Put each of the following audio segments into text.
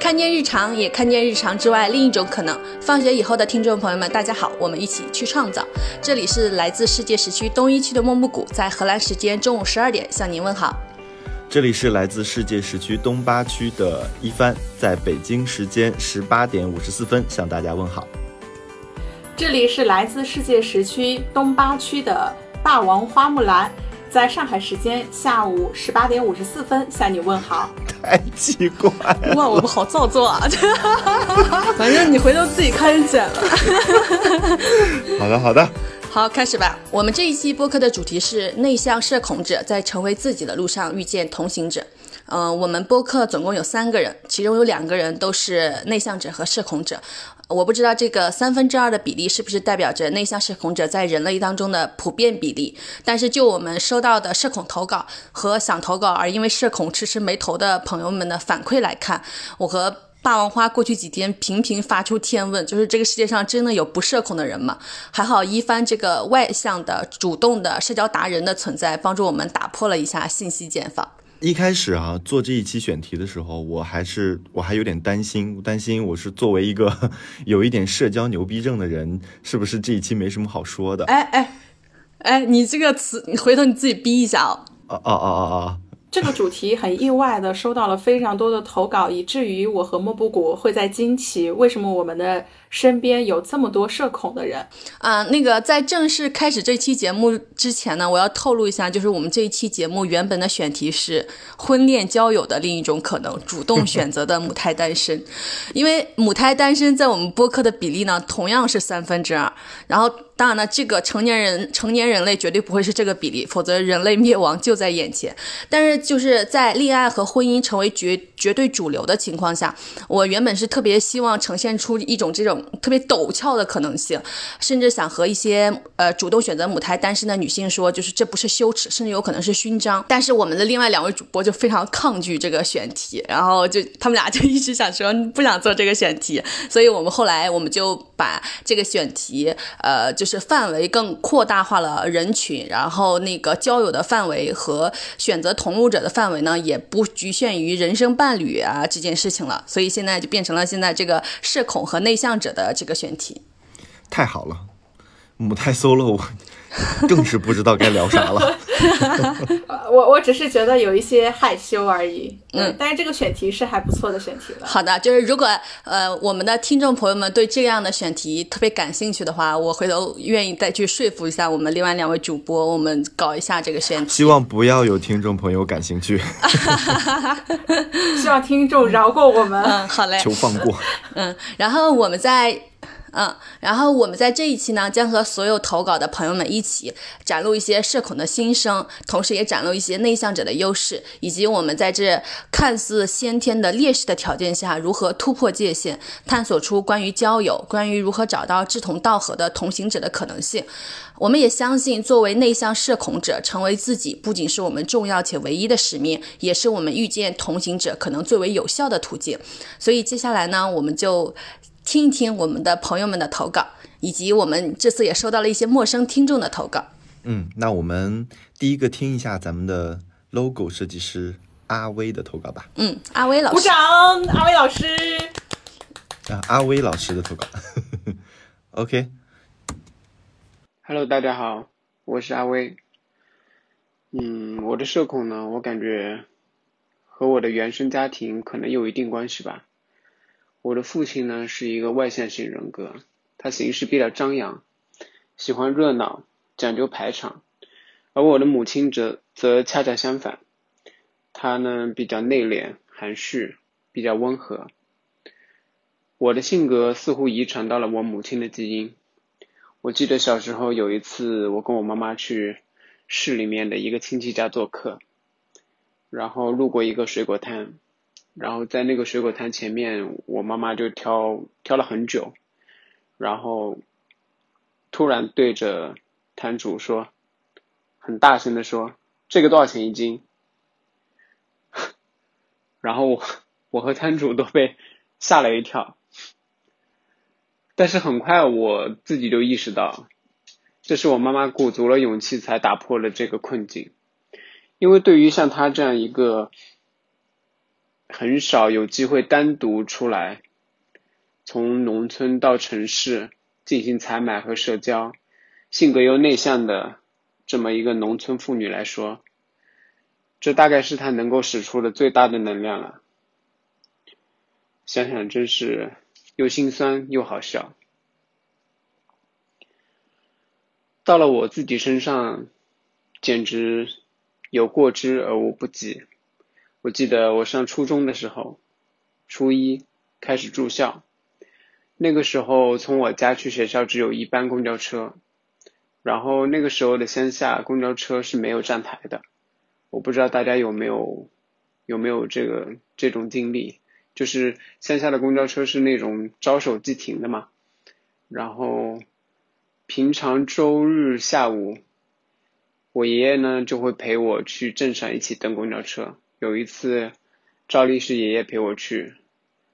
看见日常，也看见日常之外另一种可能。放学以后的听众朋友们，大家好，我们一起去创造。这里是来自世界时区东一区的莫木谷，在荷兰时间中午十二点向您问好。这里是来自世界时区东八区的一帆，在北京时间十八点五十四分向大家问好。这里是来自世界时区东八区的霸王花木兰，在上海时间下午十八点五十四分向你问好。太奇怪了，哇，我们好造作啊！反正你回头自己看着剪了。好的，好的。好，开始吧。我们这一期播客的主题是内向社恐者在成为自己的路上遇见同行者。嗯，我们播客总共有三个人，其中有两个人都是内向者和社恐者。我不知道这个三分之二的比例是不是代表着内向社恐者在人类当中的普遍比例。但是就我们收到的社恐投稿和想投稿而因为社恐迟迟没投的朋友们的反馈来看，我和。霸王花过去几天频频发出天问，就是这个世界上真的有不社恐的人吗？还好一帆这个外向的、主动的社交达人的存在，帮助我们打破了一下信息茧房。一开始啊，做这一期选题的时候，我还是我还有点担心，担心我是作为一个 有一点社交牛逼症的人，是不是这一期没什么好说的？哎哎哎，你这个词，你回头你自己逼一下哦。哦哦哦哦哦。这个主题很意外的收到了非常多的投稿，以至于我和莫布谷会在惊奇为什么我们的身边有这么多社恐的人。啊，那个在正式开始这期节目之前呢，我要透露一下，就是我们这一期节目原本的选题是婚恋交友的另一种可能，主动选择的母胎单身。因为母胎单身在我们播客的比例呢，同样是三分之二。然后。当然了，这个成年人、成年人类绝对不会是这个比例，否则人类灭亡就在眼前。但是就是在恋爱和婚姻成为绝绝对主流的情况下，我原本是特别希望呈现出一种这种特别陡峭的可能性，甚至想和一些呃主动选择母胎单身的女性说，就是这不是羞耻，甚至有可能是勋章。但是我们的另外两位主播就非常抗拒这个选题，然后就他们俩就一直想说不想做这个选题，所以我们后来我们就把这个选题呃就。是范围更扩大化了人群，然后那个交友的范围和选择同路者的范围呢，也不局限于人生伴侣啊这件事情了，所以现在就变成了现在这个社恐和内向者的这个选题。太好了，母胎 solo。更是不知道该聊啥了。我我只是觉得有一些害羞而已。嗯，但是这个选题是还不错的选题了。好的，就是如果呃我们的听众朋友们对这样的选题特别感兴趣的话，我回头愿意再去说服一下我们另外两位主播，我们搞一下这个选题。希望不要有听众朋友感兴趣。希望听众饶过我们。嗯，好嘞。求放过。嗯，然后我们在。嗯，然后我们在这一期呢，将和所有投稿的朋友们一起展露一些社恐的心声，同时也展露一些内向者的优势，以及我们在这看似先天的劣势的条件下，如何突破界限，探索出关于交友、关于如何找到志同道合的同行者的可能性。我们也相信，作为内向社恐者，成为自己不仅是我们重要且唯一的使命，也是我们遇见同行者可能最为有效的途径。所以接下来呢，我们就。听一听我们的朋友们的投稿，以及我们这次也收到了一些陌生听众的投稿。嗯，那我们第一个听一下咱们的 logo 设计师阿威的投稿吧。嗯，阿威老师，鼓掌！阿威老师，啊，阿威老师的投稿。OK，Hello，大家好，我是阿威。嗯，我的社恐呢，我感觉和我的原生家庭可能有一定关系吧。我的父亲呢是一个外向型人格，他行事比较张扬，喜欢热闹，讲究排场；而我的母亲则则恰恰相反，她呢比较内敛、含蓄，比较温和。我的性格似乎遗传到了我母亲的基因。我记得小时候有一次，我跟我妈妈去市里面的一个亲戚家做客，然后路过一个水果摊。然后在那个水果摊前面，我妈妈就挑挑了很久，然后突然对着摊主说，很大声的说：“这个多少钱一斤？” 然后我我和摊主都被吓了一跳，但是很快我自己就意识到，这是我妈妈鼓足了勇气才打破了这个困境，因为对于像她这样一个。很少有机会单独出来，从农村到城市进行采买和社交，性格又内向的这么一个农村妇女来说，这大概是她能够使出的最大的能量了。想想真是又心酸又好笑。到了我自己身上，简直有过之而无不及。我记得我上初中的时候，初一开始住校，那个时候从我家去学校只有一班公交车，然后那个时候的乡下公交车是没有站台的，我不知道大家有没有有没有这个这种经历，就是乡下的公交车是那种招手即停的嘛，然后。平常周日下午，我爷爷呢就会陪我去镇上一起等公交车。有一次，照例是爷爷陪我去，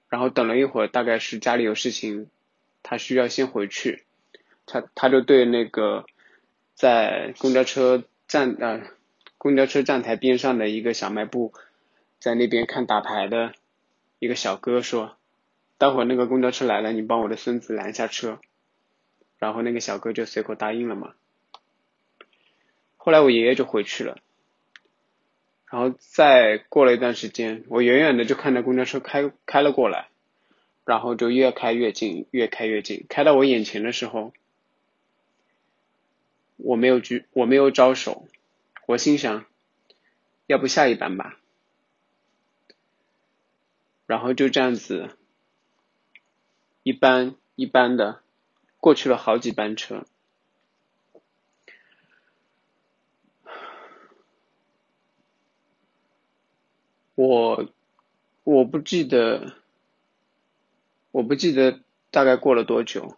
然后等了一会儿，大概是家里有事情，他需要先回去，他他就对那个在公交车站呃公交车站台边上的一个小卖部，在那边看打牌的一个小哥说：“待会儿那个公交车来了，你帮我的孙子拦下车。”然后那个小哥就随口答应了嘛。后来我爷爷就回去了，然后再过了一段时间，我远远的就看到公交车开开了过来，然后就越开越近，越开越近，开到我眼前的时候，我没有举，我没有招手，我心想，要不下一班吧，然后就这样子，一班一班的。过去了好几班车，我我不记得，我不记得大概过了多久。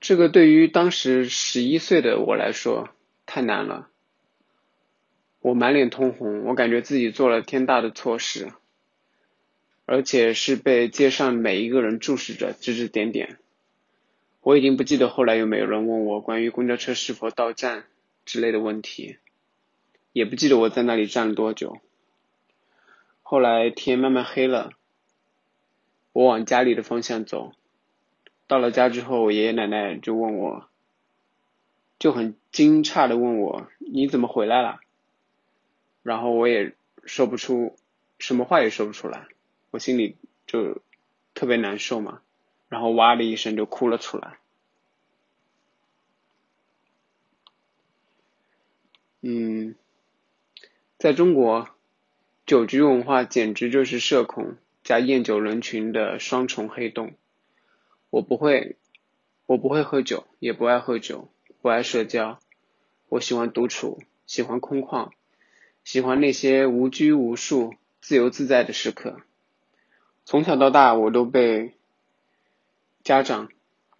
这个对于当时十一岁的我来说太难了，我满脸通红，我感觉自己做了天大的错事，而且是被街上每一个人注视着，指指点点。我已经不记得后来有没有人问我关于公交车是否到站之类的问题，也不记得我在那里站了多久。后来天慢慢黑了，我往家里的方向走。到了家之后，我爷爷奶奶就问我，就很惊诧的问我：“你怎么回来了？”然后我也说不出什么话，也说不出来，我心里就特别难受嘛。然后哇的一声就哭了出来。嗯，在中国，酒局文化简直就是社恐加厌酒人群的双重黑洞。我不会，我不会喝酒，也不爱喝酒，不爱社交。我喜欢独处，喜欢空旷，喜欢那些无拘无束、自由自在的时刻。从小到大，我都被。家长、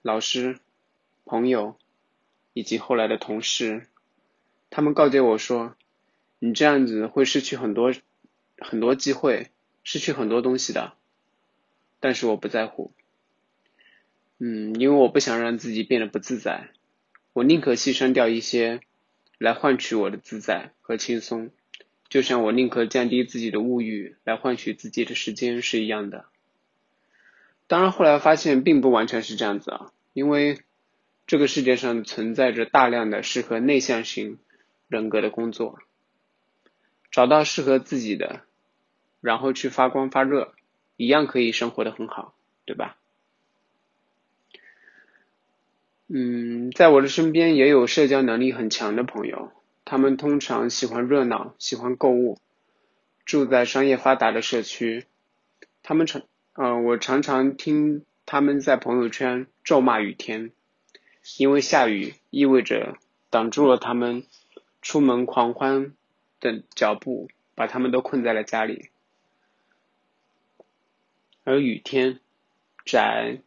老师、朋友以及后来的同事，他们告诫我说：“你这样子会失去很多很多机会，失去很多东西的。”但是我不在乎，嗯，因为我不想让自己变得不自在，我宁可牺牲掉一些来换取我的自在和轻松，就像我宁可降低自己的物欲来换取自己的时间是一样的。当然，后来发现并不完全是这样子啊，因为这个世界上存在着大量的适合内向型人格的工作，找到适合自己的，然后去发光发热，一样可以生活的很好，对吧？嗯，在我的身边也有社交能力很强的朋友，他们通常喜欢热闹，喜欢购物，住在商业发达的社区，他们常。嗯，我常常听他们在朋友圈咒骂雨天，因为下雨意味着挡住了他们出门狂欢的脚步，把他们都困在了家里。而雨天、宅、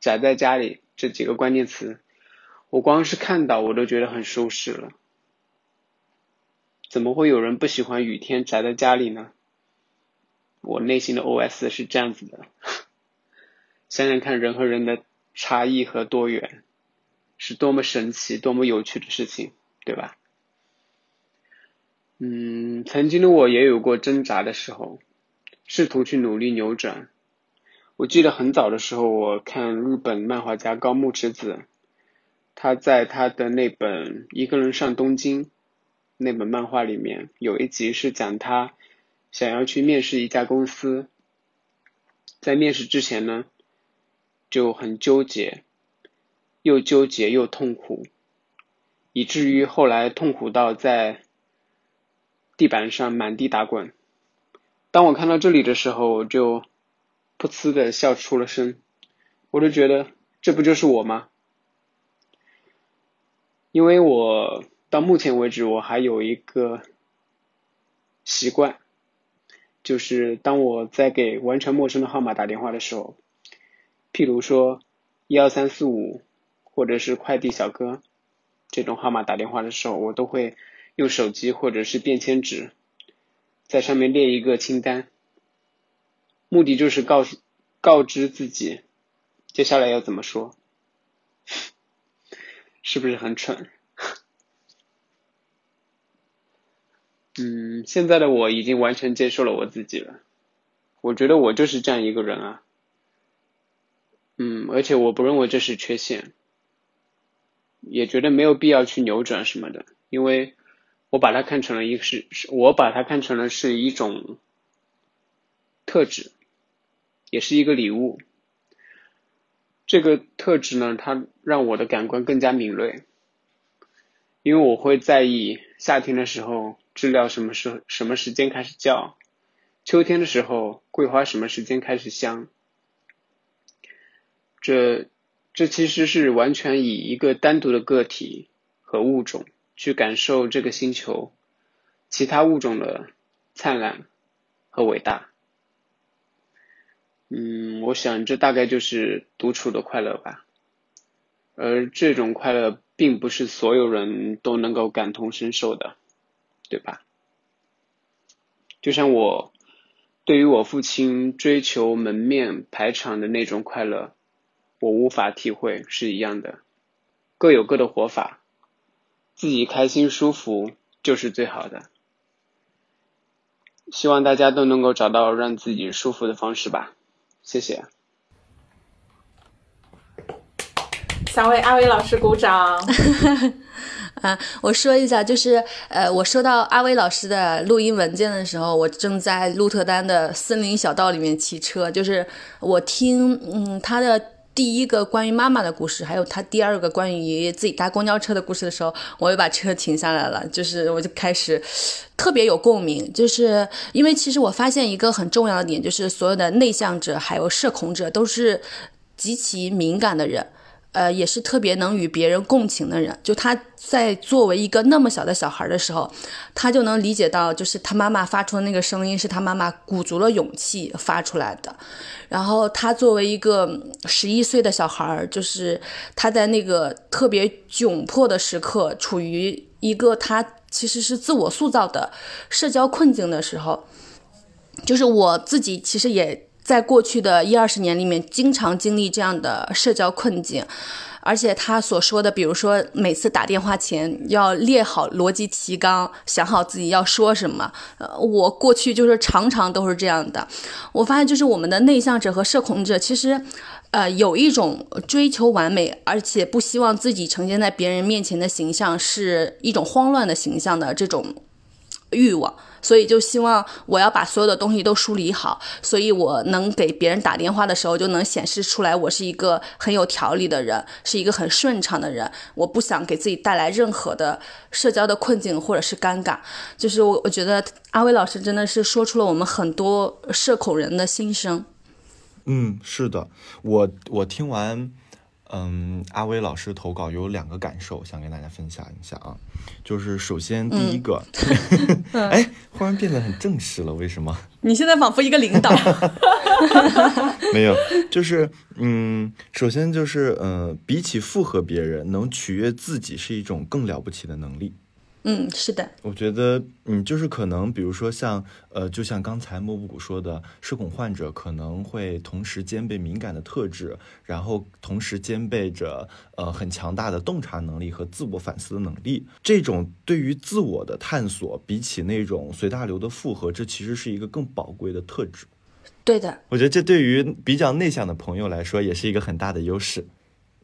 宅在家里这几个关键词，我光是看到我都觉得很舒适了。怎么会有人不喜欢雨天宅在家里呢？我内心的 OS 是这样子的，想想看，人和人的差异和多元，是多么神奇、多么有趣的事情，对吧？嗯，曾经的我也有过挣扎的时候，试图去努力扭转。我记得很早的时候，我看日本漫画家高木直子，他在他的那本《一个人上东京》那本漫画里面，有一集是讲他想要去面试一家公司，在面试之前呢，就很纠结，又纠结又痛苦，以至于后来痛苦到在地板上满地打滚。当我看到这里的时候，我就。噗呲的笑出了声，我就觉得这不就是我吗？因为我到目前为止我还有一个习惯，就是当我在给完全陌生的号码打电话的时候，譬如说一二三四五或者是快递小哥这种号码打电话的时候，我都会用手机或者是便签纸在上面列一个清单。目的就是告诉、告知自己，接下来要怎么说，是不是很蠢？嗯，现在的我已经完全接受了我自己了，我觉得我就是这样一个人啊。嗯，而且我不认为这是缺陷，也觉得没有必要去扭转什么的，因为我把它看成了一个是，我把它看成了是一种特质。也是一个礼物。这个特质呢，它让我的感官更加敏锐，因为我会在意夏天的时候知了什么时什么时间开始叫，秋天的时候桂花什么时间开始香。这这其实是完全以一个单独的个体和物种去感受这个星球其他物种的灿烂和伟大。嗯，我想这大概就是独处的快乐吧，而这种快乐并不是所有人都能够感同身受的，对吧？就像我对于我父亲追求门面排场的那种快乐，我无法体会是一样的，各有各的活法，自己开心舒服就是最好的，希望大家都能够找到让自己舒服的方式吧。谢谢，想为阿威老师鼓掌。啊，我说一下，就是呃，我收到阿威老师的录音文件的时候，我正在鹿特丹的森林小道里面骑车，就是我听嗯他的。第一个关于妈妈的故事，还有他第二个关于自己搭公交车的故事的时候，我又把车停下来了，就是我就开始特别有共鸣，就是因为其实我发现一个很重要的点，就是所有的内向者还有社恐者都是极其敏感的人。呃，也是特别能与别人共情的人。就他在作为一个那么小的小孩的时候，他就能理解到，就是他妈妈发出的那个声音是他妈妈鼓足了勇气发出来的。然后他作为一个十一岁的小孩，就是他在那个特别窘迫的时刻，处于一个他其实是自我塑造的社交困境的时候，就是我自己其实也。在过去的一二十年里面，经常经历这样的社交困境，而且他所说的，比如说每次打电话前要列好逻辑提纲，想好自己要说什么。呃，我过去就是常常都是这样的。我发现，就是我们的内向者和社恐者，其实，呃，有一种追求完美，而且不希望自己呈现在别人面前的形象是一种慌乱的形象的这种欲望。所以就希望我要把所有的东西都梳理好，所以我能给别人打电话的时候就能显示出来我是一个很有条理的人，是一个很顺畅的人。我不想给自己带来任何的社交的困境或者是尴尬。就是我我觉得阿威老师真的是说出了我们很多社恐人的心声。嗯，是的，我我听完。嗯，阿威老师投稿有两个感受，想跟大家分享一下啊。就是首先第一个，哎，忽然变得很正式了，为什么？你现在仿佛一个领导。没有，就是嗯，首先就是呃，比起附和别人，能取悦自己是一种更了不起的能力。嗯，是的，我觉得，嗯，就是可能，比如说像，呃，就像刚才莫布谷说的，社恐患者可能会同时兼备敏感的特质，然后同时兼备着，呃，很强大的洞察能力和自我反思的能力。这种对于自我的探索，比起那种随大流的附和，这其实是一个更宝贵的特质。对的，我觉得这对于比较内向的朋友来说，也是一个很大的优势。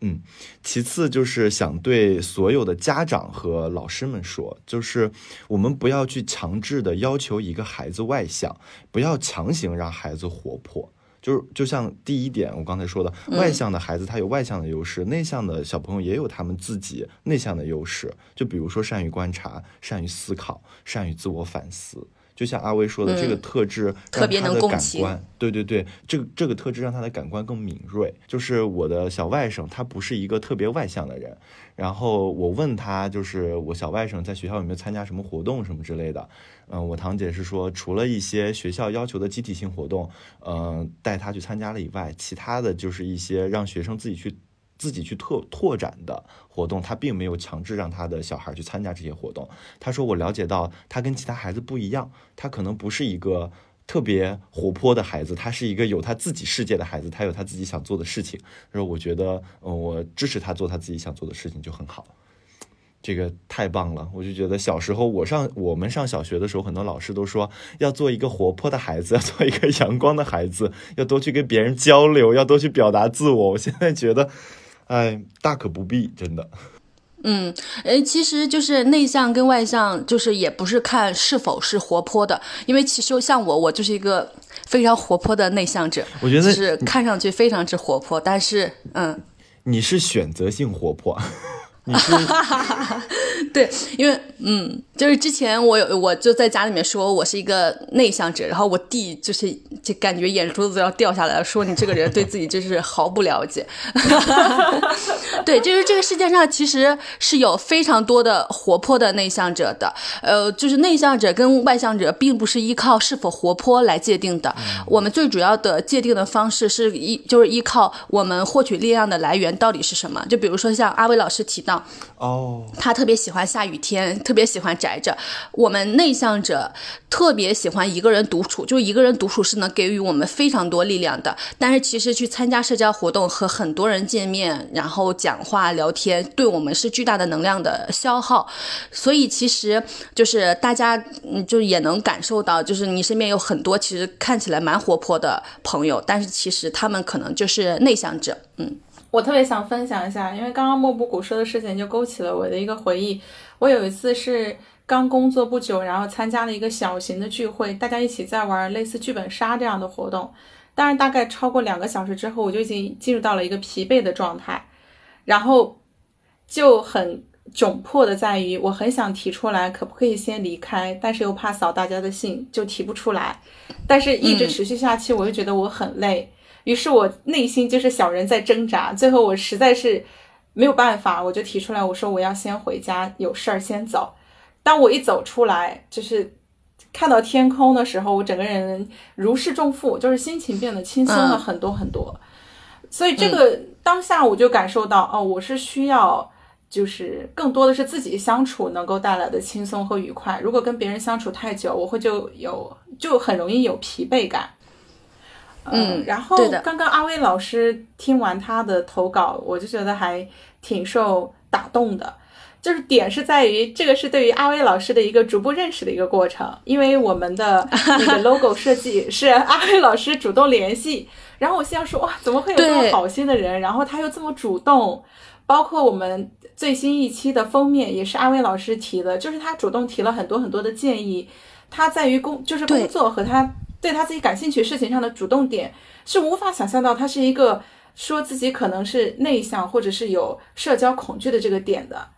嗯，其次就是想对所有的家长和老师们说，就是我们不要去强制的要求一个孩子外向，不要强行让孩子活泼。就是就像第一点我刚才说的，外向的孩子他有外向的优势，内向的小朋友也有他们自己内向的优势。就比如说善于观察、善于思考、善于自我反思。就像阿威说的，这个特质让他的感官，对对对，这个这个特质让他的感官更敏锐。就是我的小外甥，他不是一个特别外向的人。然后我问他，就是我小外甥在学校有没有参加什么活动什么之类的。嗯，我堂姐是说，除了一些学校要求的集体性活动，嗯，带他去参加了以外，其他的就是一些让学生自己去。自己去拓拓展的活动，他并没有强制让他的小孩去参加这些活动。他说：“我了解到他跟其他孩子不一样，他可能不是一个特别活泼的孩子，他是一个有他自己世界的孩子，他有他自己想做的事情。他说：我觉得，嗯，我支持他做他自己想做的事情就很好。这个太棒了！我就觉得小时候我上我们上小学的时候，很多老师都说要做一个活泼的孩子，要做一个阳光的孩子，要多去跟别人交流，要多去表达自我。我现在觉得。”哎，大可不必，真的。嗯，哎，其实就是内向跟外向，就是也不是看是否是活泼的，因为其实像我，我就是一个非常活泼的内向者。我觉得是看上去非常之活泼，但是，嗯，你是选择性活泼。你是 对，因为嗯，就是之前我有我就在家里面说我是一个内向者，然后我弟就是就感觉眼珠子要掉下来了，说你这个人对自己真是毫不了解。对，就是这个世界上其实是有非常多的活泼的内向者的，呃，就是内向者跟外向者并不是依靠是否活泼来界定的，我们最主要的界定的方式是依就是依靠我们获取力量的来源到底是什么，就比如说像阿威老师提到。哦，他特别喜欢下雨天，特别喜欢宅着。我们内向者特别喜欢一个人独处，就一个人独处是能给予我们非常多力量的。但是其实去参加社交活动和很多人见面，然后讲话聊天，对我们是巨大的能量的消耗。所以其实就是大家，嗯，就也能感受到，就是你身边有很多其实看起来蛮活泼的朋友，但是其实他们可能就是内向者，嗯。我特别想分享一下，因为刚刚莫布谷说的事情就勾起了我的一个回忆。我有一次是刚工作不久，然后参加了一个小型的聚会，大家一起在玩类似剧本杀这样的活动。但是，大概超过两个小时之后，我就已经进入到了一个疲惫的状态，然后就很窘迫的在于，我很想提出来可不可以先离开，但是又怕扫大家的兴，就提不出来。但是一直持续下去，我又觉得我很累。于是我内心就是小人在挣扎，最后我实在是没有办法，我就提出来，我说我要先回家，有事儿先走。当我一走出来，就是看到天空的时候，我整个人如释重负，就是心情变得轻松了很多很多。所以这个当下我就感受到，哦，我是需要，就是更多的是自己相处能够带来的轻松和愉快。如果跟别人相处太久，我会就有就很容易有疲惫感。嗯，然后刚刚阿威老师听完他的投稿，我就觉得还挺受打动的。就是点是在于这个是对于阿威老师的一个逐步认识的一个过程，因为我们的那个 logo 设计是阿威老师主动联系，然后我心想说哇，怎么会有这么好心的人？然后他又这么主动，包括我们最新一期的封面也是阿威老师提的，就是他主动提了很多很多的建议，他在于工就是工作和他。对他自己感兴趣事情上的主动点是无法想象到，他是一个说自己可能是内向或者是有社交恐惧的这个点的，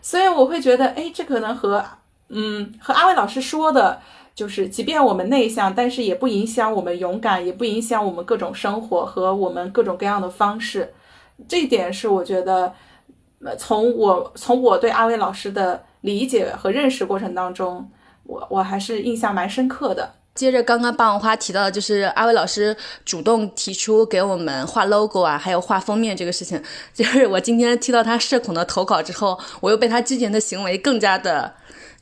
所以我会觉得，哎，这可能和嗯和阿伟老师说的，就是即便我们内向，但是也不影响我们勇敢，也不影响我们各种生活和我们各种各样的方式。这一点是我觉得，呃，从我从我对阿伟老师的理解和认识过程当中，我我还是印象蛮深刻的。接着刚刚霸王花提到的，就是阿威老师主动提出给我们画 logo 啊，还有画封面这个事情。就是我今天听到他社恐的投稿之后，我又被他之前的行为更加的，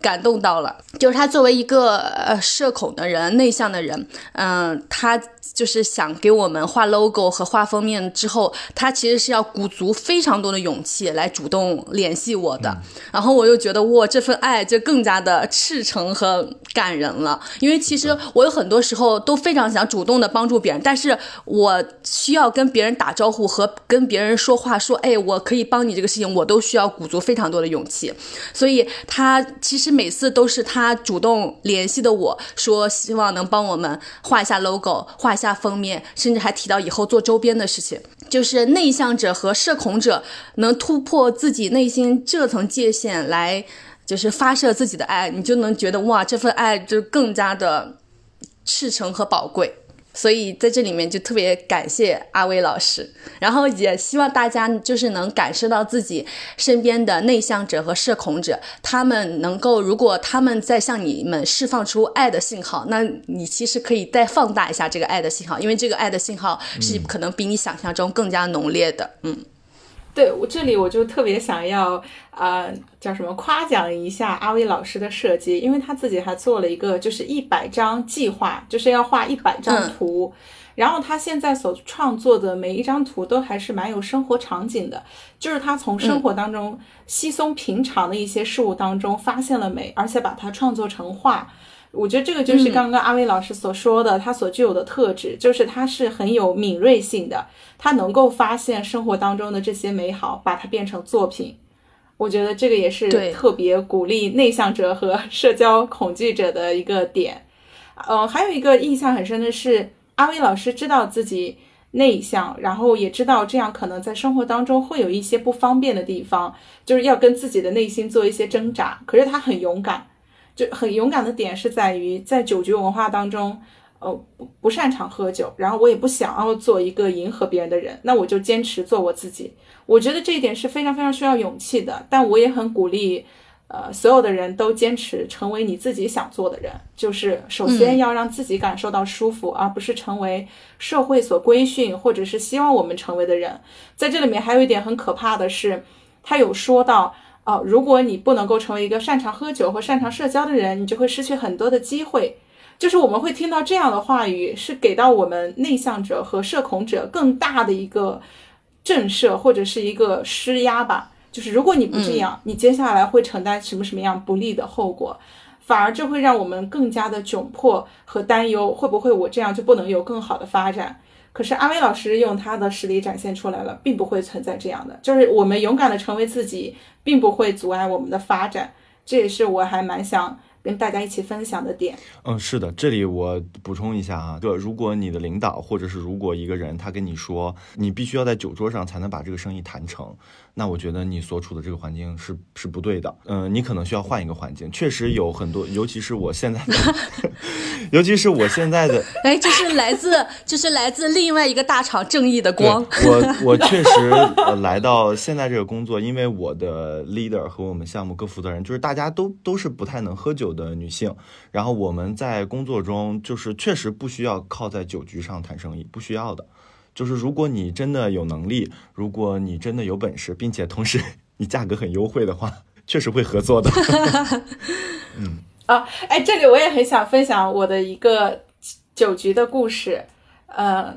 感动到了。就是他作为一个呃社恐的人、内向的人，嗯，他就是想给我们画 logo 和画封面之后，他其实是要鼓足非常多的勇气来主动联系我的。然后我又觉得哇，这份爱就更加的赤诚和感人了。因为其实我有很多时候都非常想主动的帮助别人，但是我需要跟别人打招呼和跟别人说话，说哎，我可以帮你这个事情，我都需要鼓足非常多的勇气。所以他其实每次都是他。主动联系的我说，希望能帮我们画一下 logo，画一下封面，甚至还提到以后做周边的事情。就是内向者和社恐者能突破自己内心这层界限来，就是发射自己的爱，你就能觉得哇，这份爱就更加的赤诚和宝贵。所以在这里面就特别感谢阿威老师，然后也希望大家就是能感受到自己身边的内向者和社恐者，他们能够如果他们在向你们释放出爱的信号，那你其实可以再放大一下这个爱的信号，因为这个爱的信号是可能比你想象中更加浓烈的，嗯。对我这里我就特别想要，呃，叫什么夸奖一下阿威老师的设计，因为他自己还做了一个就是一百张计划，就是要画一百张图，然后他现在所创作的每一张图都还是蛮有生活场景的，就是他从生活当中稀松平常的一些事物当中发现了美，而且把它创作成画。我觉得这个就是刚刚阿威老师所说的，他所具有的特质，就是他是很有敏锐性的，他能够发现生活当中的这些美好，把它变成作品。我觉得这个也是特别鼓励内向者和社交恐惧者的一个点。呃，还有一个印象很深的是，阿威老师知道自己内向，然后也知道这样可能在生活当中会有一些不方便的地方，就是要跟自己的内心做一些挣扎。可是他很勇敢。就很勇敢的点是在于，在酒局文化当中，呃，不不擅长喝酒，然后我也不想要做一个迎合别人的人，那我就坚持做我自己。我觉得这一点是非常非常需要勇气的，但我也很鼓励，呃，所有的人都坚持成为你自己想做的人，就是首先要让自己感受到舒服，而不是成为社会所规训或者是希望我们成为的人。在这里面还有一点很可怕的是，他有说到。哦，如果你不能够成为一个擅长喝酒或擅长社交的人，你就会失去很多的机会。就是我们会听到这样的话语，是给到我们内向者和社恐者更大的一个震慑或者是一个施压吧。就是如果你不这样，你接下来会承担什么什么样不利的后果，反而这会让我们更加的窘迫和担忧，会不会我这样就不能有更好的发展？可是阿威老师用他的实力展现出来了，并不会存在这样的，就是我们勇敢的成为自己，并不会阻碍我们的发展。这也是我还蛮想跟大家一起分享的点。嗯，是的，这里我补充一下啊，就如果你的领导或者是如果一个人他跟你说，你必须要在酒桌上才能把这个生意谈成。那我觉得你所处的这个环境是是不对的，嗯，你可能需要换一个环境。确实有很多，尤其是我现在的，尤其是我现在的，哎，这是来自，这是来自另外一个大厂正义的光。我 我确实呃来到现在这个工作，因为我的 leader 和我们项目各负责人，就是大家都都是不太能喝酒的女性，然后我们在工作中就是确实不需要靠在酒局上谈生意，不需要的。就是如果你真的有能力，如果你真的有本事，并且同时 你价格很优惠的话，确实会合作的。嗯 啊，哎，这里我也很想分享我的一个酒局的故事，呃，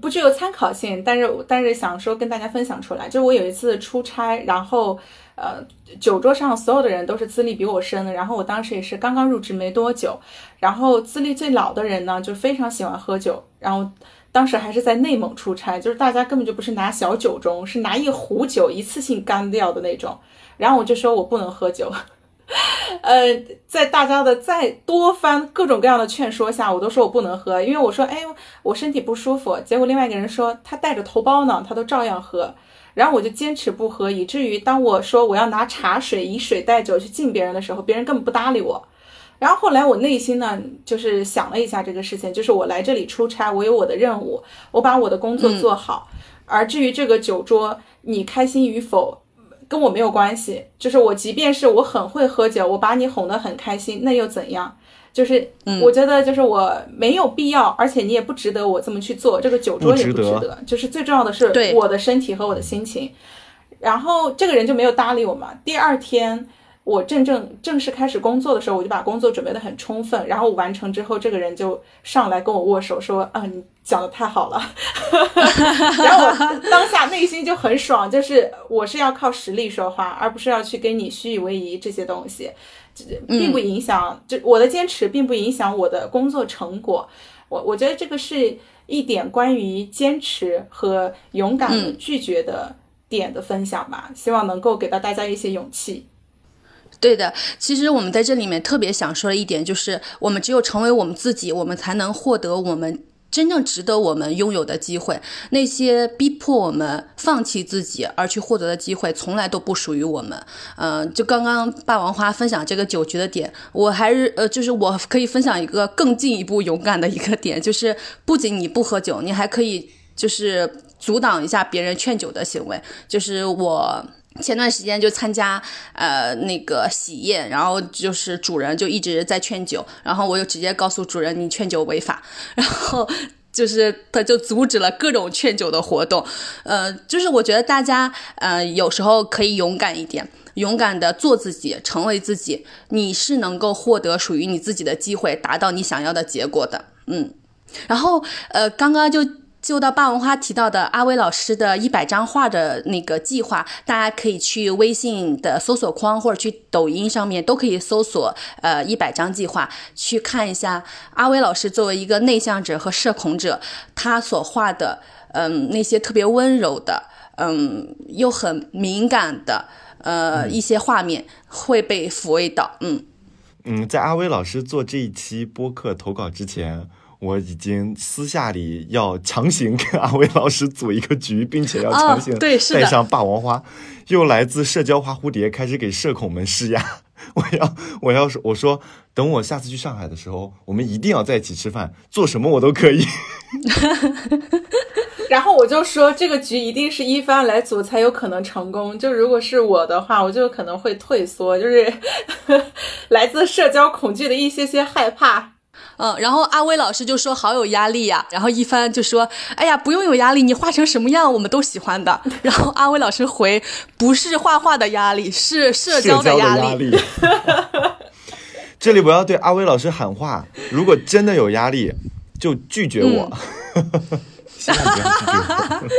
不具有参考性，但是但是想说跟大家分享出来。就是我有一次出差，然后呃，酒桌上所有的人都是资历比我深的，然后我当时也是刚刚入职没多久，然后资历最老的人呢就非常喜欢喝酒，然后。当时还是在内蒙出差，就是大家根本就不是拿小酒盅，是拿一壶酒一次性干掉的那种。然后我就说我不能喝酒，呃，在大家的再多番各种各样的劝说下，我都说我不能喝，因为我说哎我身体不舒服。结果另外一个人说他带着头孢呢，他都照样喝。然后我就坚持不喝，以至于当我说我要拿茶水以水代酒去敬别人的时候，别人根本不搭理我。然后后来我内心呢，就是想了一下这个事情，就是我来这里出差，我有我的任务，我把我的工作做好。而至于这个酒桌，你开心与否，跟我没有关系。就是我即便是我很会喝酒，我把你哄得很开心，那又怎样？就是我觉得就是我没有必要，而且你也不值得我这么去做。这个酒桌也不值得。就是最重要的是我的身体和我的心情。然后这个人就没有搭理我嘛。第二天。我正正正式开始工作的时候，我就把工作准备的很充分，然后完成之后，这个人就上来跟我握手说：“啊，你讲的太好了。”然后我当下内心就很爽，就是我是要靠实力说话，而不是要去跟你虚以为遗这些东西，并不影响。就我的坚持并不影响我的工作成果。我我觉得这个是一点关于坚持和勇敢的拒绝的点的分享吧，希望能够给到大家一些勇气。对的，其实我们在这里面特别想说的一点就是，我们只有成为我们自己，我们才能获得我们真正值得我们拥有的机会。那些逼迫我们放弃自己而去获得的机会，从来都不属于我们。嗯，就刚刚霸王花分享这个酒局的点，我还是呃，就是我可以分享一个更进一步勇敢的一个点，就是不仅你不喝酒，你还可以就是阻挡一下别人劝酒的行为。就是我。前段时间就参加呃那个喜宴，然后就是主人就一直在劝酒，然后我就直接告诉主人你劝酒违法，然后就是他就阻止了各种劝酒的活动，呃，就是我觉得大家呃有时候可以勇敢一点，勇敢的做自己，成为自己，你是能够获得属于你自己的机会，达到你想要的结果的，嗯，然后呃刚刚就。就到霸王花提到的阿威老师的一百张画的那个计划，大家可以去微信的搜索框或者去抖音上面都可以搜索呃一百张计划，去看一下阿威老师作为一个内向者和社恐者，他所画的嗯那些特别温柔的嗯又很敏感的呃一些画面会被抚慰到嗯嗯，在阿威老师做这一期播客投稿之前。我已经私下里要强行跟阿威老师组一个局，并且要强行带上霸王花，又来自社交花蝴蝶开始给社恐们施压。我要，我要说，我说等我下次去上海的时候，我们一定要在一起吃饭，做什么我都可以。然后我就说，这个局一定是一帆来组才有可能成功。就如果是我的话，我就可能会退缩，就是 来自社交恐惧的一些些害怕。嗯，然后阿威老师就说好有压力呀，然后一帆就说，哎呀，不用有压力，你画成什么样我们都喜欢的。然后阿威老师回，不是画画的压力，是社交的压力。这里我要对阿威老师喊话，如果真的有压力，就拒绝我。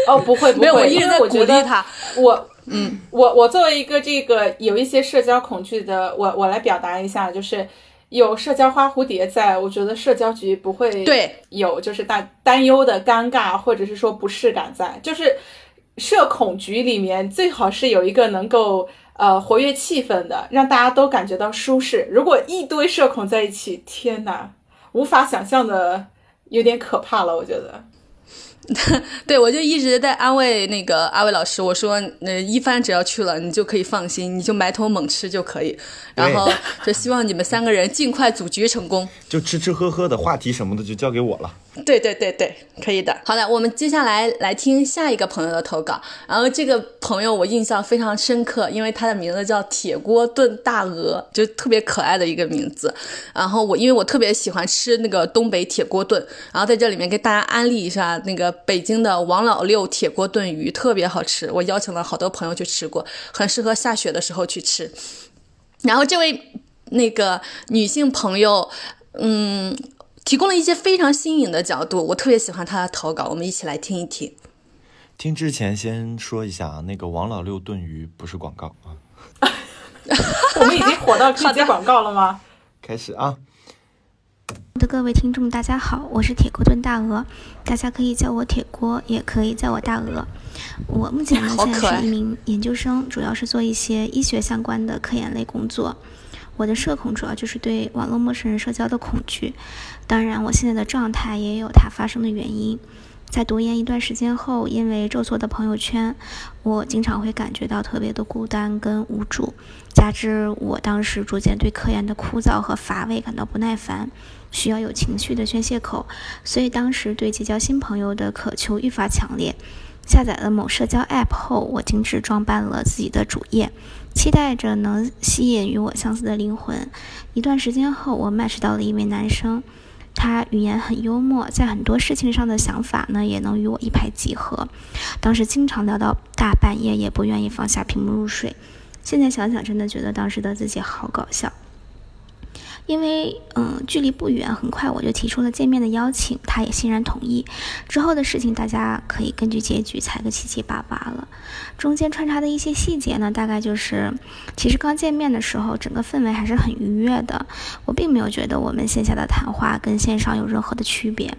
哦，不会不会，我一直在鼓励他。我嗯，我我作为一个这个有一些社交恐惧的，我我来表达一下，就是。有社交花蝴蝶在，我觉得社交局不会对有就是大担忧的尴尬或者是说不适感在，就是社恐局里面最好是有一个能够呃活跃气氛的，让大家都感觉到舒适。如果一堆社恐在一起，天哪，无法想象的有点可怕了，我觉得。对，我就一直在安慰那个阿伟老师，我说，呃一帆只要去了，你就可以放心，你就埋头猛吃就可以。然后就希望你们三个人尽快组局成功。就吃吃喝喝的话题什么的就交给我了。对对对对，可以的。好的，我们接下来来听下一个朋友的投稿。然后这个朋友我印象非常深刻，因为他的名字叫铁锅炖大鹅，就特别可爱的一个名字。然后我因为我特别喜欢吃那个东北铁锅炖，然后在这里面给大家安利一下那个北京的王老六铁锅炖鱼，特别好吃。我邀请了好多朋友去吃过，很适合下雪的时候去吃。然后这位那个女性朋友，嗯。提供了一些非常新颖的角度，我特别喜欢她的投稿，我们一起来听一听。听之前先说一下啊，那个王老六炖鱼不是广告啊。我们已经火到可以接广告了吗？开始啊！我的各位听众，大家好，我是铁锅炖大鹅，大家可以叫我铁锅，也可以叫我大鹅。我目前呢，现在是一名研究生，主要是做一些医学相关的科研类工作。我的社恐主要就是对网络陌生人社交的恐惧，当然我现在的状态也有它发生的原因。在读研一段时间后，因为周所的朋友圈，我经常会感觉到特别的孤单跟无助，加之我当时逐渐对科研的枯燥和乏味感到不耐烦，需要有情绪的宣泄口，所以当时对结交新朋友的渴求愈发强烈。下载了某社交 App 后，我精致装扮了自己的主页。期待着能吸引与我相似的灵魂。一段时间后，我 match 到了一位男生，他语言很幽默，在很多事情上的想法呢也能与我一拍即合。当时经常聊到大半夜，也不愿意放下屏幕入睡。现在想想，真的觉得当时的自己好搞笑。因为嗯，距离不远，很快我就提出了见面的邀请，他也欣然同意。之后的事情大家可以根据结局猜个七七八八了。中间穿插的一些细节呢，大概就是，其实刚见面的时候，整个氛围还是很愉悦的。我并没有觉得我们线下的谈话跟线上有任何的区别。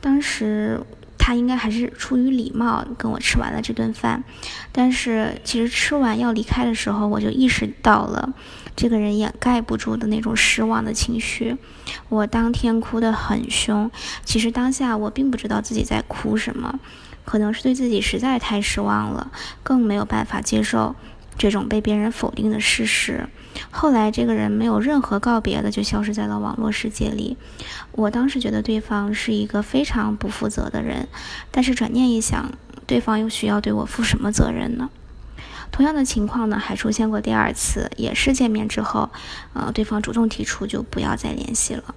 当时他应该还是出于礼貌跟我吃完了这顿饭，但是其实吃完要离开的时候，我就意识到了。这个人掩盖不住的那种失望的情绪，我当天哭得很凶。其实当下我并不知道自己在哭什么，可能是对自己实在太失望了，更没有办法接受这种被别人否定的事实。后来这个人没有任何告别的就消失在了网络世界里。我当时觉得对方是一个非常不负责的人，但是转念一想，对方又需要对我负什么责任呢？同样的情况呢，还出现过第二次，也是见面之后，呃，对方主动提出就不要再联系了。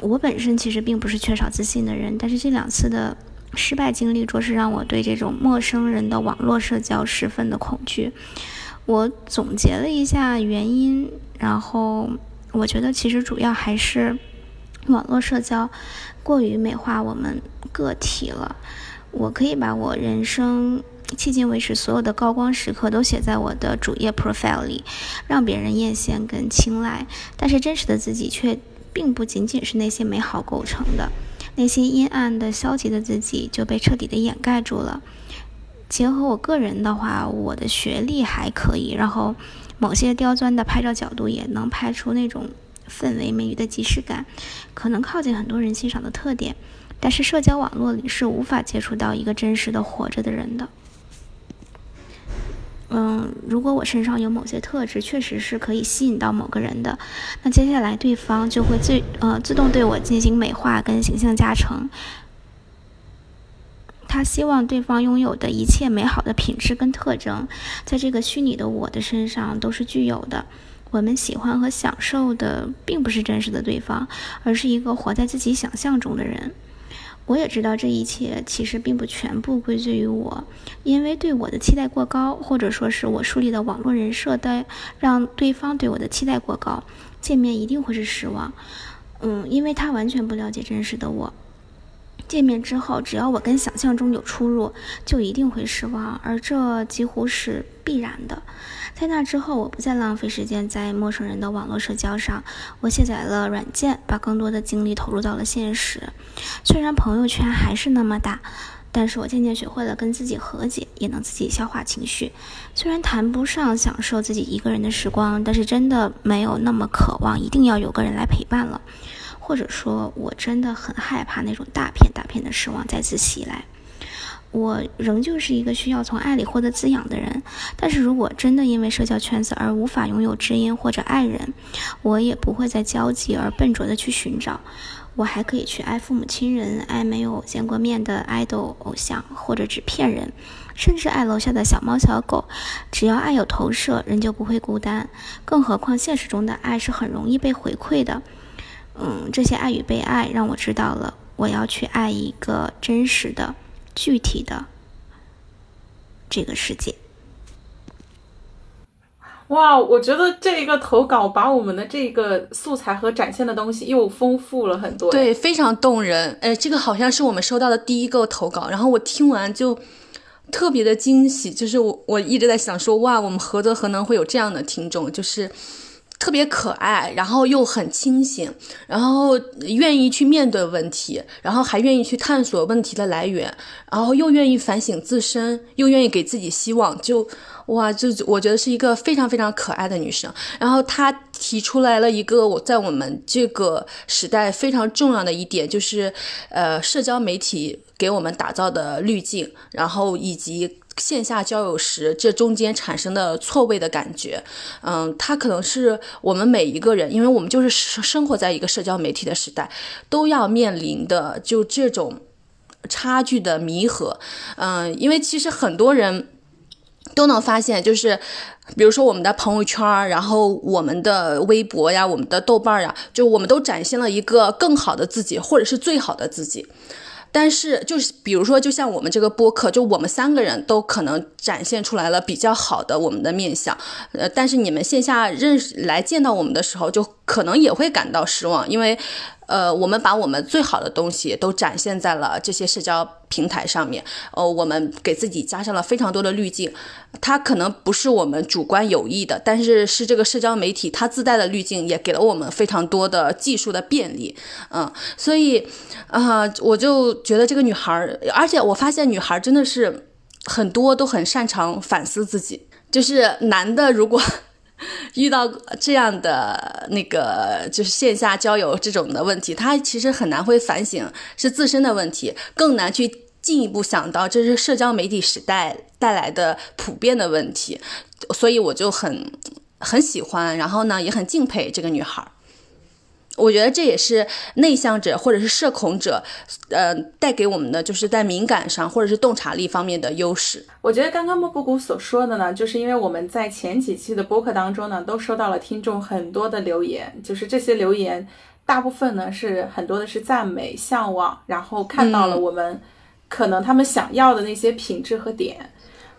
我本身其实并不是缺少自信的人，但是这两次的失败经历，着实让我对这种陌生人的网络社交十分的恐惧。我总结了一下原因，然后我觉得其实主要还是网络社交过于美化我们个体了。我可以把我人生。迄今为止，所有的高光时刻都写在我的主页 profile 里，让别人艳羡跟青睐。但是真实的自己却并不仅仅是那些美好构成的，那些阴暗的、消极的自己就被彻底的掩盖住了。结合我个人的话，我的学历还可以，然后某些刁钻的拍照角度也能拍出那种氛围美女的即视感，可能靠近很多人欣赏的特点。但是社交网络里是无法接触到一个真实的活着的人的。嗯，如果我身上有某些特质，确实是可以吸引到某个人的，那接下来对方就会自呃自动对我进行美化跟形象加成。他希望对方拥有的一切美好的品质跟特征，在这个虚拟的我的身上都是具有的。我们喜欢和享受的，并不是真实的对方，而是一个活在自己想象中的人。我也知道这一切其实并不全部归罪于我，因为对我的期待过高，或者说是我树立的网络人设的让对方对我的期待过高，见面一定会是失望。嗯，因为他完全不了解真实的我。见面之后，只要我跟想象中有出入，就一定会失望，而这几乎是必然的。在那之后，我不再浪费时间在陌生人的网络社交上，我卸载了软件，把更多的精力投入到了现实。虽然朋友圈还是那么大，但是我渐渐学会了跟自己和解，也能自己消化情绪。虽然谈不上享受自己一个人的时光，但是真的没有那么渴望一定要有个人来陪伴了。或者说，我真的很害怕那种大片大片的失望再次袭来。我仍旧是一个需要从爱里获得滋养的人，但是如果真的因为社交圈子而无法拥有知音或者爱人，我也不会再焦急而笨拙的去寻找。我还可以去爱父母亲人，爱没有见过面的爱豆偶像或者纸片人，甚至爱楼下的小猫小狗。只要爱有投射，人就不会孤单。更何况现实中的爱是很容易被回馈的。嗯，这些爱与被爱让我知道了，我要去爱一个真实的。具体的这个世界，哇！我觉得这一个投稿把我们的这个素材和展现的东西又丰富了很多，对，非常动人。哎，这个好像是我们收到的第一个投稿，然后我听完就特别的惊喜，就是我我一直在想说，哇，我们何德何能会有这样的听众，就是。特别可爱，然后又很清醒，然后愿意去面对问题，然后还愿意去探索问题的来源，然后又愿意反省自身，又愿意给自己希望，就哇，就我觉得是一个非常非常可爱的女生。然后她提出来了一个我在我们这个时代非常重要的一点，就是呃，社交媒体给我们打造的滤镜，然后以及。线下交友时，这中间产生的错位的感觉，嗯，它可能是我们每一个人，因为我们就是生活在一个社交媒体的时代，都要面临的就这种差距的弥合，嗯，因为其实很多人都能发现，就是比如说我们的朋友圈，然后我们的微博呀，我们的豆瓣呀，就我们都展现了一个更好的自己，或者是最好的自己。但是就是比如说，就像我们这个播客，就我们三个人都可能展现出来了比较好的我们的面相，呃，但是你们线下认识来见到我们的时候，就可能也会感到失望，因为。呃，我们把我们最好的东西都展现在了这些社交平台上面。呃，我们给自己加上了非常多的滤镜，它可能不是我们主观有意的，但是是这个社交媒体它自带的滤镜也给了我们非常多的技术的便利。嗯，所以啊，我就觉得这个女孩，而且我发现女孩真的是很多都很擅长反思自己，就是男的如果。遇到这样的那个就是线下交友这种的问题，他其实很难会反省是自身的问题，更难去进一步想到这是社交媒体时代带来的普遍的问题，所以我就很很喜欢，然后呢也很敬佩这个女孩。我觉得这也是内向者或者是社恐者，呃，带给我们的就是在敏感上或者是洞察力方面的优势。我觉得刚刚莫布谷所说的呢，就是因为我们在前几期的播客当中呢，都收到了听众很多的留言，就是这些留言大部分呢是很多的是赞美、向往，然后看到了我们可能他们想要的那些品质和点，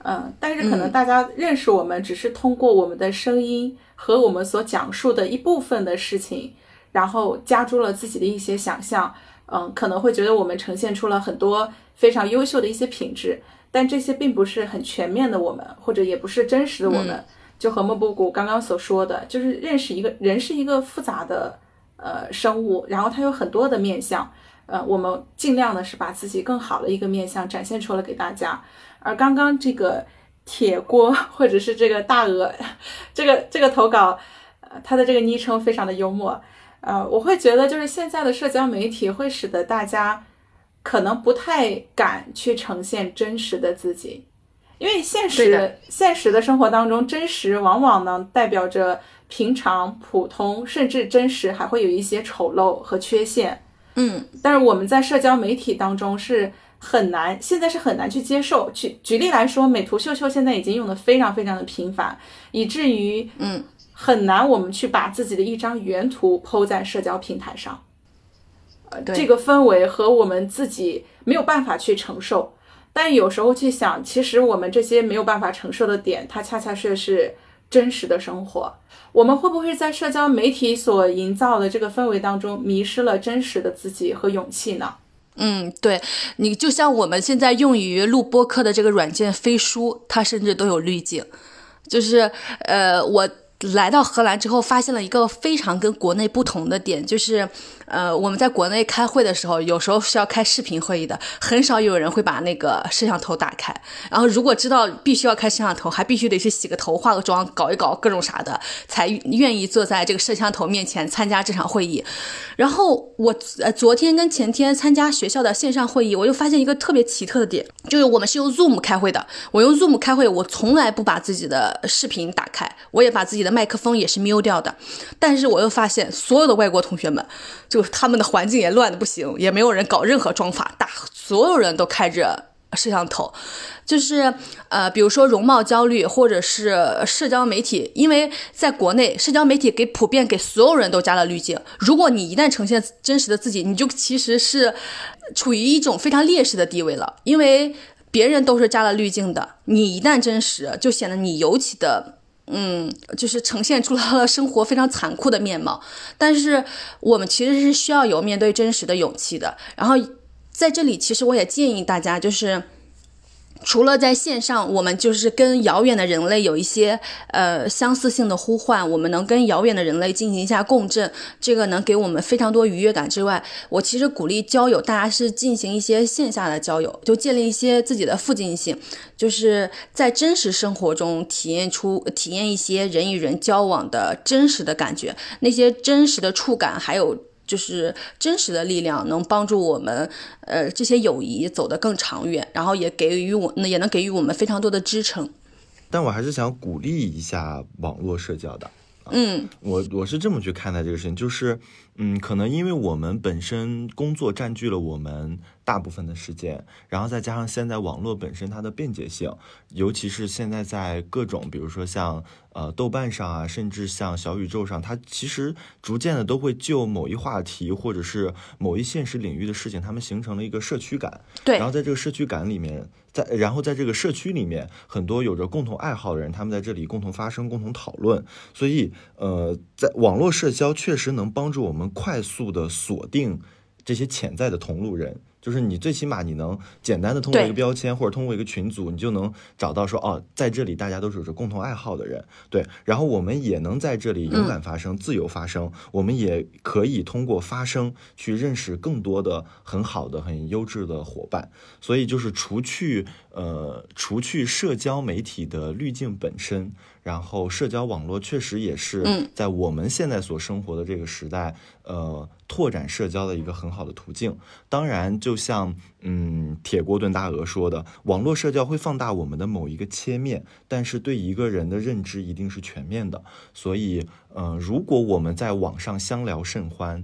嗯，但是可能大家认识我们只是通过我们的声音和我们所讲述的一部分的事情。然后加诸了自己的一些想象，嗯，可能会觉得我们呈现出了很多非常优秀的一些品质，但这些并不是很全面的我们，或者也不是真实的我们。就和莫布谷刚刚所说的，就是认识一个人是一个复杂的呃生物，然后它有很多的面相，呃，我们尽量的是把自己更好的一个面相展现出来给大家。而刚刚这个铁锅或者是这个大鹅，这个这个投稿，呃，他的这个昵称非常的幽默。呃，我会觉得就是现在的社交媒体会使得大家可能不太敢去呈现真实的自己，因为现实现实的生活当中，真实往往呢代表着平常、普通，甚至真实还会有一些丑陋和缺陷。嗯，但是我们在社交媒体当中是很难，现在是很难去接受。举举例来说，美图秀秀现在已经用的非常非常的频繁，以至于嗯。很难，我们去把自己的一张原图抛在社交平台上，呃，这个氛围和我们自己没有办法去承受。但有时候去想，其实我们这些没有办法承受的点，它恰恰是是真实的生活。我们会不会在社交媒体所营造的这个氛围当中，迷失了真实的自己和勇气呢？嗯，对你就像我们现在用于录播客的这个软件飞书，它甚至都有滤镜，就是呃我。来到荷兰之后，发现了一个非常跟国内不同的点，就是。呃，我们在国内开会的时候，有时候是要开视频会议的，很少有人会把那个摄像头打开。然后，如果知道必须要开摄像头，还必须得去洗个头、化个妆、搞一搞各种啥的，才愿意坐在这个摄像头面前参加这场会议。然后，我呃昨天跟前天参加学校的线上会议，我又发现一个特别奇特的点，就是我们是用 Zoom 开会的。我用 Zoom 开会，我从来不把自己的视频打开，我也把自己的麦克风也是 miu 掉的。但是我又发现，所有的外国同学们。就是他们的环境也乱的不行，也没有人搞任何妆法，大所有人都开着摄像头，就是呃，比如说容貌焦虑或者是社交媒体，因为在国内社交媒体给普遍给所有人都加了滤镜，如果你一旦呈现真实的自己，你就其实是处于一种非常劣势的地位了，因为别人都是加了滤镜的，你一旦真实，就显得你尤其的。嗯，就是呈现出了生活非常残酷的面貌，但是我们其实是需要有面对真实的勇气的。然后在这里，其实我也建议大家，就是。除了在线上，我们就是跟遥远的人类有一些呃相似性的呼唤，我们能跟遥远的人类进行一下共振，这个能给我们非常多愉悦感之外，我其实鼓励交友，大家是进行一些线下的交友，就建立一些自己的附近性，就是在真实生活中体验出体验一些人与人交往的真实的感觉，那些真实的触感还有。就是真实的力量能帮助我们，呃，这些友谊走得更长远，然后也给予我，也能给予我们非常多的支撑。但我还是想鼓励一下网络社交的。嗯，我我是这么去看待这个事情，就是，嗯，可能因为我们本身工作占据了我们大部分的时间，然后再加上现在网络本身它的便捷性，尤其是现在在各种，比如说像呃豆瓣上啊，甚至像小宇宙上，它其实逐渐的都会就某一话题或者是某一现实领域的事情，他们形成了一个社区感。对。然后在这个社区感里面，在然后在这个社区里面，很多有着共同爱好的人，他们在这里共同发声、共同讨论。所以呃，在网络社交确实能帮助我们。快速的锁定这些潜在的同路人。就是你最起码你能简单的通过一个标签或者通过一个群组，你就能找到说哦，在这里大家都是有着共同爱好的人，对。然后我们也能在这里勇敢发声、自由发声。我们也可以通过发声去认识更多的很好的、很优质的伙伴。所以就是除去呃，除去社交媒体的滤镜本身，然后社交网络确实也是在我们现在所生活的这个时代，呃。拓展社交的一个很好的途径，当然，就像嗯铁锅炖大鹅说的，网络社交会放大我们的某一个切面，但是对一个人的认知一定是全面的。所以，呃，如果我们在网上相聊甚欢，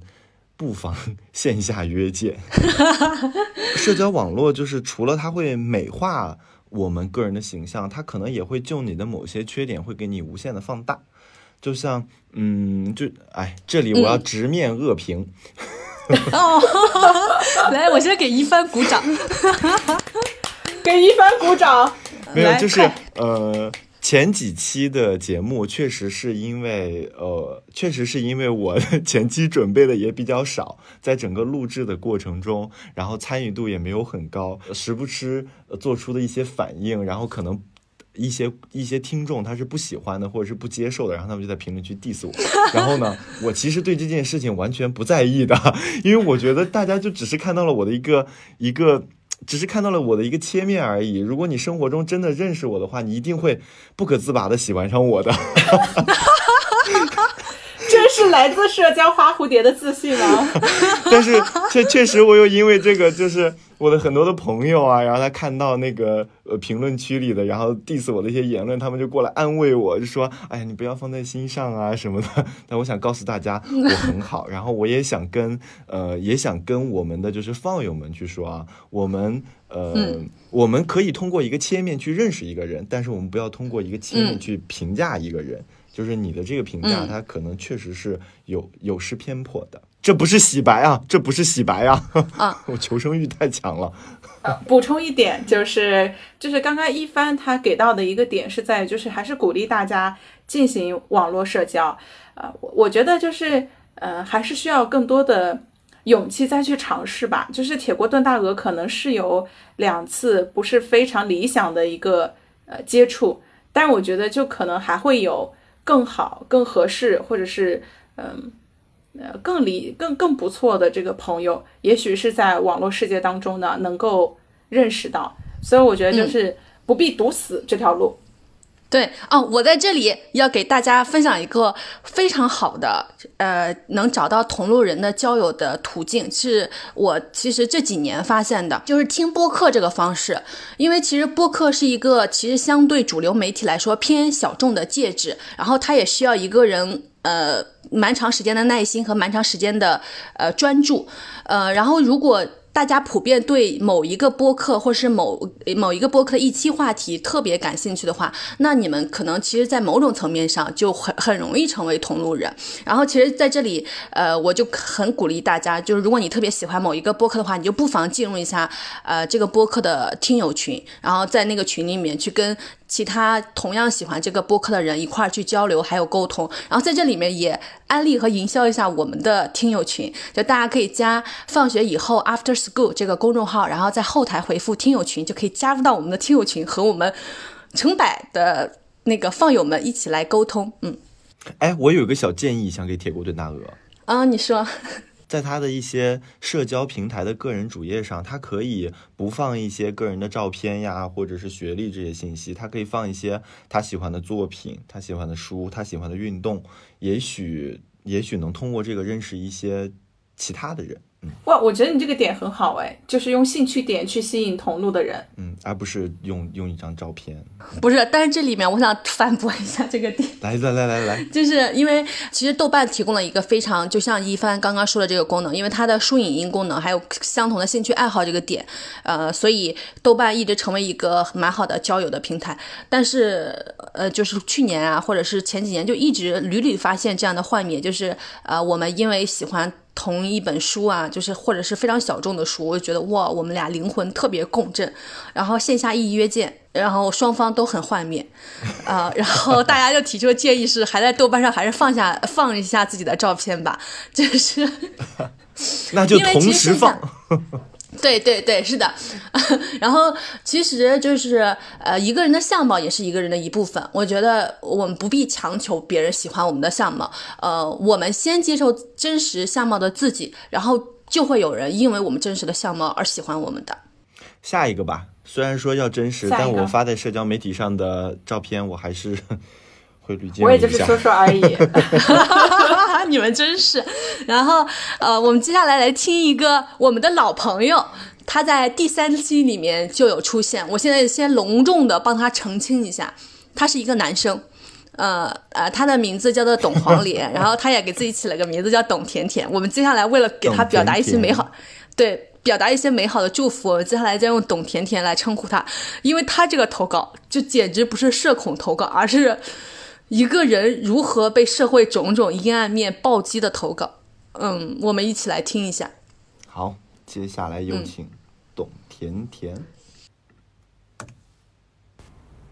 不妨 线下约见。社交网络就是除了它会美化我们个人的形象，他可能也会就你的某些缺点会给你无限的放大。就像，嗯，就，哎，这里我要直面恶评。哦，来，我现在给一帆鼓掌，给一帆鼓掌。没有，就是呃，前几期的节目确实是因为，呃，确实是因为我前期准备的也比较少，在整个录制的过程中，然后参与度也没有很高，时不时做出的一些反应，然后可能。一些一些听众他是不喜欢的，或者是不接受的，然后他们就在评论区 diss 我。然后呢，我其实对这件事情完全不在意的，因为我觉得大家就只是看到了我的一个一个，只是看到了我的一个切面而已。如果你生活中真的认识我的话，你一定会不可自拔的喜欢上我的。这是来自社交花蝴蝶的自信吗？但是确确实，我又因为这个就是。我的很多的朋友啊，然后他看到那个呃评论区里的，然后 diss 我的一些言论，他们就过来安慰我，就说：“哎呀，你不要放在心上啊什么的。”但我想告诉大家，我很好。然后我也想跟呃，也想跟我们的就是放友们去说啊，我们呃，我们可以通过一个切面去认识一个人，但是我们不要通过一个切面去评价一个人。就是你的这个评价，它可能确实是有有失偏颇的。这不是洗白啊，这不是洗白啊！啊，我求生欲太强了。补充一点，就是就是刚刚一帆他给到的一个点是在，就是还是鼓励大家进行网络社交。呃，我我觉得就是呃，还是需要更多的勇气再去尝试吧。就是铁锅炖大鹅可能是有两次不是非常理想的一个呃接触，但我觉得就可能还会有更好、更合适，或者是嗯。呃，更理更更不错的这个朋友，也许是在网络世界当中呢，能够认识到，所以我觉得就是不必堵死这条路。对哦，我在这里要给大家分享一个非常好的，呃，能找到同路人的交友的途径，是我其实这几年发现的，就是听播客这个方式。因为其实播客是一个其实相对主流媒体来说偏小众的介质，然后它也需要一个人。呃，蛮长时间的耐心和蛮长时间的呃专注，呃，然后如果。大家普遍对某一个播客或是某某一个播客的一期话题特别感兴趣的话，那你们可能其实，在某种层面上就很很容易成为同路人。然后，其实在这里，呃，我就很鼓励大家，就是如果你特别喜欢某一个播客的话，你就不妨进入一下呃这个播客的听友群，然后在那个群里面去跟其他同样喜欢这个播客的人一块儿去交流，还有沟通。然后在这里面也安利和营销一下我们的听友群，就大家可以加放学以后 after。school 这个公众号，然后在后台回复“听友群”，就可以加入到我们的听友群，和我们成百的那个放友们一起来沟通。嗯，哎，我有个小建议，想给铁锅炖大鹅。啊，你说，在他的一些社交平台的个人主页上，他可以不放一些个人的照片呀，或者是学历这些信息，他可以放一些他喜欢的作品、他喜欢的书、他喜欢的运动，也许，也许能通过这个认识一些其他的人。哇，我觉得你这个点很好哎，就是用兴趣点去吸引同路的人，嗯，而不是用用一张照片。不是，但是这里面我想反驳一下这个点。来来来来来，就是因为其实豆瓣提供了一个非常，就像一帆刚刚说的这个功能，因为它的书影音功能还有相同的兴趣爱好这个点，呃，所以豆瓣一直成为一个蛮好的交友的平台。但是，呃，就是去年啊，或者是前几年，就一直屡屡发现这样的幻灭，就是呃，我们因为喜欢。同一本书啊，就是或者是非常小众的书，我就觉得哇，我们俩灵魂特别共振，然后线下一约见，然后双方都很幻灭，啊，然后大家就提出的建议是，还在豆瓣上还是放下放一下自己的照片吧，就是，那就同时放。对对对，是的，然后其实就是呃，一个人的相貌也是一个人的一部分。我觉得我们不必强求别人喜欢我们的相貌，呃，我们先接受真实相貌的自己，然后就会有人因为我们真实的相貌而喜欢我们的。下一个吧，虽然说要真实，但我发在社交媒体上的照片，我还是会滤镜我也就是说说而已。你们真是，然后呃，我们接下来来听一个我们的老朋友，他在第三期里面就有出现。我现在先隆重的帮他澄清一下，他是一个男生，呃呃，他的名字叫做董黄连，然后他也给自己起了个名字叫董甜甜。我们接下来为了给他表达一些美好，对，表达一些美好的祝福，我们接下来再用董甜甜来称呼他，因为他这个投稿就简直不是社恐投稿，而是。一个人如何被社会种种阴暗面暴击的投稿，嗯，我们一起来听一下。好，接下来有请董甜甜。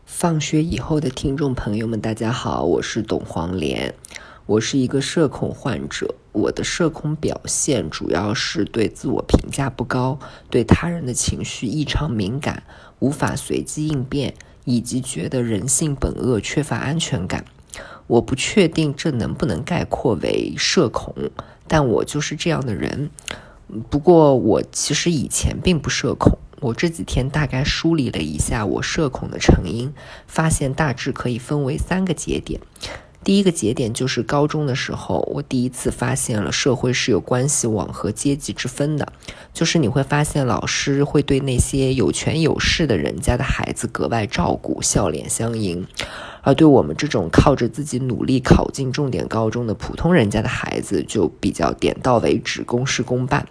放学以后的听众朋友们，大家好，我是董黄连，我是一个社恐患者，我的社恐表现主要是对自我评价不高，对他人的情绪异常敏感，无法随机应变。以及觉得人性本恶、缺乏安全感，我不确定这能不能概括为社恐，但我就是这样的人。不过我其实以前并不社恐，我这几天大概梳理了一下我社恐的成因，发现大致可以分为三个节点。第一个节点就是高中的时候，我第一次发现了社会是有关系网和阶级之分的，就是你会发现老师会对那些有权有势的人家的孩子格外照顾，笑脸相迎，而对我们这种靠着自己努力考进重点高中的普通人家的孩子就比较点到为止，公事公办。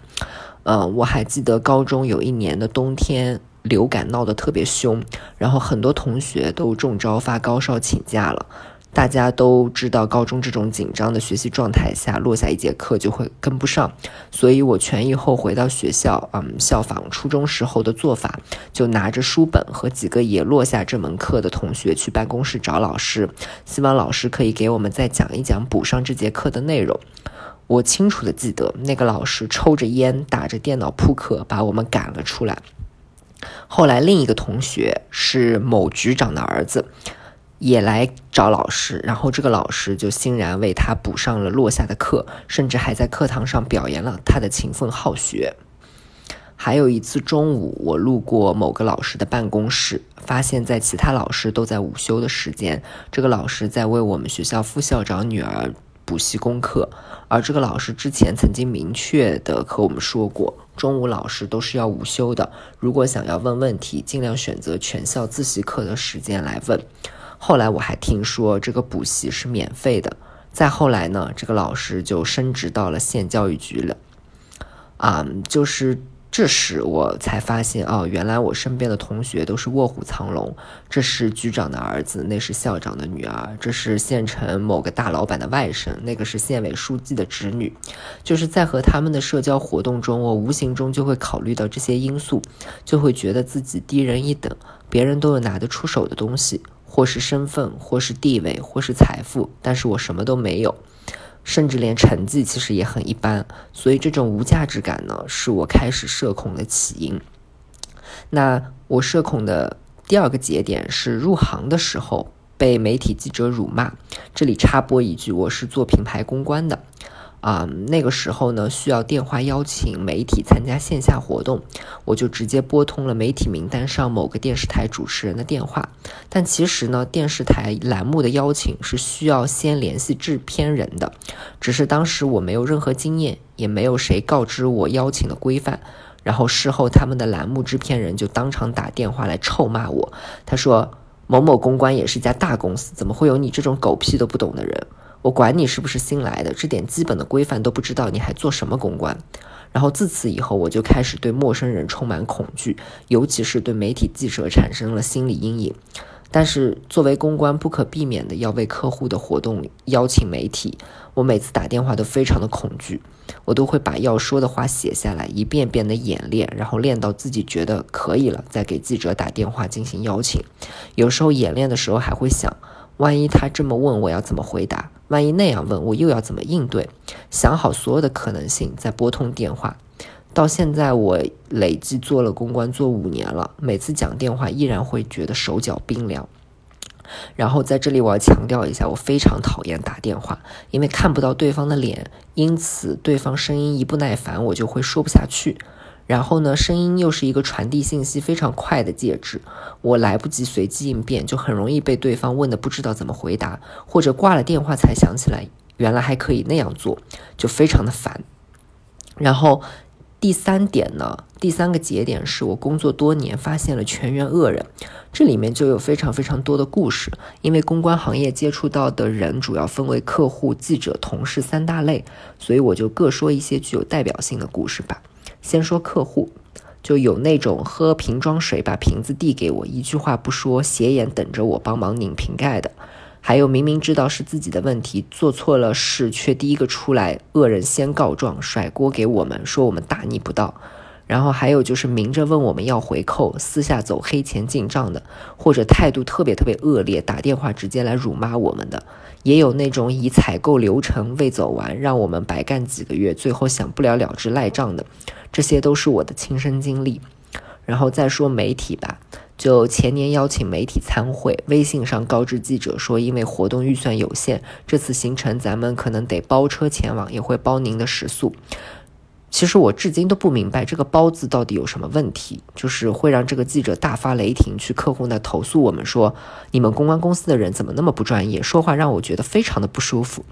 嗯，我还记得高中有一年的冬天，流感闹得特别凶，然后很多同学都中招发高烧请假了。大家都知道，高中这种紧张的学习状态下，落下一节课就会跟不上，所以我痊愈后回到学校，嗯，效仿初中时候的做法，就拿着书本和几个也落下这门课的同学去办公室找老师，希望老师可以给我们再讲一讲，补上这节课的内容。我清楚的记得，那个老师抽着烟，打着电脑扑克，把我们赶了出来。后来另一个同学是某局长的儿子。也来找老师，然后这个老师就欣然为他补上了落下的课，甚至还在课堂上表扬了他的勤奋好学。还有一次中午，我路过某个老师的办公室，发现在其他老师都在午休的时间，这个老师在为我们学校副校长女儿补习功课。而这个老师之前曾经明确的和我们说过，中午老师都是要午休的，如果想要问问题，尽量选择全校自习课的时间来问。后来我还听说这个补习是免费的。再后来呢，这个老师就升职到了县教育局了。啊，就是这时我才发现，哦，原来我身边的同学都是卧虎藏龙。这是局长的儿子，那是校长的女儿，这是县城某个大老板的外甥，那个是县委书记的侄女。就是在和他们的社交活动中，我无形中就会考虑到这些因素，就会觉得自己低人一等，别人都有拿得出手的东西。或是身份，或是地位，或是财富，但是我什么都没有，甚至连成绩其实也很一般，所以这种无价值感呢，是我开始社恐的起因。那我社恐的第二个节点是入行的时候被媒体记者辱骂。这里插播一句，我是做品牌公关的。啊，那个时候呢，需要电话邀请媒体参加线下活动，我就直接拨通了媒体名单上某个电视台主持人的电话。但其实呢，电视台栏目的邀请是需要先联系制片人的，只是当时我没有任何经验，也没有谁告知我邀请的规范。然后事后他们的栏目制片人就当场打电话来臭骂我，他说：“某某公关也是一家大公司，怎么会有你这种狗屁都不懂的人？”我管你是不是新来的，这点基本的规范都不知道，你还做什么公关？然后自此以后，我就开始对陌生人充满恐惧，尤其是对媒体记者产生了心理阴影。但是作为公关，不可避免的要为客户的活动邀请媒体，我每次打电话都非常的恐惧，我都会把要说的话写下来，一遍遍的演练，然后练到自己觉得可以了，再给记者打电话进行邀请。有时候演练的时候还会想。万一他这么问，我要怎么回答？万一那样问，我又要怎么应对？想好所有的可能性，再拨通电话。到现在，我累计做了公关做五年了，每次讲电话依然会觉得手脚冰凉。然后在这里，我要强调一下，我非常讨厌打电话，因为看不到对方的脸，因此对方声音一不耐烦，我就会说不下去。然后呢，声音又是一个传递信息非常快的介质，我来不及随机应变，就很容易被对方问的不知道怎么回答，或者挂了电话才想起来原来还可以那样做，就非常的烦。然后第三点呢，第三个节点是我工作多年发现了全员恶人，这里面就有非常非常多的故事，因为公关行业接触到的人主要分为客户、记者、同事三大类，所以我就各说一些具有代表性的故事吧。先说客户，就有那种喝瓶装水把瓶子递给我，一句话不说，斜眼等着我帮忙拧瓶盖的；还有明明知道是自己的问题，做错了事却第一个出来，恶人先告状，甩锅给我们，说我们大逆不道。然后还有就是明着问我们要回扣，私下走黑钱进账的，或者态度特别特别恶劣，打电话直接来辱骂我们的。也有那种以采购流程未走完，让我们白干几个月，最后想不了了之赖账的，这些都是我的亲身经历。然后再说媒体吧，就前年邀请媒体参会，微信上告知记者说，因为活动预算有限，这次行程咱们可能得包车前往，也会包您的食宿。其实我至今都不明白这个“包”字到底有什么问题，就是会让这个记者大发雷霆，去客户那投诉我们说，你们公关公司的人怎么那么不专业，说话让我觉得非常的不舒服。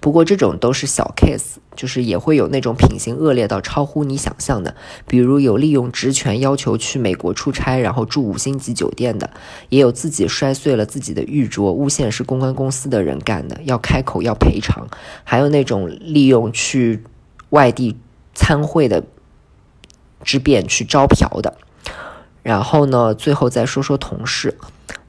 不过这种都是小 case，就是也会有那种品行恶劣到超乎你想象的，比如有利用职权要求去美国出差，然后住五星级酒店的，也有自己摔碎了自己的玉镯，诬陷是公关公司的人干的，要开口要赔偿，还有那种利用去。外地参会的之便去招嫖的，然后呢，最后再说说同事，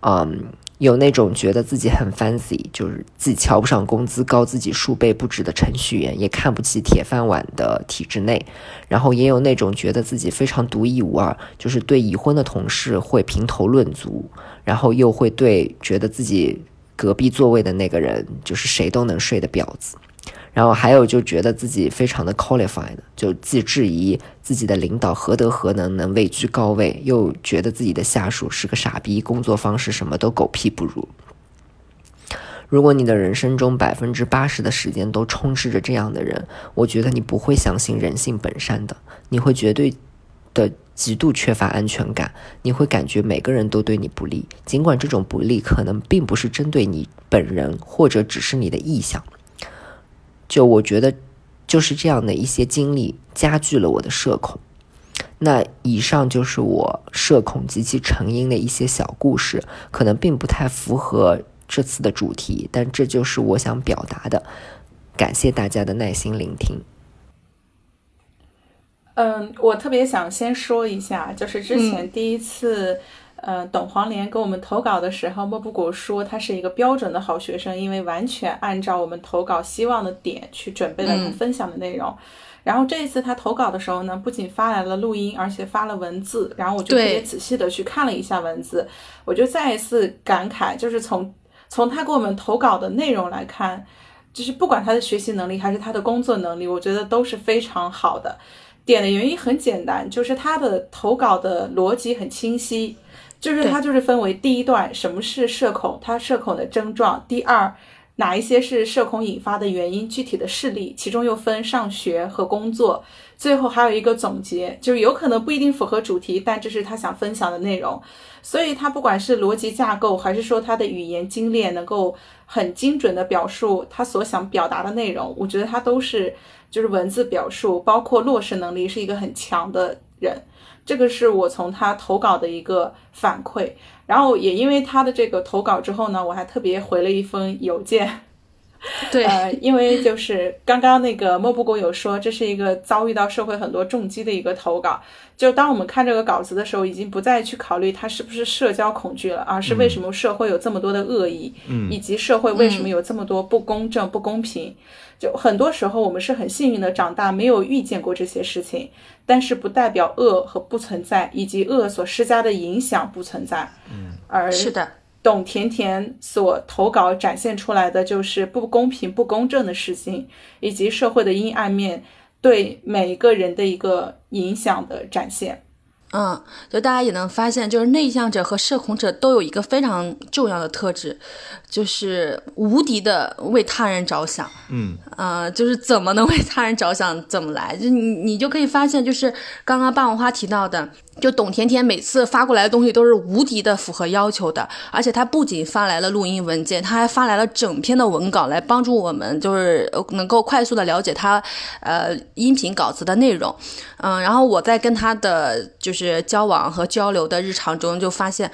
嗯，有那种觉得自己很 fancy，就是自己瞧不上工资高自己数倍不止的程序员，也看不起铁饭碗的体制内，然后也有那种觉得自己非常独一无二，就是对已婚的同事会评头论足，然后又会对觉得自己隔壁座位的那个人就是谁都能睡的婊子。然后还有就觉得自己非常的 qualified，就既质疑自己的领导何德何能能位居高位，又觉得自己的下属是个傻逼，工作方式什么都狗屁不如。如果你的人生中百分之八十的时间都充斥着这样的人，我觉得你不会相信人性本善的，你会绝对的极度缺乏安全感，你会感觉每个人都对你不利，尽管这种不利可能并不是针对你本人，或者只是你的意向。就我觉得，就是这样的一些经历加剧了我的社恐。那以上就是我社恐及其成因的一些小故事，可能并不太符合这次的主题，但这就是我想表达的。感谢大家的耐心聆听。嗯，我特别想先说一下，就是之前第一次。呃，董黄连给我们投稿的时候，莫布谷说他是一个标准的好学生，因为完全按照我们投稿希望的点去准备了他分享的内容。然后这一次他投稿的时候呢，不仅发来了录音，而且发了文字。然后我就特别仔细的去看了一下文字，我就再一次感慨，就是从从他给我们投稿的内容来看，就是不管他的学习能力还是他的工作能力，我觉得都是非常好的。点的原因很简单，就是他的投稿的逻辑很清晰。就是它就是分为第一段什么是社恐，它社恐的症状；第二，哪一些是社恐引发的原因，具体的事例，其中又分上学和工作。最后还有一个总结，就是有可能不一定符合主题，但这是他想分享的内容。所以他不管是逻辑架构，还是说他的语言精炼，能够很精准的表述他所想表达的内容，我觉得他都是就是文字表述，包括落实能力是一个很强的人。这个是我从他投稿的一个反馈。然后也因为他的这个投稿之后呢，我还特别回了一封邮件。对，呃，因为就是刚刚那个莫布谷有说，这是一个遭遇到社会很多重击的一个投稿。就当我们看这个稿子的时候，已经不再去考虑它是不是社交恐惧了，而是为什么社会有这么多的恶意，嗯，以及社会为什么有这么多不公正、不公平。就很多时候我们是很幸运的长大，没有遇见过这些事情，但是不代表恶和不存在，以及恶所施加的影响不存在。嗯，而是的。董甜甜所投稿展现出来的就是不公平、不公正的事情，以及社会的阴暗面对每一个人的一个影响的展现。嗯，就大家也能发现，就是内向者和社恐者都有一个非常重要的特质，就是无敌的为他人着想。嗯，呃，就是怎么能为他人着想，怎么来？就你你就可以发现，就是刚刚霸王花提到的。就董甜甜每次发过来的东西都是无敌的符合要求的，而且他不仅发来了录音文件，他还发来了整篇的文稿来帮助我们，就是能够快速的了解他，呃，音频稿子的内容。嗯，然后我在跟他的就是交往和交流的日常中就发现，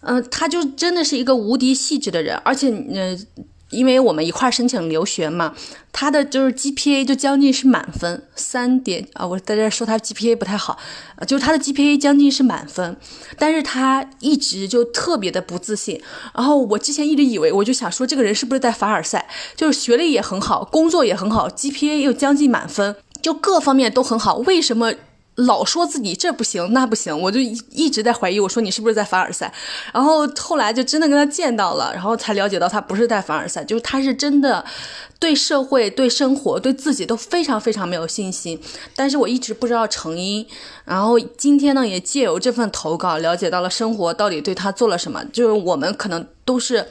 嗯，他就真的是一个无敌细致的人，而且，嗯。因为我们一块申请留学嘛，他的就是 GPA 就将近是满分，三点啊，我在这说他 GPA 不太好，就是他的 GPA 将近是满分，但是他一直就特别的不自信。然后我之前一直以为，我就想说这个人是不是在凡尔赛，就是学历也很好，工作也很好，GPA 又将近满分，就各方面都很好，为什么？老说自己这不行那不行，我就一直在怀疑。我说你是不是在凡尔赛？然后后来就真的跟他见到了，然后才了解到他不是在凡尔赛，就是他是真的对社会、对生活、对自己都非常非常没有信心。但是我一直不知道成因。然后今天呢，也借由这份投稿了解到了生活到底对他做了什么。就是我们可能。都是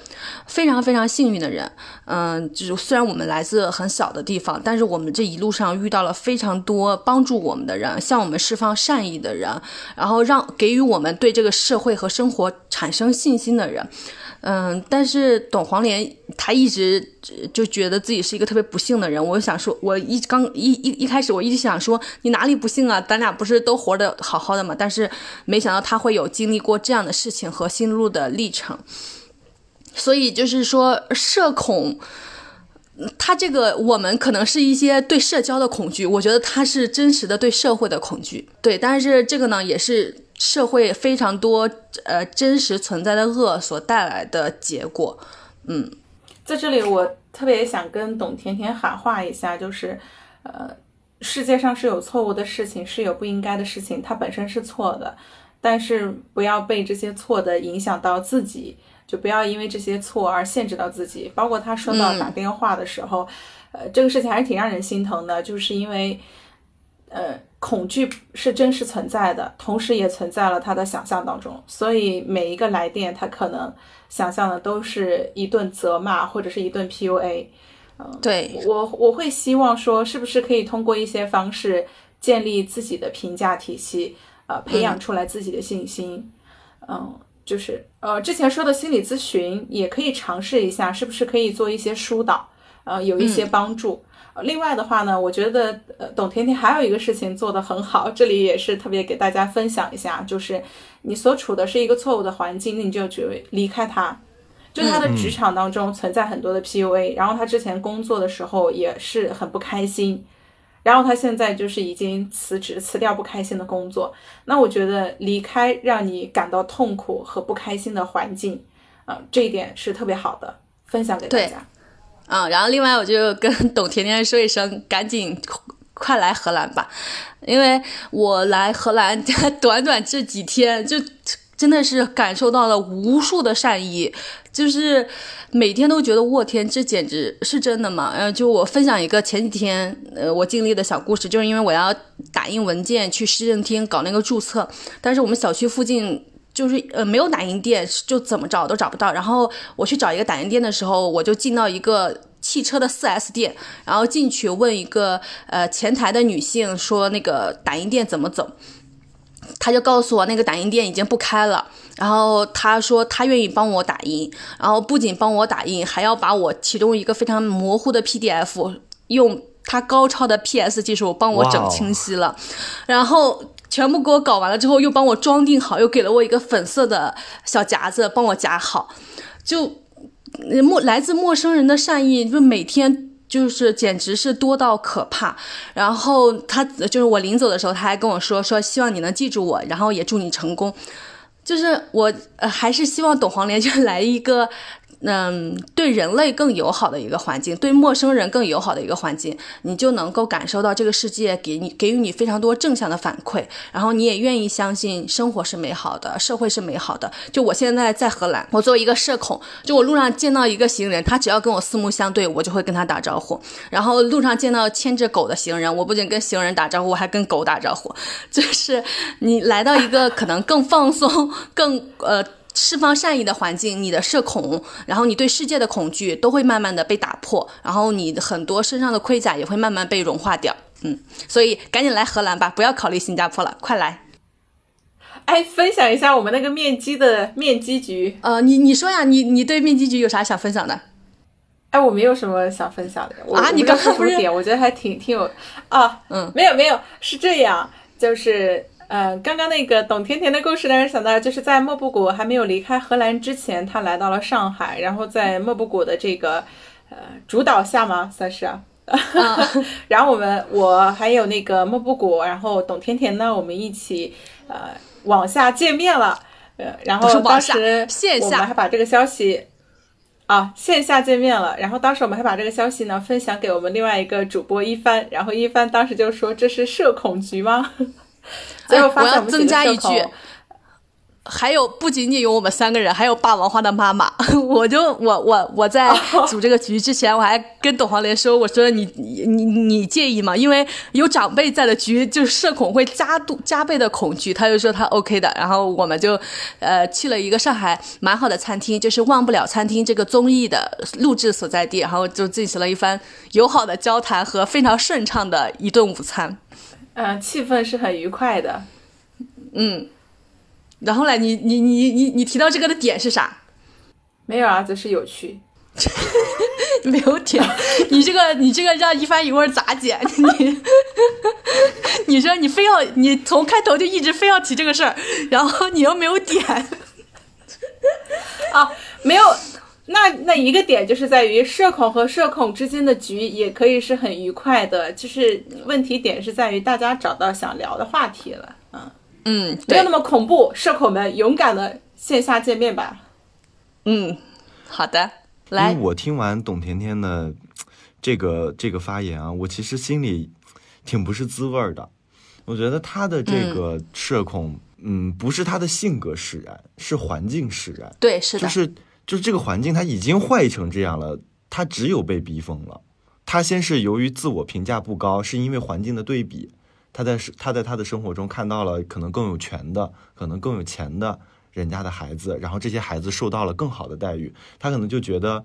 非常非常幸运的人，嗯，就是虽然我们来自很小的地方，但是我们这一路上遇到了非常多帮助我们的人，向我们释放善意的人，然后让给予我们对这个社会和生活产生信心的人，嗯，但是董黄连他一直就觉得自己是一个特别不幸的人。我想说，我一刚一一一开始我一直想说你哪里不幸啊？咱俩不是都活得好好的吗？但是没想到他会有经历过这样的事情和心路的历程。所以就是说，社恐，他这个我们可能是一些对社交的恐惧，我觉得他是真实的对社会的恐惧。对，但是这个呢，也是社会非常多呃真实存在的恶所带来的结果。嗯，在这里我特别想跟董甜甜喊话一下，就是呃，世界上是有错误的事情，是有不应该的事情，它本身是错的，但是不要被这些错的影响到自己。就不要因为这些错而限制到自己。包括他说到打电话的时候，呃，这个事情还是挺让人心疼的，就是因为，呃，恐惧是真实存在的，同时也存在了他的想象当中。所以每一个来电，他可能想象的都是一顿责骂或者是一顿 PUA。嗯，对我我会希望说，是不是可以通过一些方式建立自己的评价体系，呃，培养出来自己的信心。嗯。就是呃，之前说的心理咨询也可以尝试一下，是不是可以做一些疏导，呃，有一些帮助。另外的话呢，我觉得呃，董甜甜还有一个事情做得很好，这里也是特别给大家分享一下，就是你所处的是一个错误的环境，那你就觉离开它。就他的职场当中存在很多的 PUA，然后他之前工作的时候也是很不开心。然后他现在就是已经辞职，辞掉不开心的工作。那我觉得离开让你感到痛苦和不开心的环境，啊，这一点是特别好的，分享给大家。嗯，然后另外我就跟董甜甜说一声，赶紧快来荷兰吧，因为我来荷兰 短短这几天就。真的是感受到了无数的善意，就是每天都觉得我天，这简直是真的吗？呃，就我分享一个前几天呃我经历的小故事，就是因为我要打印文件去市政厅搞那个注册，但是我们小区附近就是呃没有打印店，就怎么找都找不到。然后我去找一个打印店的时候，我就进到一个汽车的 4S 店，然后进去问一个呃前台的女性说那个打印店怎么走，她就告诉我那个打印店已经不开了。然后她说她愿意帮我打印，然后不仅帮我打印，还要把我其中一个非常模糊的 PDF 用。他高超的 PS 技术帮我整清晰了，然后全部给我搞完了之后，又帮我装订好，又给了我一个粉色的小夹子帮我夹好，就陌来自陌生人的善意，就每天就是简直是多到可怕。然后他就是我临走的时候，他还跟我说说希望你能记住我，然后也祝你成功。就是我呃还是希望董黄连就来一个。嗯，对人类更友好的一个环境，对陌生人更友好的一个环境，你就能够感受到这个世界给你给予你非常多正向的反馈，然后你也愿意相信生活是美好的，社会是美好的。就我现在在荷兰，我作为一个社恐，就我路上见到一个行人，他只要跟我四目相对，我就会跟他打招呼。然后路上见到牵着狗的行人，我不仅跟行人打招呼，我还跟狗打招呼。就是你来到一个可能更放松、更呃。释放善意的环境，你的社恐，然后你对世界的恐惧都会慢慢的被打破，然后你很多身上的盔甲也会慢慢被融化掉。嗯，所以赶紧来荷兰吧，不要考虑新加坡了，快来！哎，分享一下我们那个面基的面基局。呃，你你说呀，你你对面基局有啥想分享的？哎，我没有什么想分享的。啊，你刚刚不是点？我觉得还挺挺有啊。嗯，没有没有，是这样，就是。呃，刚刚那个董甜甜的故事让人想到，就是在莫布谷还没有离开荷兰之前，他来到了上海，然后在莫布谷的这个呃主导下嘛，算是啊。然后我们我还有那个莫布谷，然后董甜甜呢，我们一起呃往下见面了。呃，然后当时线下我们还把这个消息啊线下见面了，然后当时我们还把这个消息呢分享给我们另外一个主播一帆，然后一帆当时就说这是社恐局吗？哎，我要增加一句，还有不仅仅有我们三个人，还有霸王花的妈妈。我就我我我在 组这个局之前，我还跟董黄连说，我说你你你介意吗？因为有长辈在的局，就是社恐会加度加倍的恐惧。他就说他 OK 的，然后我们就呃去了一个上海蛮好的餐厅，就是忘不了餐厅这个综艺的录制所在地，然后就进行了一番友好的交谈和非常顺畅的一顿午餐。嗯，气氛是很愉快的，嗯，然后呢，你你你你你提到这个的点是啥？没有啊，就是有趣，没有点。你这个 你这个让一帆一会儿咋剪？你你说你非要你从开头就一直非要提这个事儿，然后你又没有点啊，没有。那那一个点就是在于社恐和社恐之间的局也可以是很愉快的，就是问题点是在于大家找到想聊的话题了，嗯嗯，没有那么恐怖，社恐们勇敢的线下见面吧。嗯，好的，来，我听完董甜甜的这个这个发言啊，我其实心里挺不是滋味的。我觉得他的这个社恐，嗯，不是他的性格使然，是环境使然。对，是的，就是。就是这个环境，它已经坏成这样了，他只有被逼疯了。他先是由于自我评价不高，是因为环境的对比，他在他在他的生活中看到了可能更有权的、可能更有钱的人家的孩子，然后这些孩子受到了更好的待遇，他可能就觉得，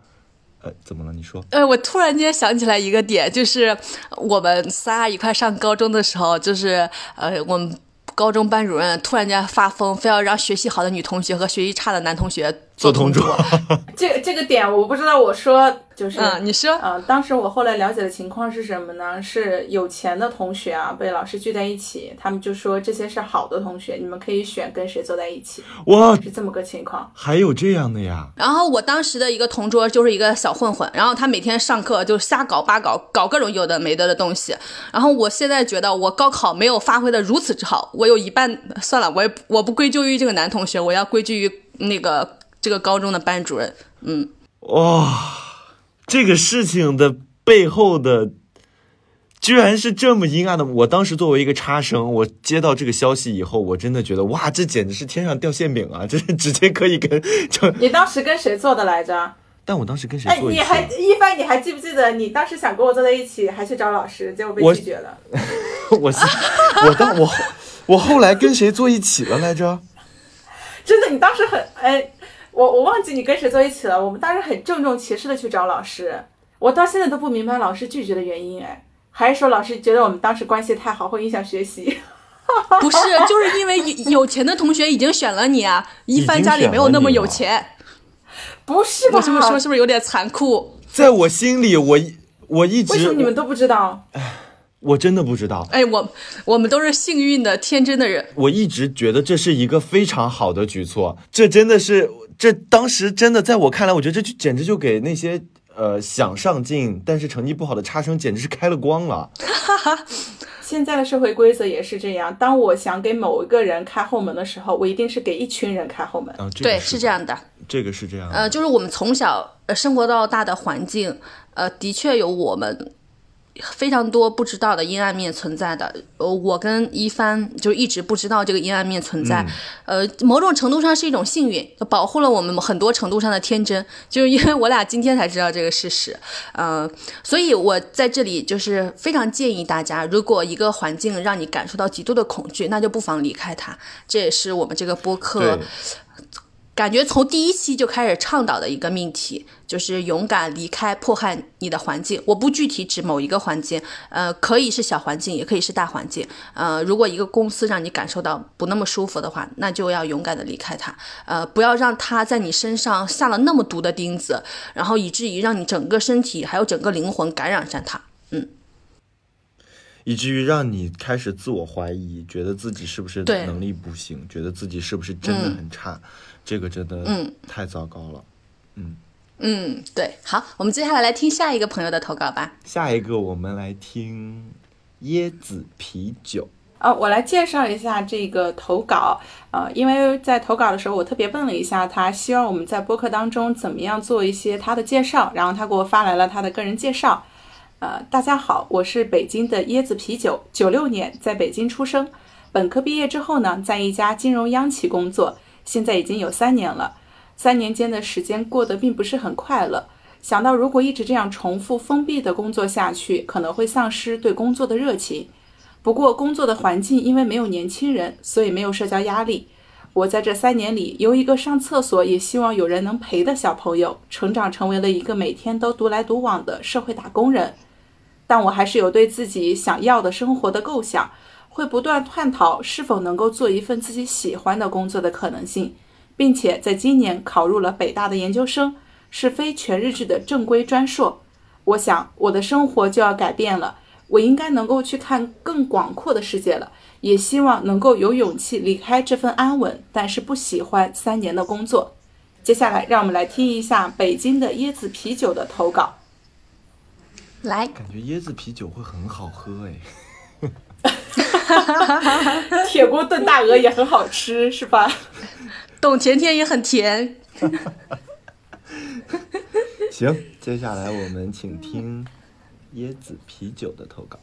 呃，怎么了？你说？呃，我突然间想起来一个点，就是我们仨一块上高中的时候，就是呃，我们高中班主任突然间发疯，非要让学习好的女同学和学习差的男同学。做同桌，这这个点我不知道。我说就是，嗯，你说，嗯，当时我后来了解的情况是什么呢？是有钱的同学啊，被老师聚在一起，他们就说这些是好的同学，你们可以选跟谁坐在一起。哇，是这么个情况，还有这样的呀？然后我当时的一个同桌就是一个小混混，然后他每天上课就瞎搞八搞，搞各种有的没的的东西。然后我现在觉得我高考没有发挥的如此之好，我有一半算了，我也我不归咎于这个男同学，我要归咎于那个。这个高中的班主任，嗯，哇，这个事情的背后的居然是这么阴暗的。我当时作为一个差生，我接到这个消息以后，我真的觉得哇，这简直是天上掉馅饼啊！这是直接可以跟就 你当时跟谁坐的来着？但我当时跟谁坐？你还 一帆，你还记不记得你当时想跟我坐在一起，还去找老师，结果被拒绝了。我我当我我后来跟谁坐一起了来着？真的，你当时很哎，我我忘记你跟谁坐一起了。我们当时很郑重其事的去找老师，我到现在都不明白老师拒绝的原因，哎，还是说老师觉得我们当时关系太好，会影响学习？不是，就是因为有钱的同学已经选了你啊，一帆家里没有那么有钱。不是吧？我这么说是不是有点残酷？在我心里，我我一直为什么你们都不知道？我真的不知道。哎，我我们都是幸运的、天真的人。我一直觉得这是一个非常好的举措，这真的是，这当时真的在我看来，我觉得这就简直就给那些呃想上进但是成绩不好的差生简直是开了光了。哈哈。现在的社会规则也是这样，当我想给某一个人开后门的时候，我一定是给一群人开后门。对，是这样的。这个是这样。呃，就是我们从小呃生活到大的环境，呃，的确有我们。非常多不知道的阴暗面存在的，呃，我跟一帆就一直不知道这个阴暗面存在，呃，某种程度上是一种幸运，保护了我们很多程度上的天真，就是因为我俩今天才知道这个事实，呃，所以我在这里就是非常建议大家，如果一个环境让你感受到极度的恐惧，那就不妨离开它，这也是我们这个播客。感觉从第一期就开始倡导的一个命题，就是勇敢离开迫害你的环境。我不具体指某一个环境，呃，可以是小环境，也可以是大环境。呃，如果一个公司让你感受到不那么舒服的话，那就要勇敢的离开它。呃，不要让它在你身上下了那么毒的钉子，然后以至于让你整个身体还有整个灵魂感染上它。嗯，以至于让你开始自我怀疑，觉得自己是不是能力不行，觉得自己是不是真的很差。这个真的嗯太糟糕了，嗯嗯对，好，我们接下来来听下一个朋友的投稿吧。下一个我们来听椰子啤酒啊，我来介绍一下这个投稿呃，因为在投稿的时候我特别问了一下他，希望我们在播客当中怎么样做一些他的介绍，然后他给我发来了他的个人介绍。呃，大家好，我是北京的椰子啤酒，九六年在北京出生，本科毕业之后呢，在一家金融央企工作。现在已经有三年了，三年间的时间过得并不是很快乐。想到如果一直这样重复封闭的工作下去，可能会丧失对工作的热情。不过工作的环境因为没有年轻人，所以没有社交压力。我在这三年里，由一个上厕所也希望有人能陪的小朋友，成长成为了一个每天都独来独往的社会打工人。但我还是有对自己想要的生活的构想。会不断探讨是否能够做一份自己喜欢的工作的可能性，并且在今年考入了北大的研究生，是非全日制的正规专硕。我想我的生活就要改变了，我应该能够去看更广阔的世界了，也希望能够有勇气离开这份安稳但是不喜欢三年的工作。接下来，让我们来听一下北京的椰子啤酒的投稿。来，感觉椰子啤酒会很好喝哎。铁锅炖大鹅也很好吃，是吧？董甜甜也很甜。行，接下来我们请听椰子啤酒的投稿。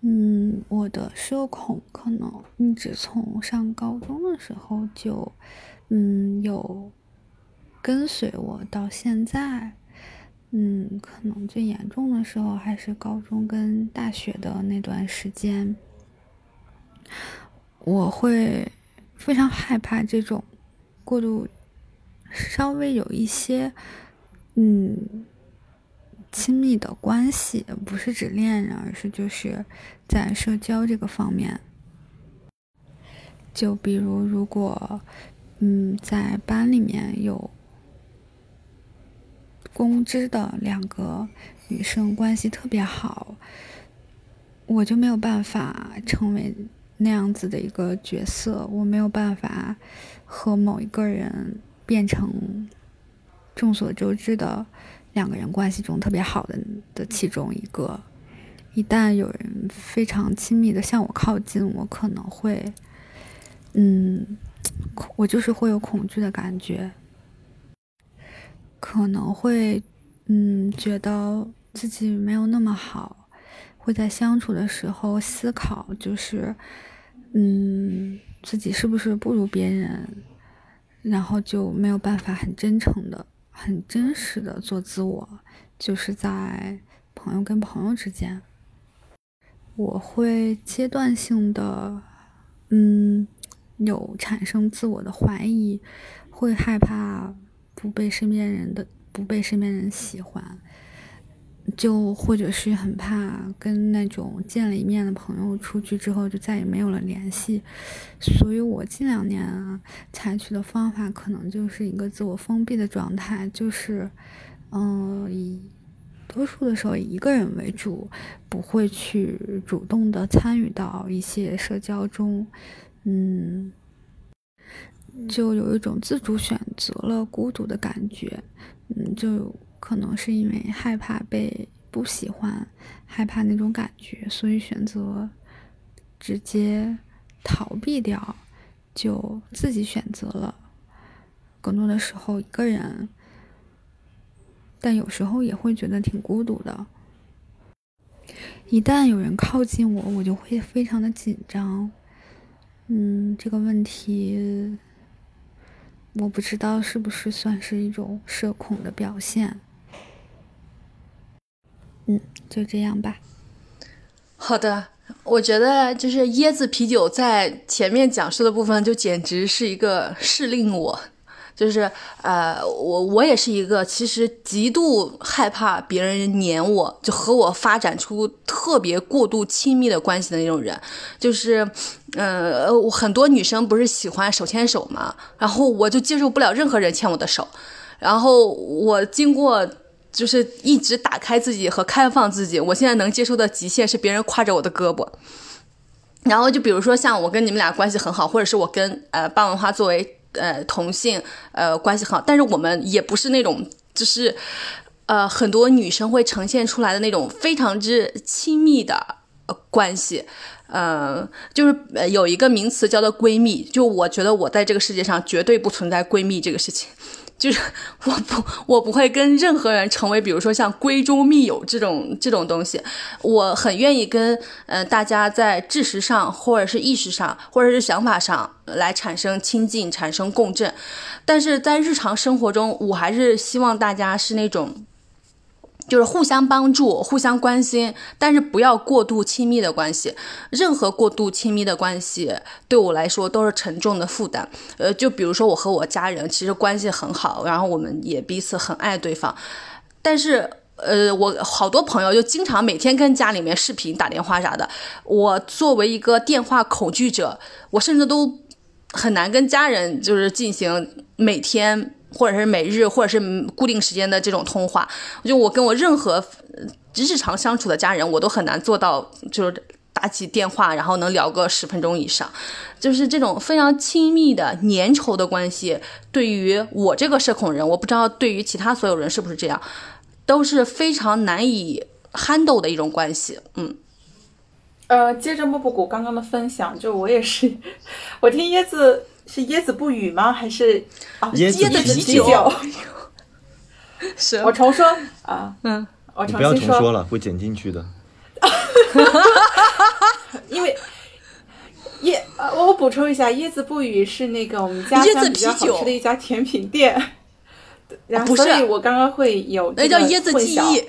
嗯，我的社恐可能一直从上高中的时候就，嗯，有跟随我到现在。嗯，可能最严重的时候还是高中跟大学的那段时间。我会非常害怕这种过度，稍微有一些嗯亲密的关系，不是指恋人，而是就是在社交这个方面。就比如，如果嗯在班里面有公知的两个女生关系特别好，我就没有办法成为。那样子的一个角色，我没有办法和某一个人变成众所周知的两个人关系中特别好的的其中一个。一旦有人非常亲密的向我靠近，我可能会，嗯，我就是会有恐惧的感觉，可能会，嗯，觉得自己没有那么好，会在相处的时候思考，就是。嗯，自己是不是不如别人，然后就没有办法很真诚的、很真实的做自我，就是在朋友跟朋友之间，我会阶段性的，嗯，有产生自我的怀疑，会害怕不被身边人的不被身边人喜欢，就或者是很怕跟那种见了一面的朋友出去之后就再也没有了联系，所以我近两年啊采取的方法可能就是一个自我封闭的状态，就是嗯以多数的时候以一个人为主，不会去主动的参与到一些社交中。嗯，就有一种自主选择了孤独的感觉，嗯，就可能是因为害怕被不喜欢，害怕那种感觉，所以选择直接逃避掉，就自己选择了更多的时候一个人，但有时候也会觉得挺孤独的。一旦有人靠近我，我就会非常的紧张。嗯，这个问题我不知道是不是算是一种社恐的表现。嗯，就这样吧。好的，我觉得就是椰子啤酒在前面讲述的部分，就简直是一个试令我。就是呃，我我也是一个其实极度害怕别人黏我，就和我发展出特别过度亲密的关系的那种人。就是，呃，很多女生不是喜欢手牵手嘛，然后我就接受不了任何人牵我的手。然后我经过就是一直打开自己和开放自己，我现在能接受的极限是别人挎着我的胳膊。然后就比如说像我跟你们俩关系很好，或者是我跟呃半文花作为。呃，同性呃关系很好，但是我们也不是那种，就是呃很多女生会呈现出来的那种非常之亲密的呃关系，呃，就是有一个名词叫做闺蜜，就我觉得我在这个世界上绝对不存在闺蜜这个事情。就是 我不我不会跟任何人成为，比如说像闺中密友这种这种东西。我很愿意跟呃大家在知识上，或者是意识上，或者是想法上来产生亲近，产生共振。但是在日常生活中，我还是希望大家是那种。就是互相帮助、互相关心，但是不要过度亲密的关系。任何过度亲密的关系对我来说都是沉重的负担。呃，就比如说我和我家人其实关系很好，然后我们也彼此很爱对方。但是，呃，我好多朋友就经常每天跟家里面视频、打电话啥的。我作为一个电话恐惧者，我甚至都很难跟家人就是进行每天。或者是每日，或者是固定时间的这种通话，就我跟我任何日常相处的家人，我都很难做到，就是打起电话，然后能聊个十分钟以上。就是这种非常亲密的粘稠的关系，对于我这个社恐人，我不知道对于其他所有人是不是这样，都是非常难以 handle 的一种关系。嗯，呃，接着莫布谷刚刚的分享，就我也是，我听椰子。是椰子不语吗？还是啊？椰子啤酒。是。我重说啊，嗯，我重不要重说了，会剪进去的。因为椰，我补充一下，椰子不语是那个我们家乡比较好吃的一家甜品店。然后，所以我刚刚会有那叫椰子记忆。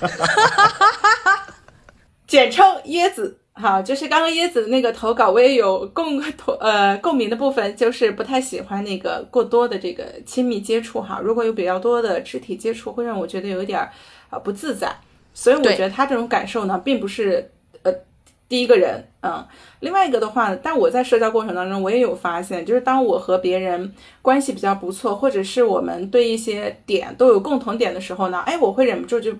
简称椰子。好，就是刚刚椰子的那个投稿，我也有共同呃共鸣的部分，就是不太喜欢那个过多的这个亲密接触哈。如果有比较多的肢体接触，会让我觉得有一点儿啊不自在。所以我觉得他这种感受呢，并不是呃第一个人，嗯，另外一个的话，但我在社交过程当中，我也有发现，就是当我和别人关系比较不错，或者是我们对一些点都有共同点的时候呢，哎，我会忍不住就。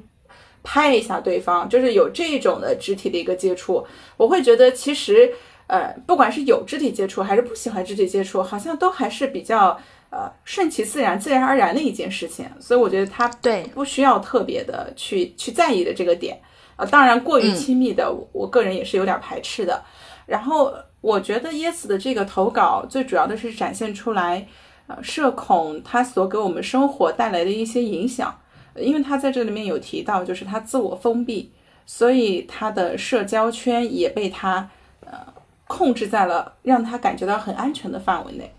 拍一下对方，就是有这种的肢体的一个接触，我会觉得其实，呃，不管是有肢体接触还是不喜欢肢体接触，好像都还是比较呃顺其自然、自然而然的一件事情。所以我觉得他对不需要特别的去去在意的这个点啊。当然，过于亲密的，我个人也是有点排斥的。然后我觉得椰子的这个投稿最主要的是展现出来，呃，社恐它所给我们生活带来的一些影响。因为他在这里面有提到，就是他自我封闭，所以他的社交圈也被他呃控制在了让他感觉到很安全的范围内。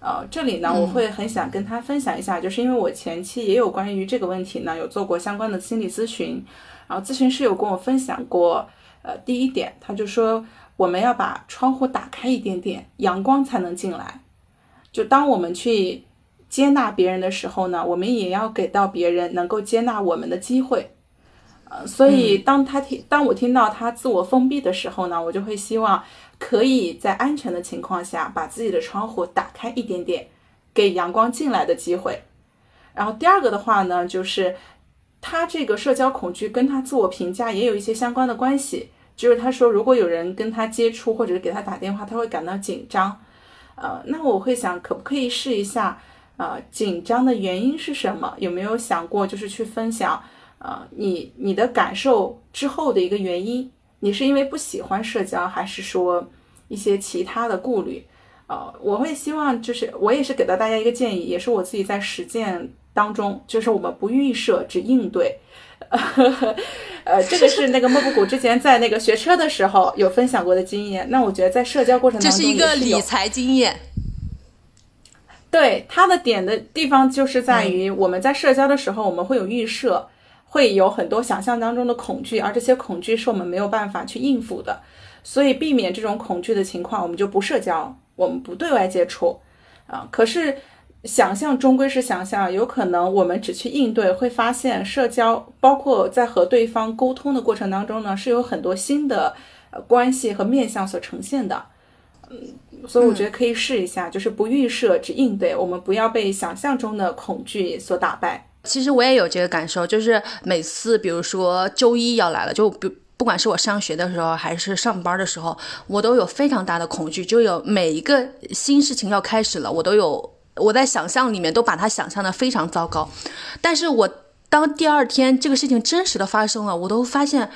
呃，这里呢，我会很想跟他分享一下，就是因为我前期也有关于这个问题呢，有做过相关的心理咨询，然后咨询师有跟我分享过，呃，第一点，他就说我们要把窗户打开一点点，阳光才能进来。就当我们去接纳别人的时候呢，我们也要给到别人能够接纳我们的机会。呃，所以当他听，当我听到他自我封闭的时候呢，我就会希望可以在安全的情况下把自己的窗户打开一点点，给阳光进来的机会。然后第二个的话呢，就是他这个社交恐惧跟他自我评价也有一些相关的关系。就是他说，如果有人跟他接触或者是给他打电话，他会感到紧张。呃，那我会想，可不可以试一下？呃，紧张的原因是什么？有没有想过，就是去分享？呃，你你的感受之后的一个原因，你是因为不喜欢社交，还是说一些其他的顾虑？呃，我会希望就是我也是给到大家一个建议，也是我自己在实践当中，就是我们不预设，只应对。呃，这个是那个莫布谷之前在那个学车的时候有分享过的经验。那我觉得在社交过程当中，这是一个理财经验。对它的点的地方就是在于我们在社交的时候，我们会有预设，会有很多想象当中的恐惧，而这些恐惧是我们没有办法去应付的。所以避免这种恐惧的情况，我们就不社交，我们不对外接触啊。可是。想象终归是想象，有可能我们只去应对，会发现社交，包括在和对方沟通的过程当中呢，是有很多新的呃关系和面相所呈现的。嗯，所以我觉得可以试一下，就是不预设，只应对，我们不要被想象中的恐惧所打败。其实我也有这个感受，就是每次比如说周一要来了，就不不管是我上学的时候还是上班的时候，我都有非常大的恐惧，就有每一个新事情要开始了，我都有。我在想象里面都把它想象的非常糟糕，但是我当第二天这个事情真实的发生了，我都发现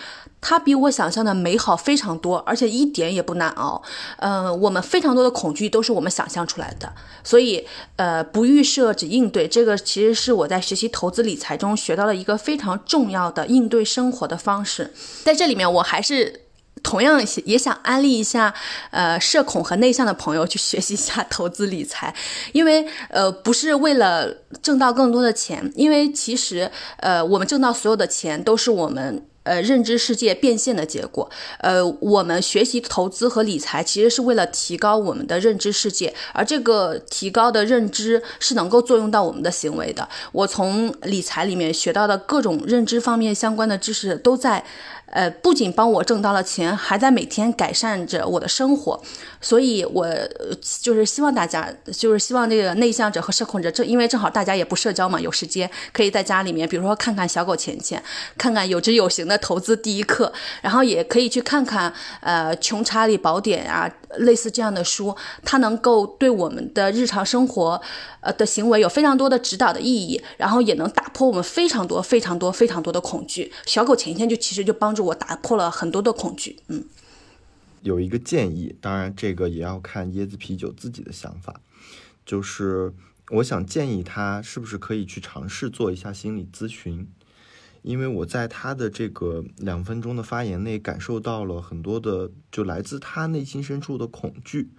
它比我想象的美好非常多，而且一点也不难熬。嗯，我们非常多的恐惧都是我们想象出来的，所以呃，不预设只应对，这个其实是我在学习投资理财中学到了一个非常重要的应对生活的方式。在这里面，我还是。同样也想安利一下，呃，社恐和内向的朋友去学习一下投资理财，因为呃，不是为了挣到更多的钱，因为其实呃，我们挣到所有的钱都是我们呃认知世界变现的结果，呃，我们学习投资和理财其实是为了提高我们的认知世界，而这个提高的认知是能够作用到我们的行为的。我从理财里面学到的各种认知方面相关的知识都在。呃，不仅帮我挣到了钱，还在每天改善着我的生活，所以我就是希望大家，就是希望这个内向者和社恐者，正因为正好大家也不社交嘛，有时间可以在家里面，比如说看看小狗钱钱，看看有知有行的投资第一课，然后也可以去看看呃《穷查理宝典》啊，类似这样的书，它能够对我们的日常生活呃的行为有非常多的指导的意义，然后也能打破我们非常多非常多非常多的恐惧。小狗钱钱就其实就帮助。我打破了很多的恐惧，嗯，有一个建议，当然这个也要看椰子啤酒自己的想法，就是我想建议他是不是可以去尝试做一下心理咨询，因为我在他的这个两分钟的发言内感受到了很多的，就来自他内心深处的恐惧，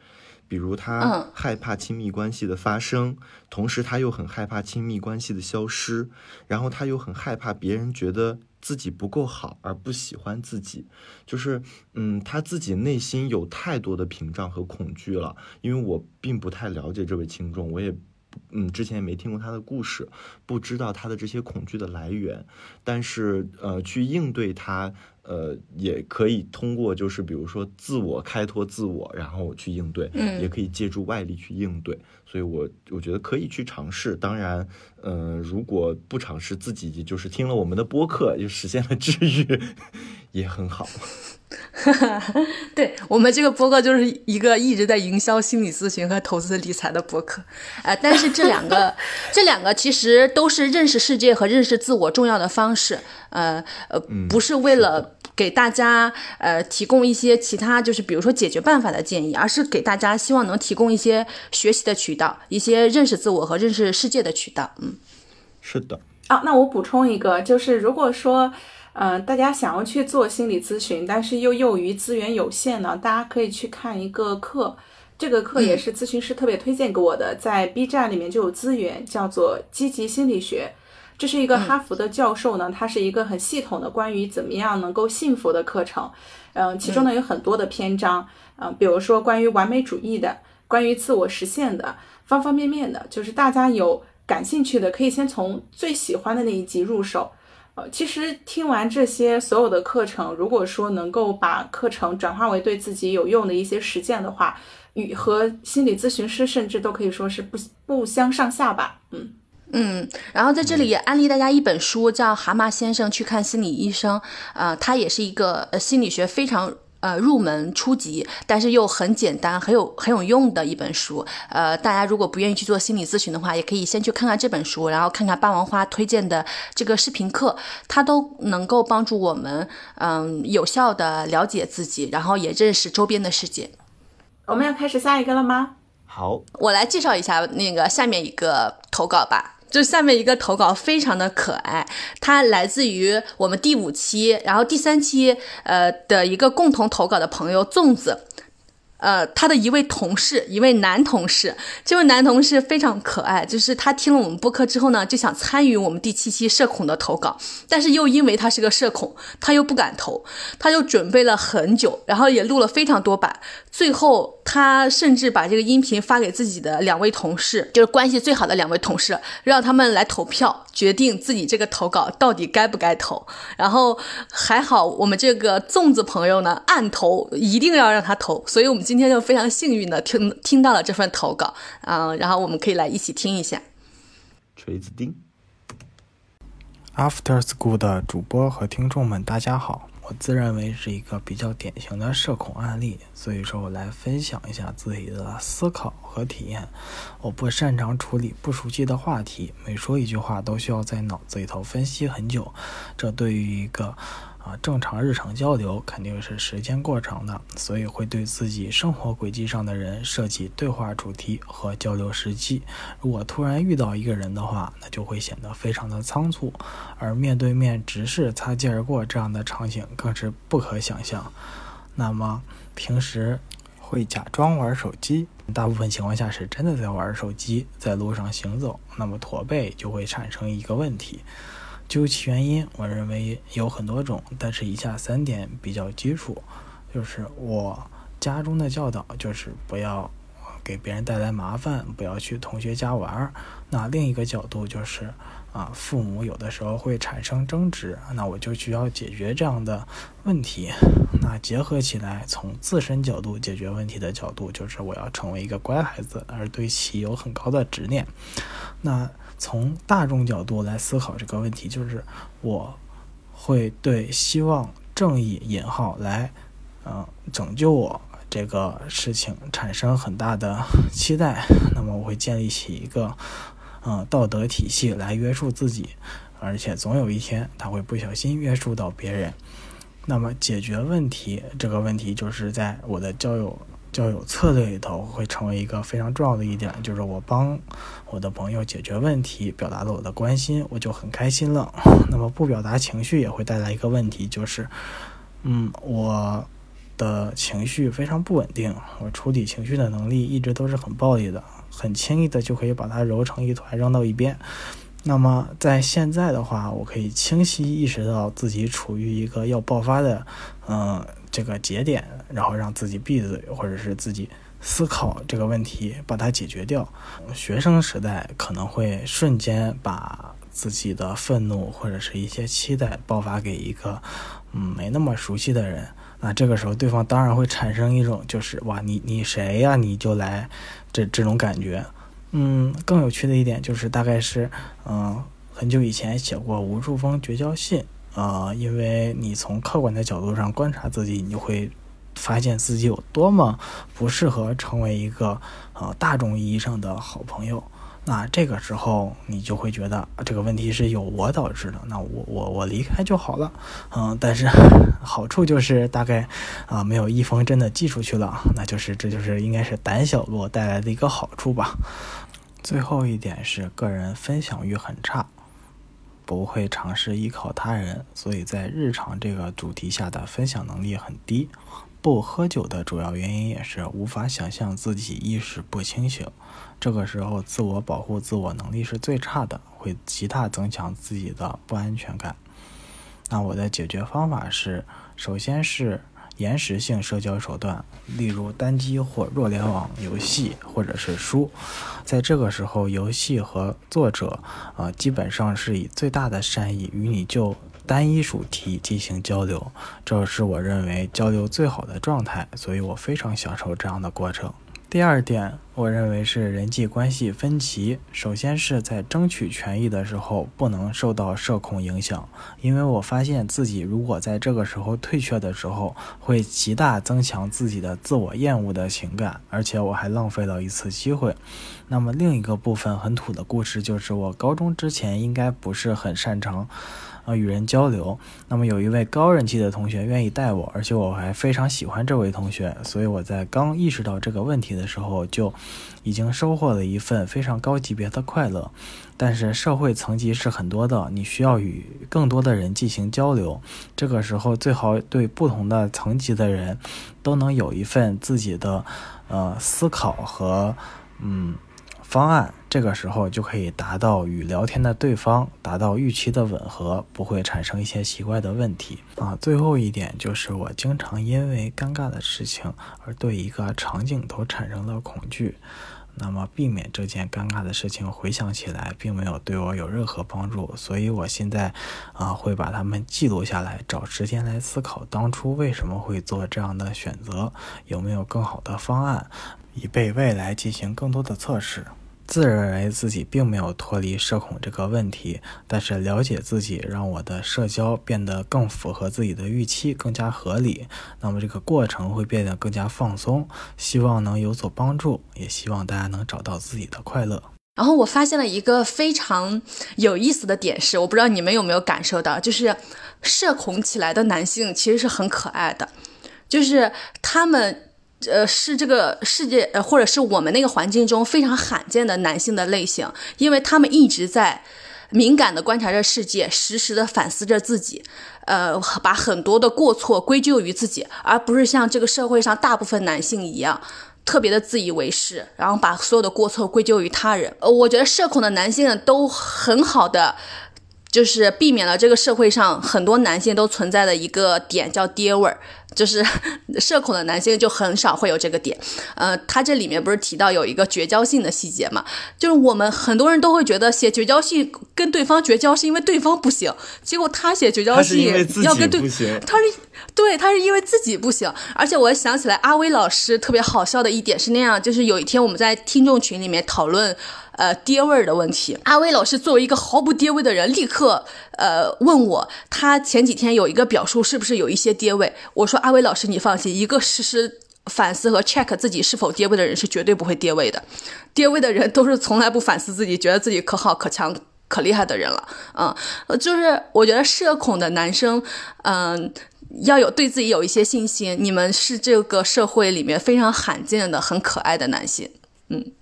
比如他害怕亲密关系的发生，同时他又很害怕亲密关系的消失，然后他又很害怕别人觉得。自己不够好而不喜欢自己，就是，嗯，他自己内心有太多的屏障和恐惧了。因为我并不太了解这位听众，我也，嗯，之前也没听过他的故事，不知道他的这些恐惧的来源。但是，呃，去应对他，呃，也可以通过，就是比如说自我开拓自我，然后去应对，嗯，也可以借助外力去应对。所以，我我觉得可以去尝试。当然，呃，如果不尝试，自己就是听了我们的播客就实现了治愈，也很好。对我们这个播客就是一个一直在营销心理咨询和投资理财的播客。呃，但是这两个，这两个其实都是认识世界和认识自我重要的方式。呃呃，不是为了。给大家呃提供一些其他就是比如说解决办法的建议，而是给大家希望能提供一些学习的渠道，一些认识自我和认识世界的渠道。嗯，是的。啊，那我补充一个，就是如果说嗯大家想要去做心理咨询，但是又由于资源有限呢，大家可以去看一个课，这个课也是咨询师特别推荐给我的，在 B 站里面就有资源，叫做积极心理学。这是一个哈佛的教授呢，他是一个很系统的关于怎么样能够幸福的课程。嗯，其中呢有很多的篇章，嗯，比如说关于完美主义的，关于自我实现的，方方面面的，就是大家有感兴趣的，可以先从最喜欢的那一集入手。呃，其实听完这些所有的课程，如果说能够把课程转化为对自己有用的一些实践的话，与和心理咨询师甚至都可以说是不不相上下吧。嗯嗯，然后在这里也安利大家一本书，叫《蛤蟆先生去看心理医生》。啊，他也是一个心理学非常。呃，入门初级，但是又很简单、很有很有用的一本书。呃，大家如果不愿意去做心理咨询的话，也可以先去看看这本书，然后看看霸王花推荐的这个视频课，它都能够帮助我们，嗯，有效的了解自己，然后也认识周边的世界。我们要开始下一个了吗？好，我来介绍一下那个下面一个投稿吧。就下面一个投稿非常的可爱，它来自于我们第五期，然后第三期呃的一个共同投稿的朋友粽子。呃，他的一位同事，一位男同事，这位男同事非常可爱，就是他听了我们播客之后呢，就想参与我们第七期社恐的投稿，但是又因为他是个社恐，他又不敢投，他就准备了很久，然后也录了非常多版，最后他甚至把这个音频发给自己的两位同事，就是关系最好的两位同事，让他们来投票，决定自己这个投稿到底该不该投。然后还好我们这个粽子朋友呢，暗投，一定要让他投，所以我们。今天就非常幸运的听听到了这份投稿，嗯，然后我们可以来一起听一下。锤子钉，After School 的主播和听众们，大家好，我自认为是一个比较典型的社恐案例，所以说我来分享一下自己的思考和体验。我不擅长处理不熟悉的话题，每说一句话都需要在脑子里头分析很久，这对于一个。啊，正常日常交流肯定是时间过长的，所以会对自己生活轨迹上的人设计对话主题和交流时机。如果突然遇到一个人的话，那就会显得非常的仓促，而面对面直视、擦肩而过这样的场景更是不可想象。那么平时会假装玩手机，大部分情况下是真的在玩手机，在路上行走，那么驼背就会产生一个问题。究其原因，我认为有很多种，但是以下三点比较基础，就是我家中的教导就是不要给别人带来麻烦，不要去同学家玩。那另一个角度就是啊，父母有的时候会产生争执，那我就需要解决这样的问题。那结合起来，从自身角度解决问题的角度，就是我要成为一个乖孩子，而对其有很高的执念。那。从大众角度来思考这个问题，就是我会对希望正义引号来，嗯，拯救我这个事情产生很大的期待。那么我会建立起一个嗯 道德体系来约束自己，而且总有一天他会不小心约束到别人。那么解决问题这个问题，就是在我的交友。交友策略里头会成为一个非常重要的一点，就是我帮我的朋友解决问题，表达了我的关心，我就很开心了。那么不表达情绪也会带来一个问题，就是，嗯，我的情绪非常不稳定，我处理情绪的能力一直都是很暴力的，很轻易的就可以把它揉成一团扔到一边。那么在现在的话，我可以清晰意识到自己处于一个要爆发的，嗯。这个节点，然后让自己闭嘴，或者是自己思考这个问题，把它解决掉。学生时代可能会瞬间把自己的愤怒或者是一些期待爆发给一个嗯没那么熟悉的人，那这个时候对方当然会产生一种就是哇你你谁呀你就来这这种感觉。嗯，更有趣的一点就是大概是嗯很久以前写过无数封绝交信。呃，因为你从客观的角度上观察自己，你就会发现自己有多么不适合成为一个呃大众意义上的好朋友。那这个时候，你就会觉得这个问题是由我导致的。那我我我离开就好了。嗯，但是好处就是大概啊没有一封真的寄出去了。那就是这就是应该是胆小路带来的一个好处吧。最后一点是个人分享欲很差。不会尝试依靠他人，所以在日常这个主题下的分享能力很低。不喝酒的主要原因也是无法想象自己意识不清醒，这个时候自我保护、自我能力是最差的，会极大增强自己的不安全感。那我的解决方法是，首先是延时性社交手段，例如单机或弱联网游戏，或者是书。在这个时候，游戏和作者啊，基本上是以最大的善意与你就单一主题进行交流，这是我认为交流最好的状态，所以我非常享受这样的过程。第二点，我认为是人际关系分歧。首先是在争取权益的时候，不能受到社恐影响，因为我发现自己如果在这个时候退却的时候，会极大增强自己的自我厌恶的情感，而且我还浪费了一次机会。那么另一个部分很土的故事就是，我高中之前应该不是很擅长。啊，与人交流。那么有一位高人气的同学愿意带我，而且我还非常喜欢这位同学，所以我在刚意识到这个问题的时候，就已经收获了一份非常高级别的快乐。但是社会层级是很多的，你需要与更多的人进行交流。这个时候最好对不同的层级的人都能有一份自己的呃思考和嗯。方案这个时候就可以达到与聊天的对方达到预期的吻合，不会产生一些奇怪的问题啊。最后一点就是我经常因为尴尬的事情而对一个场景都产生了恐惧，那么避免这件尴尬的事情回想起来并没有对我有任何帮助，所以我现在啊会把它们记录下来，找时间来思考当初为什么会做这样的选择，有没有更好的方案。以备未来进行更多的测试。自认为自己并没有脱离社恐这个问题，但是了解自己让我的社交变得更符合自己的预期，更加合理。那么这个过程会变得更加放松，希望能有所帮助，也希望大家能找到自己的快乐。然后我发现了一个非常有意思的点是，我不知道你们有没有感受到，就是社恐起来的男性其实是很可爱的，就是他们。呃，是这个世界，呃，或者是我们那个环境中非常罕见的男性的类型，因为他们一直在敏感的观察着世界，实时的反思着自己，呃，把很多的过错归咎于自己，而不是像这个社会上大部分男性一样，特别的自以为是，然后把所有的过错归咎于他人。呃，我觉得社恐的男性都很好的。就是避免了这个社会上很多男性都存在的一个点，叫爹味儿。就是 社恐的男性就很少会有这个点。呃，他这里面不是提到有一个绝交性的细节嘛？就是我们很多人都会觉得写绝交信跟对方绝交是因为对方不行，结果他写绝交信要跟对，他是对，他是因为自己不行。而且我想起来阿威老师特别好笑的一点是那样，就是有一天我们在听众群里面讨论。呃，爹味儿的问题。阿威老师作为一个毫不爹味的人，立刻呃问我，他前几天有一个表述是不是有一些爹味？我说阿威老师，你放心，一个实时反思和 check 自己是否爹味的人是绝对不会爹味的。爹味的人都是从来不反思自己，觉得自己可好可强可厉害的人了。嗯，就是我觉得社恐的男生，嗯，要有对自己有一些信心。你们是这个社会里面非常罕见的很可爱的男性。嗯。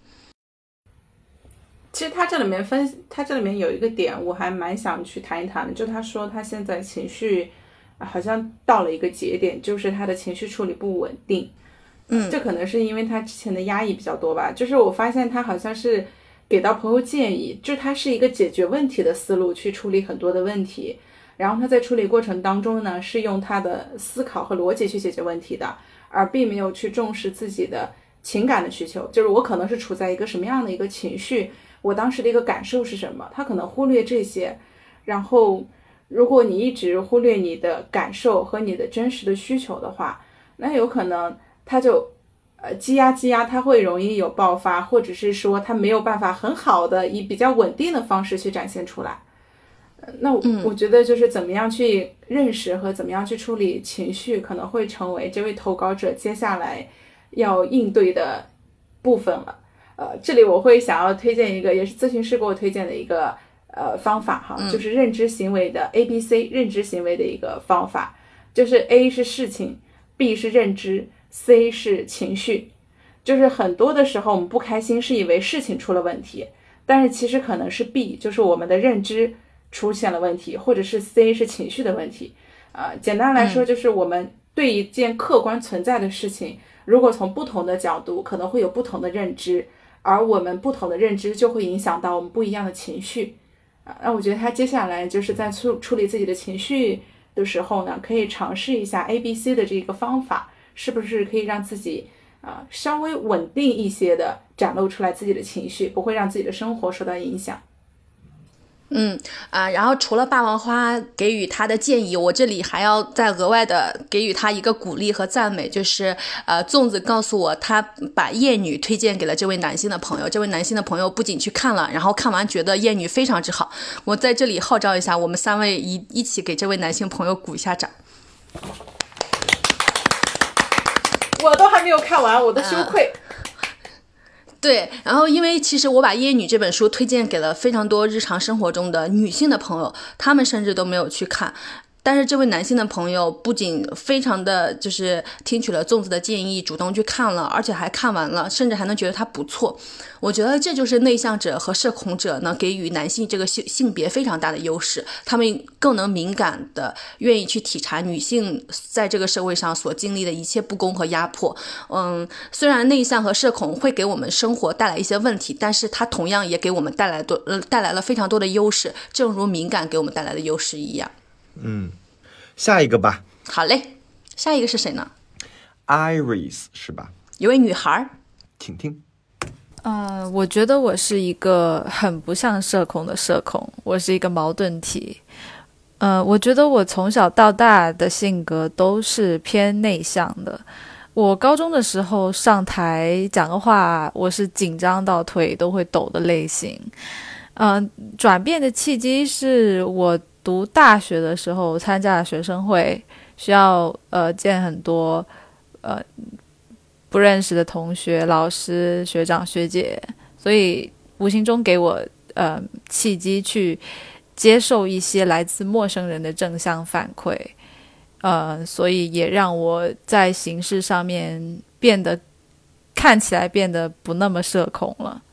其实他这里面分，他这里面有一个点，我还蛮想去谈一谈的。就他说他现在情绪好像到了一个节点，就是他的情绪处理不稳定。嗯，这可能是因为他之前的压抑比较多吧。就是我发现他好像是给到朋友建议，就他是一个解决问题的思路去处理很多的问题，然后他在处理过程当中呢，是用他的思考和逻辑去解决问题的，而并没有去重视自己的情感的需求。就是我可能是处在一个什么样的一个情绪。我当时的一个感受是什么？他可能忽略这些，然后如果你一直忽略你的感受和你的真实的需求的话，那有可能他就呃积压积压，他会容易有爆发，或者是说他没有办法很好的以比较稳定的方式去展现出来。那我觉得就是怎么样去认识和怎么样去处理情绪，可能会成为这位投稿者接下来要应对的部分了。呃，这里我会想要推荐一个，也是咨询师给我推荐的一个呃方法哈，就是认知行为的 A B C 认知行为的一个方法，就是 A 是事情，B 是认知，C 是情绪。就是很多的时候我们不开心是以为事情出了问题，但是其实可能是 B，就是我们的认知出现了问题，或者是 C 是情绪的问题。呃，简单来说就是我们对一件客观存在的事情，如果从不同的角度，可能会有不同的认知，而我们不同的认知就会影响到我们不一样的情绪。啊，那我觉得他接下来就是在处处理自己的情绪的时候呢，可以尝试一下 A、B、C 的这个方法，是不是可以让自己啊稍微稳定一些的展露出来自己的情绪，不会让自己的生活受到影响。嗯啊，然后除了霸王花给予他的建议，我这里还要再额外的给予他一个鼓励和赞美，就是呃，粽子告诉我，他把《艳女》推荐给了这位男性的朋友，这位男性的朋友不仅去看了，然后看完觉得《艳女》非常之好。我在这里号召一下，我们三位一一起给这位男性朋友鼓一下掌。我都还没有看完，我的羞愧。对，然后因为其实我把《夜女》这本书推荐给了非常多日常生活中的女性的朋友，她们甚至都没有去看。但是这位男性的朋友不仅非常的就是听取了粽子的建议，主动去看了，而且还看完了，甚至还能觉得他不错。我觉得这就是内向者和社恐者呢给予男性这个性性别非常大的优势，他们更能敏感的愿意去体察女性在这个社会上所经历的一切不公和压迫。嗯，虽然内向和社恐会给我们生活带来一些问题，但是它同样也给我们带来多呃带来了非常多的优势，正如敏感给我们带来的优势一样。嗯，下一个吧。好嘞，下一个是谁呢？Iris 是吧？一位女孩，请听。呃，我觉得我是一个很不像社恐的社恐，我是一个矛盾体。呃，我觉得我从小到大的性格都是偏内向的。我高中的时候上台讲个话，我是紧张到腿都会抖的类型。嗯，转变的契机是我。读大学的时候参加了学生会，需要呃见很多呃不认识的同学、老师、学长、学姐，所以无形中给我呃契机去接受一些来自陌生人的正向反馈，呃，所以也让我在形式上面变得看起来变得不那么社恐了。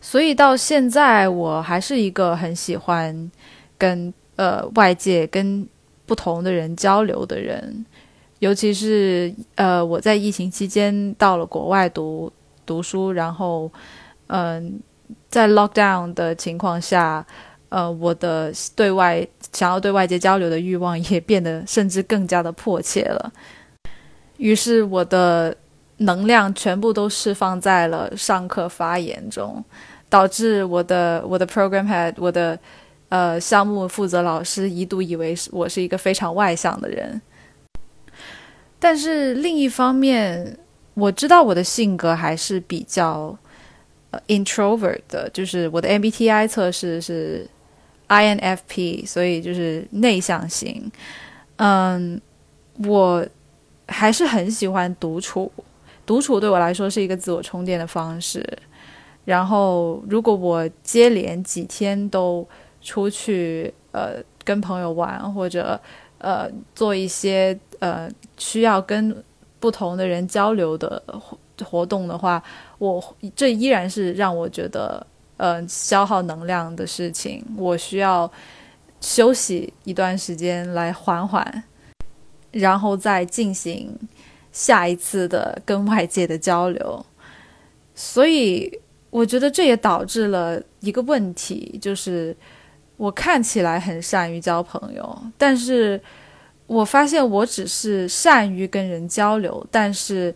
所以到现在，我还是一个很喜欢。跟呃外界跟不同的人交流的人，尤其是呃我在疫情期间到了国外读读书，然后嗯在 lockdown 的情况下，呃我的对外想要对外界交流的欲望也变得甚至更加的迫切了。于是我的能量全部都释放在了上课发言中，导致我的我的 program head 我的。呃，项目负责老师一度以为是我是一个非常外向的人，但是另一方面，我知道我的性格还是比较呃 introvert 的，就是我的 MBTI 测试是 INFP，所以就是内向型。嗯，我还是很喜欢独处，独处对我来说是一个自我充电的方式。然后，如果我接连几天都出去呃跟朋友玩，或者呃做一些呃需要跟不同的人交流的活活动的话，我这依然是让我觉得呃消耗能量的事情。我需要休息一段时间来缓缓，然后再进行下一次的跟外界的交流。所以我觉得这也导致了一个问题，就是。我看起来很善于交朋友，但是我发现我只是善于跟人交流，但是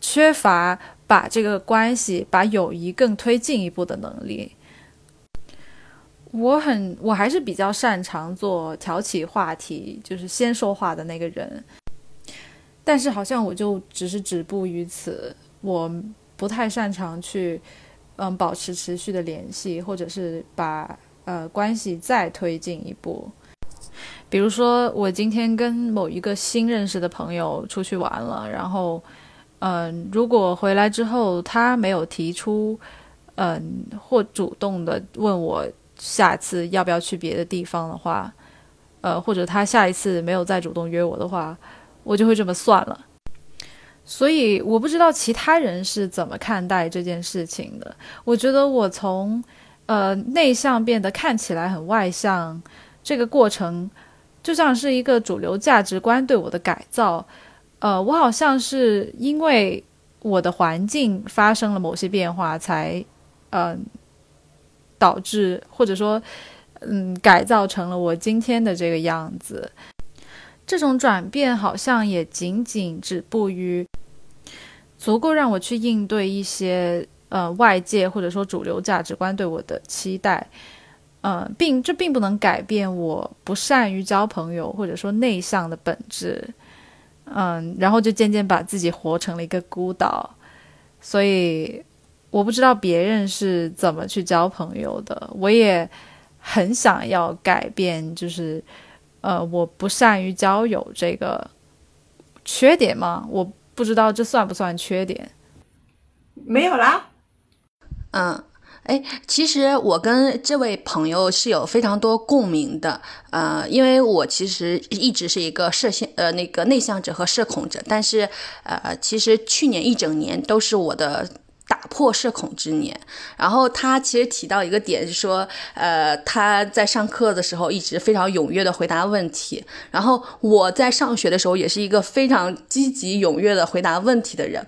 缺乏把这个关系、把友谊更推进一步的能力。我很，我还是比较擅长做挑起话题，就是先说话的那个人，但是好像我就只是止步于此，我不太擅长去嗯保持持续的联系，或者是把。呃，关系再推进一步，比如说我今天跟某一个新认识的朋友出去玩了，然后，嗯，如果回来之后他没有提出，嗯，或主动的问我下次要不要去别的地方的话，呃，或者他下一次没有再主动约我的话，我就会这么算了。所以我不知道其他人是怎么看待这件事情的。我觉得我从。呃，内向变得看起来很外向，这个过程就像是一个主流价值观对我的改造。呃，我好像是因为我的环境发生了某些变化，才嗯导致或者说嗯改造成了我今天的这个样子。这种转变好像也仅仅止步于足够让我去应对一些呃外界或者说主流价值观对我的期待。嗯，并这并不能改变我不善于交朋友或者说内向的本质。嗯，然后就渐渐把自己活成了一个孤岛，所以我不知道别人是怎么去交朋友的。我也很想要改变，就是呃，我不善于交友这个缺点吗？我不知道这算不算缺点。没有啦，嗯。哎，其实我跟这位朋友是有非常多共鸣的，呃，因为我其实一直是一个社性呃那个内向者和社恐者，但是呃，其实去年一整年都是我的打破社恐之年。然后他其实提到一个点，是说呃他在上课的时候一直非常踊跃的回答问题，然后我在上学的时候也是一个非常积极踊跃的回答问题的人。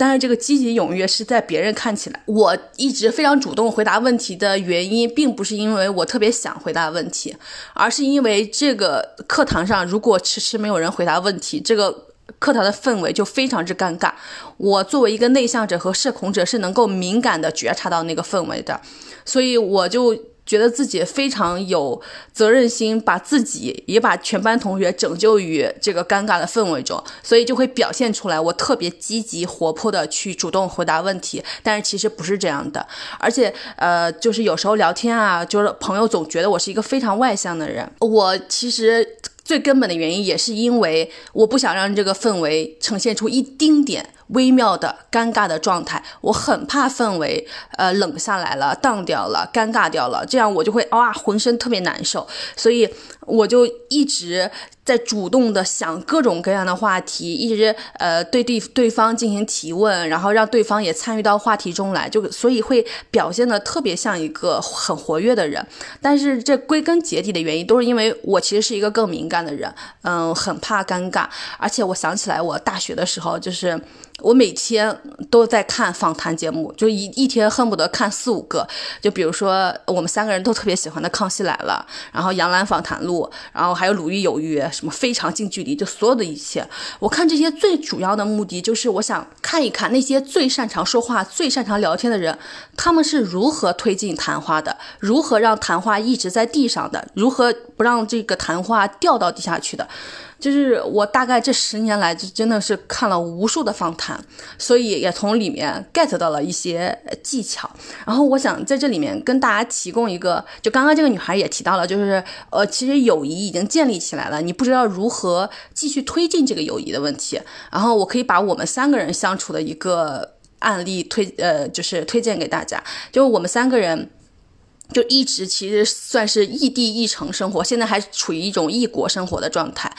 但是这个积极踊跃是在别人看起来，我一直非常主动回答问题的原因，并不是因为我特别想回答问题，而是因为这个课堂上如果迟迟没有人回答问题，这个课堂的氛围就非常之尴尬。我作为一个内向者和社恐者，是能够敏感的觉察到那个氛围的，所以我就。觉得自己非常有责任心，把自己也把全班同学拯救于这个尴尬的氛围中，所以就会表现出来，我特别积极活泼的去主动回答问题。但是其实不是这样的，而且呃，就是有时候聊天啊，就是朋友总觉得我是一个非常外向的人。我其实最根本的原因也是因为我不想让这个氛围呈现出一丁点。微妙的尴尬的状态，我很怕氛围呃冷下来了，荡掉了，尴尬掉了，这样我就会哇浑身特别难受，所以我就一直在主动的想各种各样的话题，一直呃对对对方进行提问，然后让对方也参与到话题中来，就所以会表现的特别像一个很活跃的人，但是这归根结底的原因都是因为我其实是一个更敏感的人，嗯，很怕尴尬，而且我想起来我大学的时候就是。我每天都在看访谈节目，就一一天恨不得看四五个。就比如说，我们三个人都特别喜欢的《康熙来了》，然后《杨澜访谈录》，然后还有《鲁豫有约》，什么《非常近距离》，就所有的一切。我看这些最主要的目的，就是我想看一看那些最擅长说话、最擅长聊天的人，他们是如何推进谈话的，如何让谈话一直在地上的，如何不让这个谈话掉到地下去的。就是我大概这十年来就真的是看了无数的访谈，所以也从里面 get 到了一些技巧。然后我想在这里面跟大家提供一个，就刚刚这个女孩也提到了，就是呃，其实友谊已经建立起来了，你不知道如何继续推进这个友谊的问题。然后我可以把我们三个人相处的一个案例推呃，就是推荐给大家，就我们三个人。就一直其实算是异地异城生活，现在还处于一种异国生活的状态，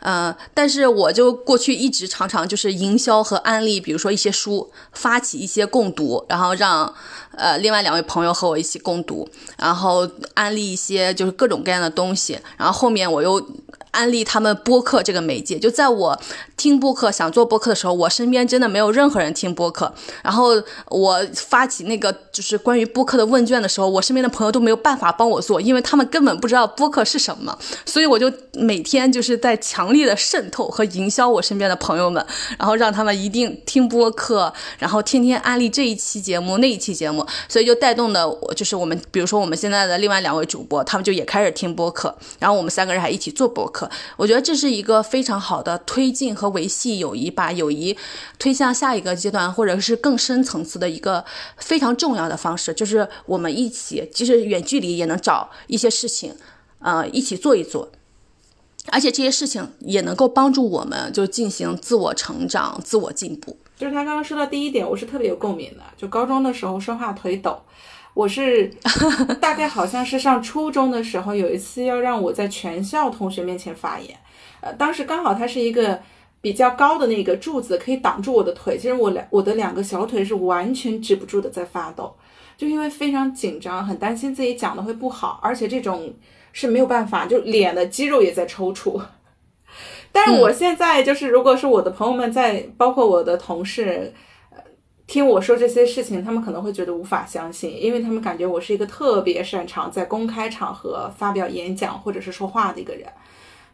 嗯，但是我就过去一直常常就是营销和安利，比如说一些书，发起一些共读，然后让呃另外两位朋友和我一起共读，然后安利一些就是各种各样的东西，然后后面我又。安利他们播客这个媒介，就在我听播客、想做播客的时候，我身边真的没有任何人听播客。然后我发起那个就是关于播客的问卷的时候，我身边的朋友都没有办法帮我做，因为他们根本不知道播客是什么。所以我就每天就是在强力的渗透和营销我身边的朋友们，然后让他们一定听播客，然后天天安利这一期节目、那一期节目，所以就带动的我就是我们，比如说我们现在的另外两位主播，他们就也开始听播客，然后我们三个人还一起做播客。我觉得这是一个非常好的推进和维系友谊，把友谊推向下一个阶段，或者是更深层次的一个非常重要的方式，就是我们一起，即使远距离也能找一些事情，呃，一起做一做，而且这些事情也能够帮助我们就进行自我成长、自我进步。就是他刚刚说到第一点，我是特别有共鸣的，就高中的时候说话腿抖。我是大概好像是上初中的时候，有一次要让我在全校同学面前发言，呃，当时刚好它是一个比较高的那个柱子，可以挡住我的腿，其实我两我的两个小腿是完全止不住的在发抖，就因为非常紧张，很担心自己讲的会不好，而且这种是没有办法，就脸的肌肉也在抽搐。但是我现在就是，如果是我的朋友们在，包括我的同事，听我说这些事情，他们可能会觉得无法相信，因为他们感觉我是一个特别擅长在公开场合发表演讲或者是说话的一个人。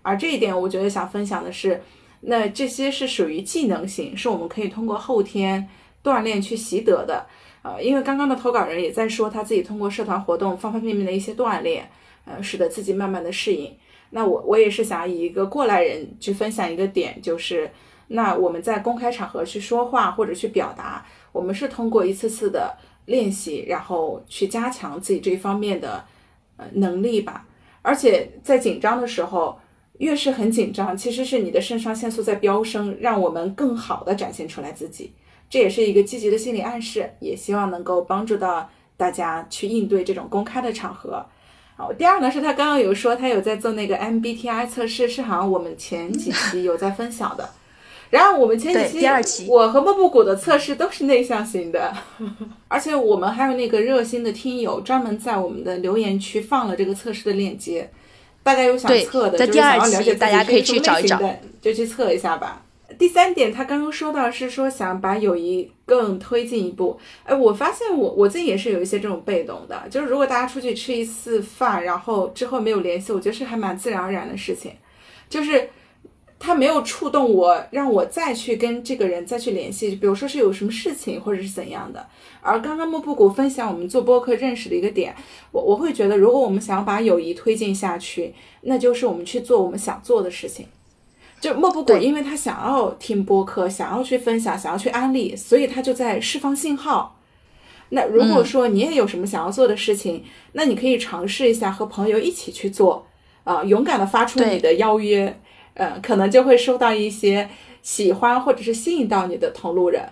而这一点，我觉得想分享的是，那这些是属于技能型，是我们可以通过后天锻炼去习得的。呃，因为刚刚的投稿人也在说他自己通过社团活动方方面面的一些锻炼，呃，使得自己慢慢的适应。那我我也是想以一个过来人去分享一个点，就是那我们在公开场合去说话或者去表达，我们是通过一次次的练习，然后去加强自己这方面的呃能力吧。而且在紧张的时候。越是很紧张，其实是你的肾上腺素在飙升，让我们更好的展现出来自己，这也是一个积极的心理暗示，也希望能够帮助到大家去应对这种公开的场合。好，第二呢是他刚刚有说他有在做那个 MBTI 测试，是好像我们前几期有在分享的。然后我们前几期，第二期，我和莫布谷的测试都是内向型的，而且我们还有那个热心的听友专门在我们的留言区放了这个测试的链接。大家有想测的，就是想要了解大家可以去找一找，就去测一下吧。第三点，他刚刚说到是说想把友谊更推进一步。哎，我发现我我自己也是有一些这种被动的，就是如果大家出去吃一次饭，然后之后没有联系，我觉得是还蛮自然而然的事情，就是。他没有触动我，让我再去跟这个人再去联系，比如说是有什么事情或者是怎样的。而刚刚莫布谷分享我们做播客认识的一个点，我我会觉得，如果我们想要把友谊推进下去，那就是我们去做我们想做的事情。就莫布谷，因为他想要听播客，想要去分享，想要去安利，所以他就在释放信号。那如果说你也有什么想要做的事情，那你可以尝试一下和朋友一起去做，啊，勇敢的发出你的邀约。嗯，可能就会收到一些喜欢或者是吸引到你的同路人。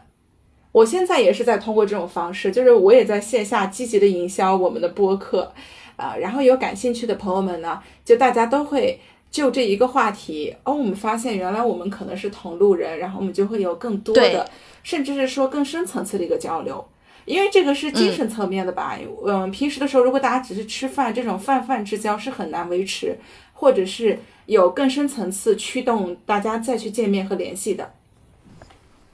我现在也是在通过这种方式，就是我也在线下积极的营销我们的播客，啊，然后有感兴趣的朋友们呢，就大家都会就这一个话题，哦，我们发现原来我们可能是同路人，然后我们就会有更多的，甚至是说更深层次的一个交流，因为这个是精神层面的吧。嗯，平时的时候如果大家只是吃饭，这种泛泛之交是很难维持，或者是。有更深层次驱动大家再去见面和联系的。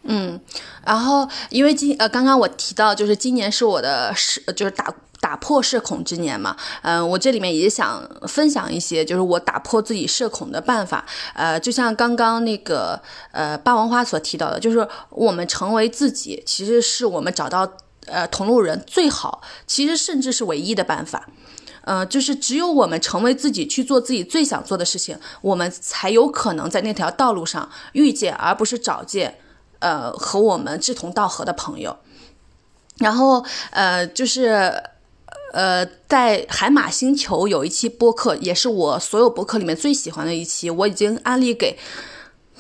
嗯，然后因为今呃刚刚我提到就是今年是我的社就是打打破社恐之年嘛，嗯，我这里面也想分享一些就是我打破自己社恐的办法。呃，就像刚刚那个呃霸王花所提到的，就是我们成为自己，其实是我们找到呃同路人最好，其实甚至是唯一的办法。嗯，就是只有我们成为自己，去做自己最想做的事情，我们才有可能在那条道路上遇见，而不是找见，呃，和我们志同道合的朋友。然后，呃，就是，呃，在海马星球有一期播客，也是我所有播客里面最喜欢的一期，我已经安利给。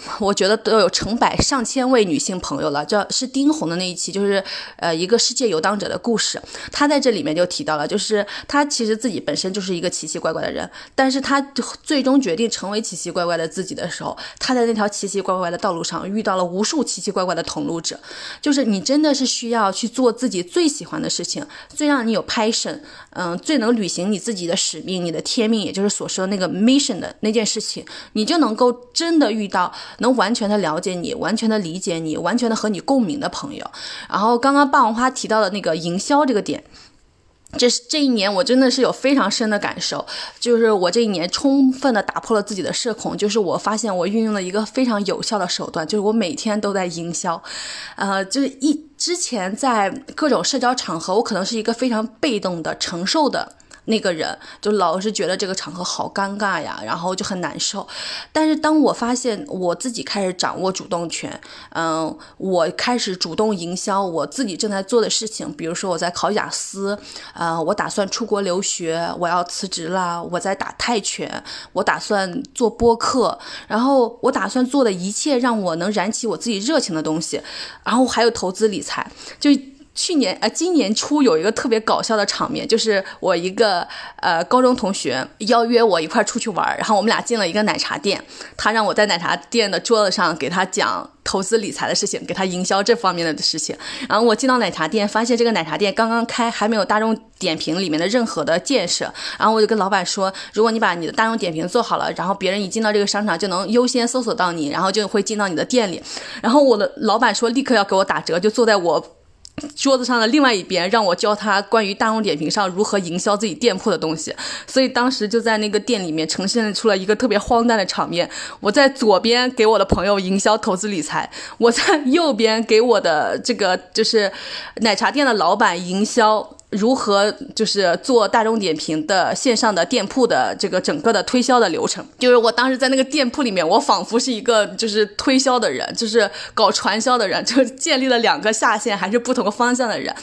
我觉得都有成百上千位女性朋友了，这是丁红的那一期，就是呃一个世界游荡者的故事。他在这里面就提到了，就是他其实自己本身就是一个奇奇怪怪的人，但是他最终决定成为奇奇怪怪的自己的时候，他在那条奇奇怪怪的道路上遇到了无数奇奇怪怪的同路者。就是你真的是需要去做自己最喜欢的事情，最让你有 passion，嗯，最能履行你自己的使命、你的天命，也就是所说的那个 mission 的那件事情，你就能够真的遇到。能完全的了解你，完全的理解你，完全的和你共鸣的朋友。然后刚刚霸王花提到的那个营销这个点，这是这一年我真的是有非常深的感受，就是我这一年充分的打破了自己的社恐，就是我发现我运用了一个非常有效的手段，就是我每天都在营销，呃，就是一之前在各种社交场合，我可能是一个非常被动的承受的。那个人就老是觉得这个场合好尴尬呀，然后就很难受。但是当我发现我自己开始掌握主动权，嗯，我开始主动营销我自己正在做的事情，比如说我在考雅思，呃，我打算出国留学，我要辞职了，我在打泰拳，我打算做播客，然后我打算做的一切让我能燃起我自己热情的东西，然后还有投资理财，就。去年呃，今年初有一个特别搞笑的场面，就是我一个呃高中同学邀约我一块出去玩，然后我们俩进了一个奶茶店，他让我在奶茶店的桌子上给他讲投资理财的事情，给他营销这方面的事情。然后我进到奶茶店，发现这个奶茶店刚刚开，还没有大众点评里面的任何的建设。然后我就跟老板说，如果你把你的大众点评做好了，然后别人一进到这个商场就能优先搜索到你，然后就会进到你的店里。然后我的老板说立刻要给我打折，就坐在我。桌子上的另外一边，让我教他关于大众点评上如何营销自己店铺的东西。所以当时就在那个店里面呈现出了一个特别荒诞的场面。我在左边给我的朋友营销投资理财，我在右边给我的这个就是奶茶店的老板营销。如何就是做大众点评的线上的店铺的这个整个的推销的流程？就是我当时在那个店铺里面，我仿佛是一个就是推销的人，就是搞传销的人，就建立了两个下线还是不同方向的人。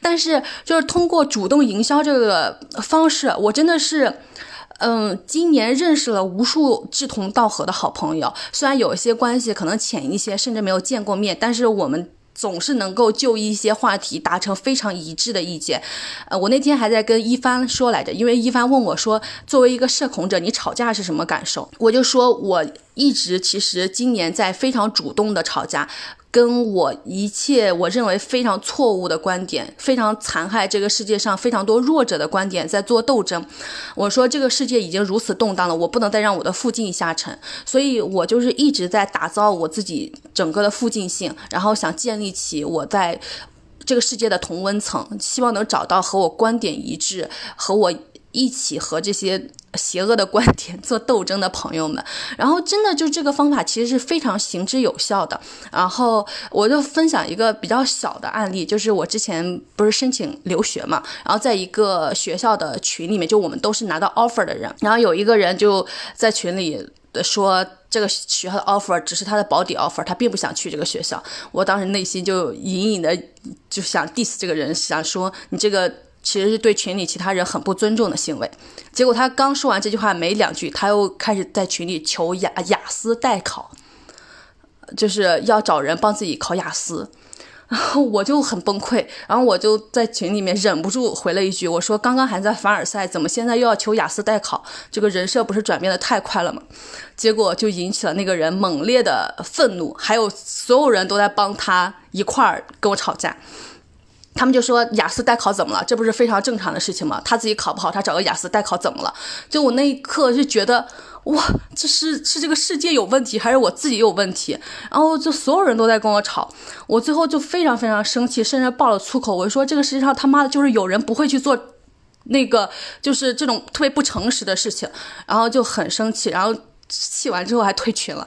但是就是通过主动营销这个方式，我真的是，嗯，今年认识了无数志同道合的好朋友。虽然有一些关系可能浅一些，甚至没有见过面，但是我们。总是能够就一些话题达成非常一致的意见，呃，我那天还在跟一帆说来着，因为一帆问我说，作为一个社恐者，你吵架是什么感受？我就说我一直其实今年在非常主动的吵架。跟我一切我认为非常错误的观点，非常残害这个世界上非常多弱者的观点在做斗争。我说这个世界已经如此动荡了，我不能再让我的附近下沉，所以我就是一直在打造我自己整个的附近性，然后想建立起我在这个世界的同温层，希望能找到和我观点一致和我。一起和这些邪恶的观点做斗争的朋友们，然后真的就这个方法其实是非常行之有效的。然后我就分享一个比较小的案例，就是我之前不是申请留学嘛，然后在一个学校的群里面，就我们都是拿到 offer 的人，然后有一个人就在群里说这个学校的 offer 只是他的保底 offer，他并不想去这个学校。我当时内心就隐隐的就想 diss 这个人，想说你这个。其实是对群里其他人很不尊重的行为。结果他刚说完这句话没两句，他又开始在群里求雅雅思代考，就是要找人帮自己考雅思。然后我就很崩溃，然后我就在群里面忍不住回了一句：“我说刚刚还在凡尔赛，怎么现在又要求雅思代考？这个人设不是转变的太快了吗？”结果就引起了那个人猛烈的愤怒，还有所有人都在帮他一块儿跟我吵架。他们就说雅思代考怎么了？这不是非常正常的事情吗？他自己考不好，他找个雅思代考怎么了？就我那一刻就觉得，哇，这是是这个世界有问题，还是我自己有问题？然后就所有人都在跟我吵，我最后就非常非常生气，甚至爆了粗口。我就说这个世界上他妈的就是有人不会去做那个就是这种特别不诚实的事情，然后就很生气，然后气完之后还退群了。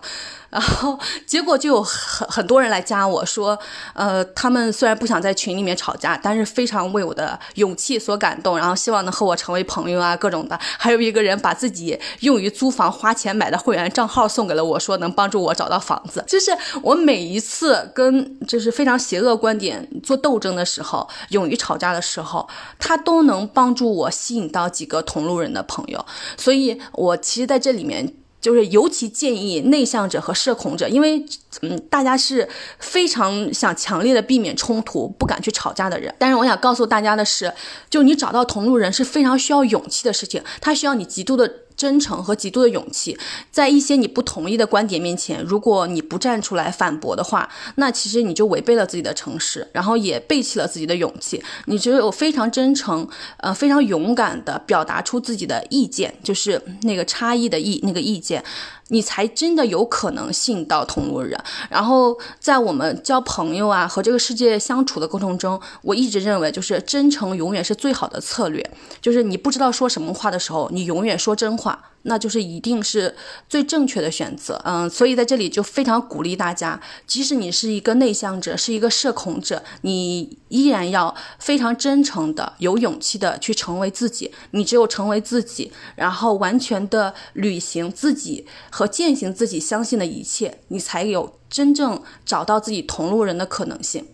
然后结果就有很很多人来加我说，呃，他们虽然不想在群里面吵架，但是非常为我的勇气所感动，然后希望能和我成为朋友啊，各种的。还有一个人把自己用于租房花钱买的会员账号送给了我，说能帮助我找到房子。就是我每一次跟就是非常邪恶观点做斗争的时候，勇于吵架的时候，他都能帮助我吸引到几个同路人的朋友。所以我其实在这里面。就是尤其建议内向者和社恐者，因为嗯，大家是非常想强烈的避免冲突，不敢去吵架的人。但是我想告诉大家的是，就你找到同路人是非常需要勇气的事情，他需要你极度的。真诚和极度的勇气，在一些你不同意的观点面前，如果你不站出来反驳的话，那其实你就违背了自己的诚实，然后也背弃了自己的勇气。你只有非常真诚，呃，非常勇敢的表达出自己的意见，就是那个差异的意那个意见。你才真的有可能吸引到同路人。然后在我们交朋友啊和这个世界相处的过程中，我一直认为就是真诚永远是最好的策略。就是你不知道说什么话的时候，你永远说真话。那就是一定是最正确的选择，嗯，所以在这里就非常鼓励大家，即使你是一个内向者，是一个社恐者，你依然要非常真诚的、有勇气的去成为自己。你只有成为自己，然后完全的履行自己和践行自己相信的一切，你才有真正找到自己同路人的可能性。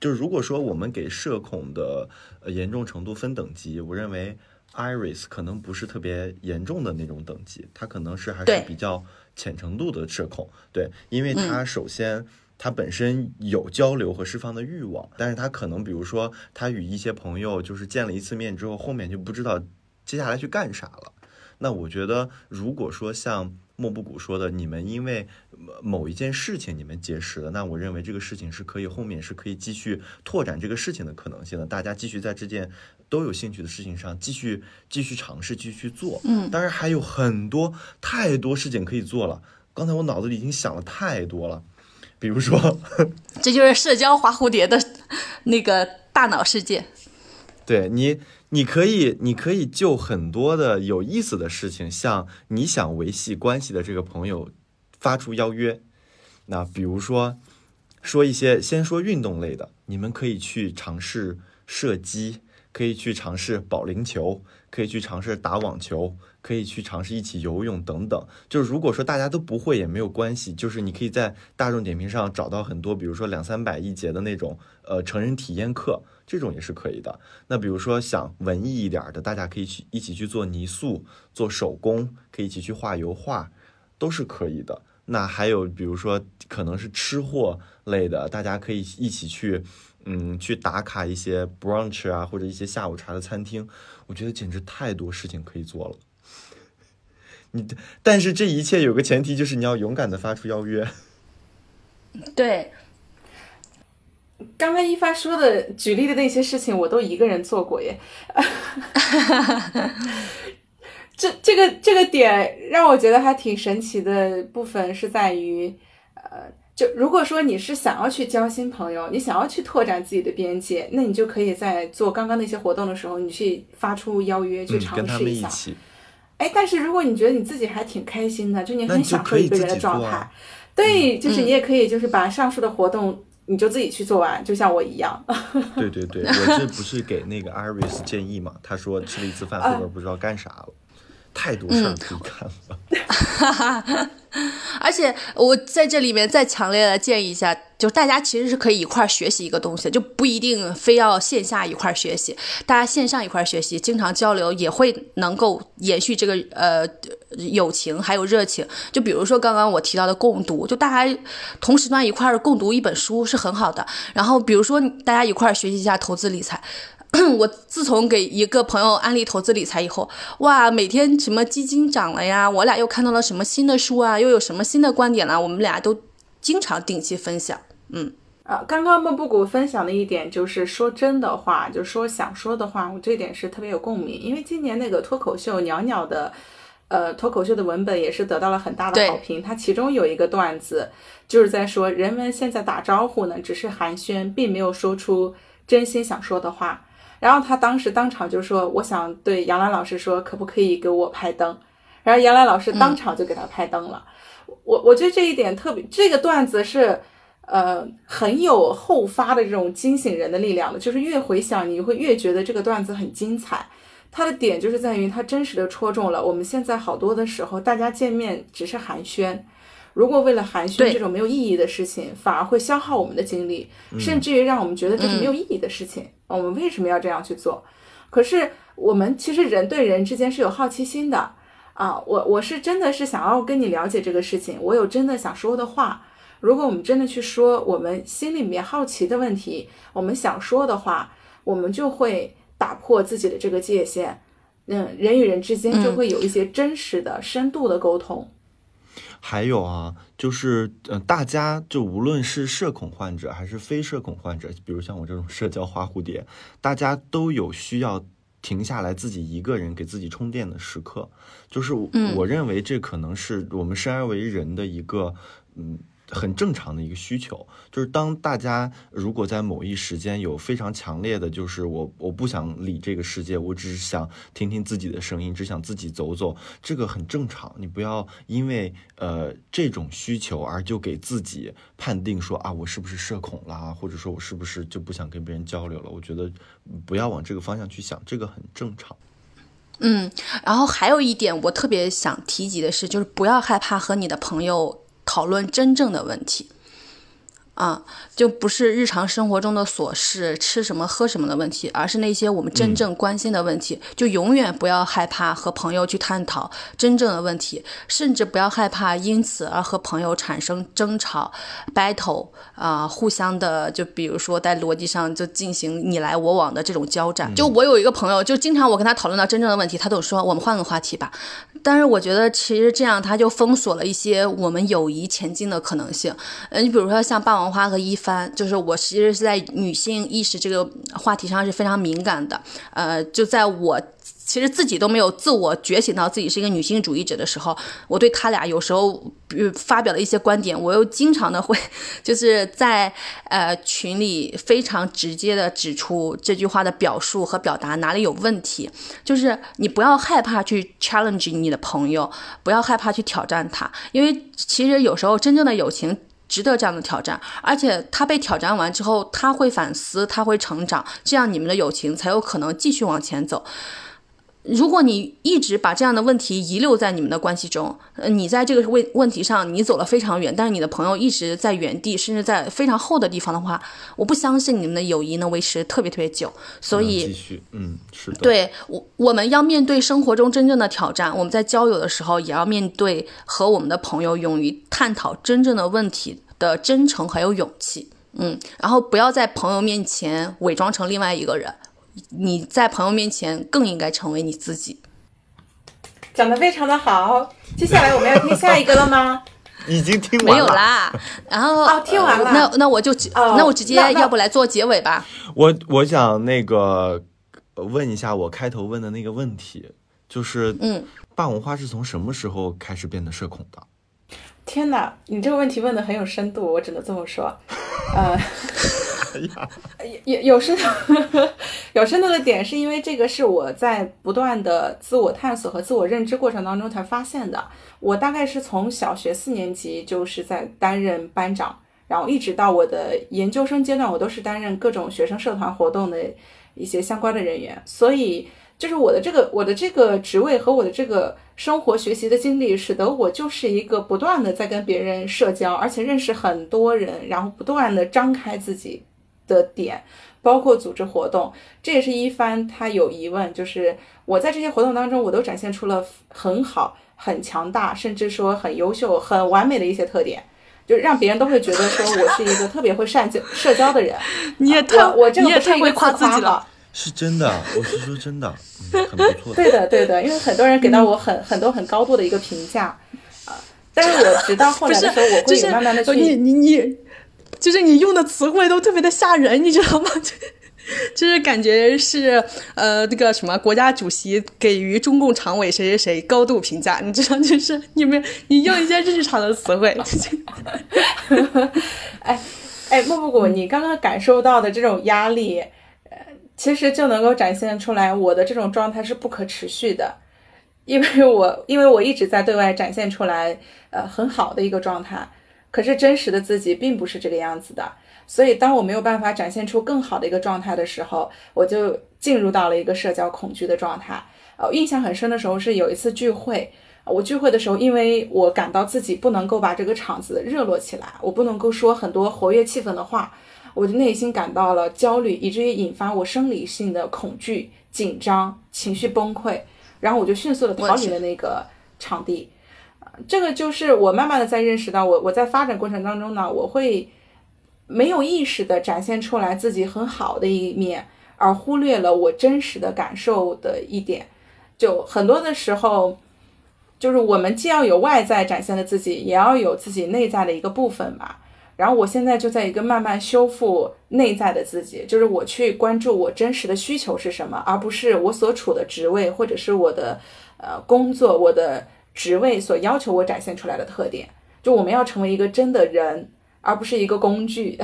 就是如果说我们给社恐的严重程度分等级，我认为。Iris 可能不是特别严重的那种等级，他可能是还是比较浅程度的社恐。对，因为他首先他本身有交流和释放的欲望，但是他可能比如说他与一些朋友就是见了一次面之后，后面就不知道接下来去干啥了。那我觉得，如果说像莫布谷说的，你们因为某一件事情你们结识了，那我认为这个事情是可以后面是可以继续拓展这个事情的可能性的。大家继续在这件都有兴趣的事情上继续继续尝试，继续去做。嗯，当然还有很多太多事情可以做了。刚才我脑子里已经想了太多了，比如说，这就是社交花蝴蝶的那个大脑世界。对你。你可以，你可以就很多的有意思的事情，向你想维系关系的这个朋友发出邀约。那比如说，说一些，先说运动类的，你们可以去尝试射击，可以去尝试保龄球，可以去尝试打网球，可以去尝试一起游泳等等。就是如果说大家都不会也没有关系，就是你可以在大众点评上找到很多，比如说两三百一节的那种呃成人体验课。这种也是可以的。那比如说想文艺一点的，大家可以去一起去做泥塑、做手工，可以一起去画油画，都是可以的。那还有比如说可能是吃货类的，大家可以一起去，嗯，去打卡一些 brunch 啊，或者一些下午茶的餐厅。我觉得简直太多事情可以做了。你但是这一切有个前提，就是你要勇敢的发出邀约。对。刚刚一发说的举例的那些事情，我都一个人做过耶。这这个这个点让我觉得还挺神奇的部分是在于，呃，就如果说你是想要去交新朋友，你想要去拓展自己的边界，那你就可以在做刚刚那些活动的时候，你去发出邀约去尝试一下。哎，但是如果你觉得你自己还挺开心的，就你很享受一个人的状态，对，就是你也可以就是把上述的活动。你就自己去做完，就像我一样。对对对，我这不是给那个 Iris 建议嘛？他说吃了一次饭后边不知道干啥了。太多事儿可以看了，而且我在这里面再强烈的建议一下，就大家其实是可以一块儿学习一个东西，就不一定非要线下一块儿学习，大家线上一块儿学习，经常交流也会能够延续这个呃友情还有热情。就比如说刚刚我提到的共读，就大家同时段一块儿共读一本书是很好的。然后比如说大家一块儿学习一下投资理财。我自从给一个朋友安利投资理财以后，哇，每天什么基金涨了呀，我俩又看到了什么新的书啊，又有什么新的观点了，我们俩都经常定期分享。嗯，啊，刚刚莫布谷分享的一点就是说真的话，就说想说的话，我这点是特别有共鸣，因为今年那个脱口秀袅袅的，呃，脱口秀的文本也是得到了很大的好评。它其中有一个段子就是在说，人们现在打招呼呢，只是寒暄，并没有说出真心想说的话。然后他当时当场就说：“我想对杨澜老师说，可不可以给我拍灯？”然后杨澜老师当场就给他拍灯了。我我觉得这一点特别，这个段子是呃很有后发的这种惊醒人的力量的，就是越回想你会越觉得这个段子很精彩。它的点就是在于它真实的戳中了我们现在好多的时候，大家见面只是寒暄。如果为了寒暄这种没有意义的事情，反而会消耗我们的精力，甚至于让我们觉得这是没有意义的事情。我们为什么要这样去做？可是我们其实人对人之间是有好奇心的啊！我我是真的是想要跟你了解这个事情，我有真的想说的话。如果我们真的去说我们心里面好奇的问题，我们想说的话，我们就会打破自己的这个界限。嗯，人与人之间就会有一些真实的、深度的沟通。还有啊，就是呃，大家就无论是社恐患者还是非社恐患者，比如像我这种社交花蝴蝶，大家都有需要停下来自己一个人给自己充电的时刻。就是我认为这可能是我们生而为人的一个嗯。很正常的一个需求，就是当大家如果在某一时间有非常强烈的，就是我我不想理这个世界，我只是想听听自己的声音，只想自己走走，这个很正常。你不要因为呃这种需求而就给自己判定说啊我是不是社恐啦，或者说我是不是就不想跟别人交流了？我觉得不要往这个方向去想，这个很正常。嗯，然后还有一点我特别想提及的是，就是不要害怕和你的朋友。讨论真正的问题，啊，就不是日常生活中的琐事，吃什么喝什么的问题，而是那些我们真正关心的问题。就永远不要害怕和朋友去探讨真正的问题，甚至不要害怕因此而和朋友产生争吵、battle 啊，互相的就比如说在逻辑上就进行你来我往的这种交战。就我有一个朋友，就经常我跟他讨论到真正的问题，他都说我们换个话题吧。但是我觉得其实这样他就封锁了一些我们友谊前进的可能性。呃，你比如说像霸。王花和一帆，就是我其实是在女性意识这个话题上是非常敏感的。呃，就在我其实自己都没有自我觉醒到自己是一个女性主义者的时候，我对他俩有时候发表了一些观点，我又经常的会就是在呃群里非常直接的指出这句话的表述和表达哪里有问题。就是你不要害怕去 challenge 你的朋友，不要害怕去挑战他，因为其实有时候真正的友情。值得这样的挑战，而且他被挑战完之后，他会反思，他会成长，这样你们的友情才有可能继续往前走。如果你一直把这样的问题遗留在你们的关系中，呃，你在这个问问题上你走了非常远，但是你的朋友一直在原地，甚至在非常厚的地方的话，我不相信你们的友谊能维持特别特别久。所以，继续，嗯，是的，对我我们要面对生活中真正的挑战，我们在交友的时候也要面对和我们的朋友勇于探讨真正的问题的真诚还有勇气，嗯，然后不要在朋友面前伪装成另外一个人。你在朋友面前更应该成为你自己。讲的非常的好，接下来我们要听下一个了吗？已经听完了。没有啦。然后哦，听完了。那那我就那我直接要不来做结尾吧。我我想那个问一下我开头问的那个问题，就是嗯，霸王花是从什么时候开始变得社恐的？天哪，你这个问题问的很有深度，我只能这么说。呃。有有深度，有深度的点是因为这个是我在不断的自我探索和自我认知过程当中才发现的。我大概是从小学四年级就是在担任班长，然后一直到我的研究生阶段，我都是担任各种学生社团活动的一些相关的人员，所以。就是我的这个我的这个职位和我的这个生活学习的经历，使得我就是一个不断的在跟别人社交，而且认识很多人，然后不断的张开自己的点，包括组织活动。这也是一帆他有疑问，就是我在这些活动当中，我都展现出了很好、很强大，甚至说很优秀、很完美的一些特点，就让别人都会觉得说我是一个特别会善交社交的人。你也太我这个不是一个夸自己了。是真的，我是说真的，很不错。对的，对的，因为很多人给到我很很多很高度的一个评价啊，但是我直到后来的时候，我会慢慢的去你你你，就是你用的词汇都特别的吓人，你知道吗？就是感觉是呃那个什么国家主席给予中共常委谁谁谁高度评价，你知道，就是你们你用一些日常的词汇。哎哎，莫布谷，你刚刚感受到的这种压力。呃其实就能够展现出来，我的这种状态是不可持续的，因为我因为我一直在对外展现出来，呃，很好的一个状态，可是真实的自己并不是这个样子的，所以当我没有办法展现出更好的一个状态的时候，我就进入到了一个社交恐惧的状态。呃，印象很深的时候是有一次聚会，我聚会的时候，因为我感到自己不能够把这个场子热络起来，我不能够说很多活跃气氛的话。我的内心感到了焦虑，以至于引发我生理性的恐惧、紧张、情绪崩溃，然后我就迅速的逃离了那个场地。这个就是我慢慢的在认识到，我我在发展过程当中呢，我会没有意识的展现出来自己很好的一面，而忽略了我真实的感受的一点。就很多的时候，就是我们既要有外在展现的自己，也要有自己内在的一个部分吧。然后我现在就在一个慢慢修复内在的自己，就是我去关注我真实的需求是什么，而不是我所处的职位或者是我的呃工作、我的职位所要求我展现出来的特点。就我们要成为一个真的人，而不是一个工具。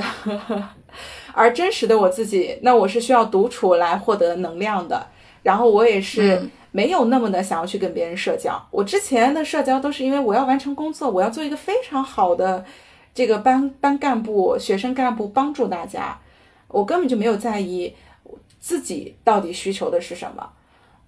而真实的我自己，那我是需要独处来获得能量的。然后我也是没有那么的想要去跟别人社交。我之前的社交都是因为我要完成工作，我要做一个非常好的。这个班班干部、学生干部帮助大家，我根本就没有在意自己到底需求的是什么，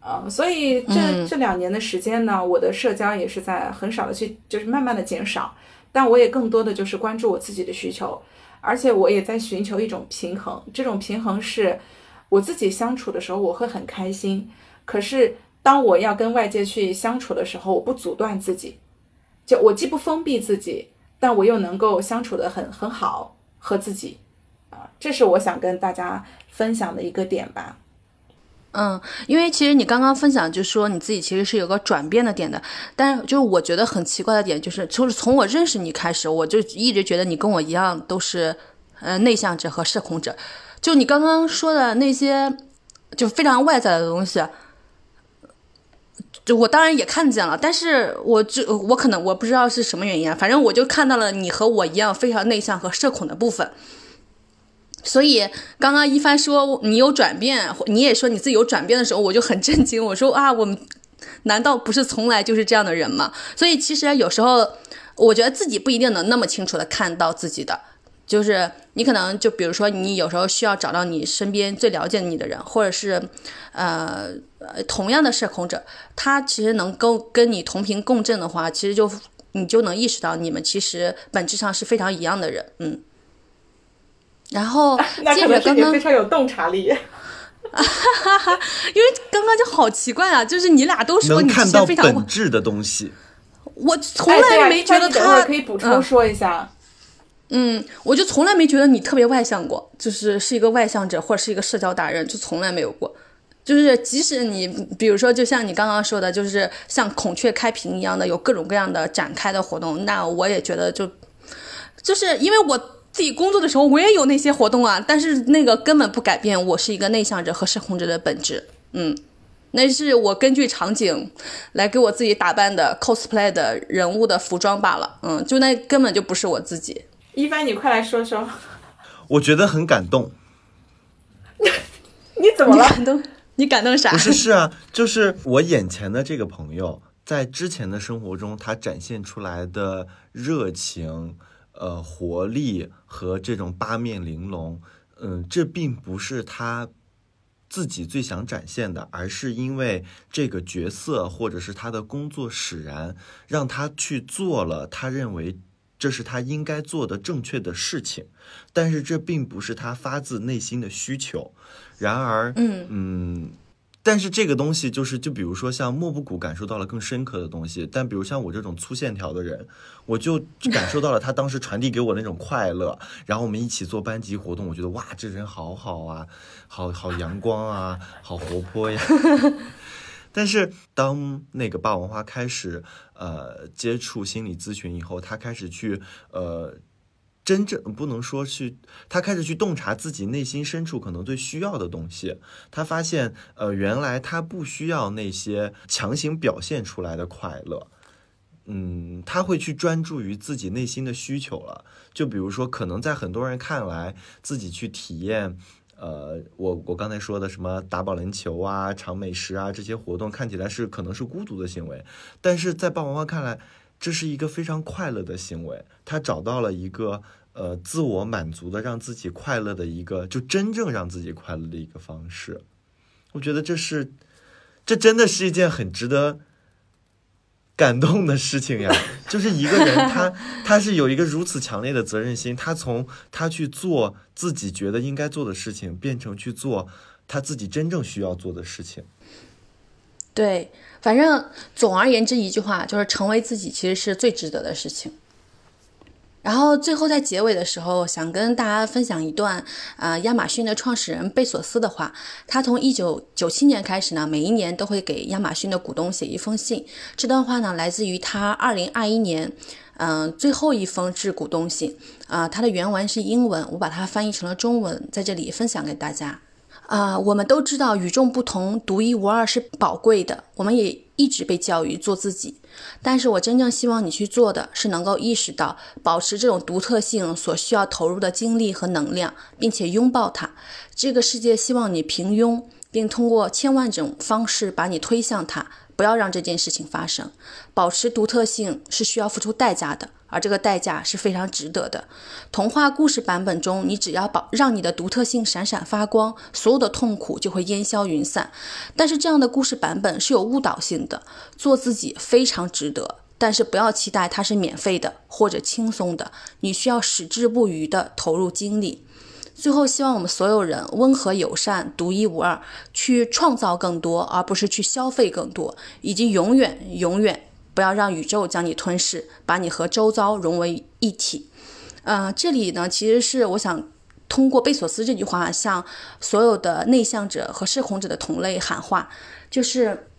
呃，所以这这两年的时间呢，我的社交也是在很少的去，就是慢慢的减少，但我也更多的就是关注我自己的需求，而且我也在寻求一种平衡。这种平衡是，我自己相处的时候我会很开心，可是当我要跟外界去相处的时候，我不阻断自己，就我既不封闭自己，但我又能够相处的很很好和自己，啊，这是我想跟大家分享的一个点吧。嗯，因为其实你刚刚分享就是说你自己其实是有个转变的点的，但是就是我觉得很奇怪的点就是，就是从我认识你开始，我就一直觉得你跟我一样都是呃内向者和社恐者。就你刚刚说的那些，就非常外在的东西，就我当然也看见了，但是我就我可能我不知道是什么原因啊，反正我就看到了你和我一样非常内向和社恐的部分。所以刚刚一帆说你有转变，你也说你自己有转变的时候，我就很震惊。我说啊，我们难道不是从来就是这样的人吗？所以其实有时候我觉得自己不一定能那么清楚的看到自己的，就是你可能就比如说你有时候需要找到你身边最了解你的人，或者是呃同样的社恐者，他其实能够跟你同频共振的话，其实就你就能意识到你们其实本质上是非常一样的人，嗯。然后 接着刚刚非常有洞察力，哈哈哈！因为刚刚就好奇怪啊，就是你俩都说你看到本质的东西，我从来没觉得他可以补充说一下。嗯，我就从来没觉得你特别外向过，就是是一个外向者或者是一个社交达人，就从来没有过。就是即使你比如说，就像你刚刚说的，就是像孔雀开屏一样的有各种各样的展开的活动，那我也觉得就就是因为我。自己工作的时候，我也有那些活动啊，但是那个根本不改变我是一个内向者和社恐者的本质。嗯，那是我根据场景来给我自己打扮的 cosplay 的人物的服装罢了。嗯，就那根本就不是我自己。一帆，你快来说说。我觉得很感动。你怎么了？感动？你感动啥？不是，是啊，就是我眼前的这个朋友，在之前的生活中，他展现出来的热情。呃，活力和这种八面玲珑，嗯，这并不是他自己最想展现的，而是因为这个角色或者是他的工作使然，让他去做了他认为这是他应该做的正确的事情，但是这并不是他发自内心的需求。然而，嗯嗯。但是这个东西就是，就比如说像莫布谷感受到了更深刻的东西，但比如像我这种粗线条的人，我就 感受到了他当时传递给我那种快乐。然后我们一起做班级活动，我觉得哇，这人好好啊，好好阳光啊，好活泼呀。但是当那个霸王花开始呃接触心理咨询以后，他开始去呃。真正不能说去，他开始去洞察自己内心深处可能最需要的东西。他发现，呃，原来他不需要那些强行表现出来的快乐。嗯，他会去专注于自己内心的需求了。就比如说，可能在很多人看来，自己去体验，呃，我我刚才说的什么打保龄球啊、尝美食啊这些活动，看起来是可能是孤独的行为，但是在霸王花看来。这是一个非常快乐的行为，他找到了一个呃自我满足的让自己快乐的一个，就真正让自己快乐的一个方式。我觉得这是，这真的是一件很值得感动的事情呀！就是一个人，他他是有一个如此强烈的责任心，他从他去做自己觉得应该做的事情，变成去做他自己真正需要做的事情。对。反正总而言之一句话就是成为自己其实是最值得的事情。然后最后在结尾的时候，想跟大家分享一段啊，亚马逊的创始人贝索斯的话。他从一九九七年开始呢，每一年都会给亚马逊的股东写一封信。这段话呢，来自于他二零二一年嗯最后一封致股东信啊。它的原文是英文，我把它翻译成了中文，在这里分享给大家。啊，我们都知道与众不同、独一无二是宝贵的。我们也一直被教育做自己，但是我真正希望你去做的是能够意识到，保持这种独特性所需要投入的精力和能量，并且拥抱它。这个世界希望你平庸，并通过千万种方式把你推向它。不要让这件事情发生。保持独特性是需要付出代价的。而这个代价是非常值得的。童话故事版本中，你只要保让你的独特性闪闪发光，所有的痛苦就会烟消云散。但是这样的故事版本是有误导性的。做自己非常值得，但是不要期待它是免费的或者轻松的，你需要矢志不渝的投入精力。最后，希望我们所有人温和友善、独一无二，去创造更多，而不是去消费更多，以及永远永远不要让宇宙将你吞噬，把你和周遭融为一体。呃，这里呢，其实是我想通过贝索斯这句话，向所有的内向者和社恐者的同类喊话，就是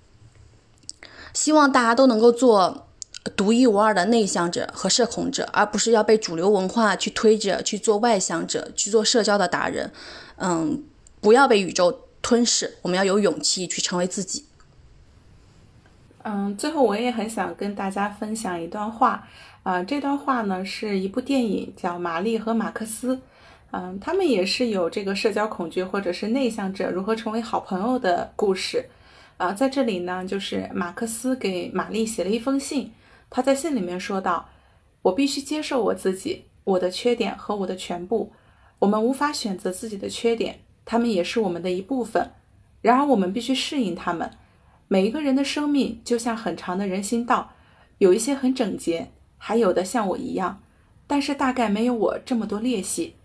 希望大家都能够做。独一无二的内向者和社恐者，而不是要被主流文化去推着去做外向者、去做社交的达人。嗯，不要被宇宙吞噬，我们要有勇气去成为自己。嗯，最后我也很想跟大家分享一段话。啊，这段话呢是一部电影，叫《玛丽和马克思》。嗯，他们也是有这个社交恐惧或者是内向者如何成为好朋友的故事。啊，在这里呢，就是马克思给玛丽写了一封信。他在信里面说道：“我必须接受我自己，我的缺点和我的全部。我们无法选择自己的缺点，他们也是我们的一部分。然而，我们必须适应他们。每一个人的生命就像很长的人行道，有一些很整洁，还有的像我一样，但是大概没有我这么多裂隙。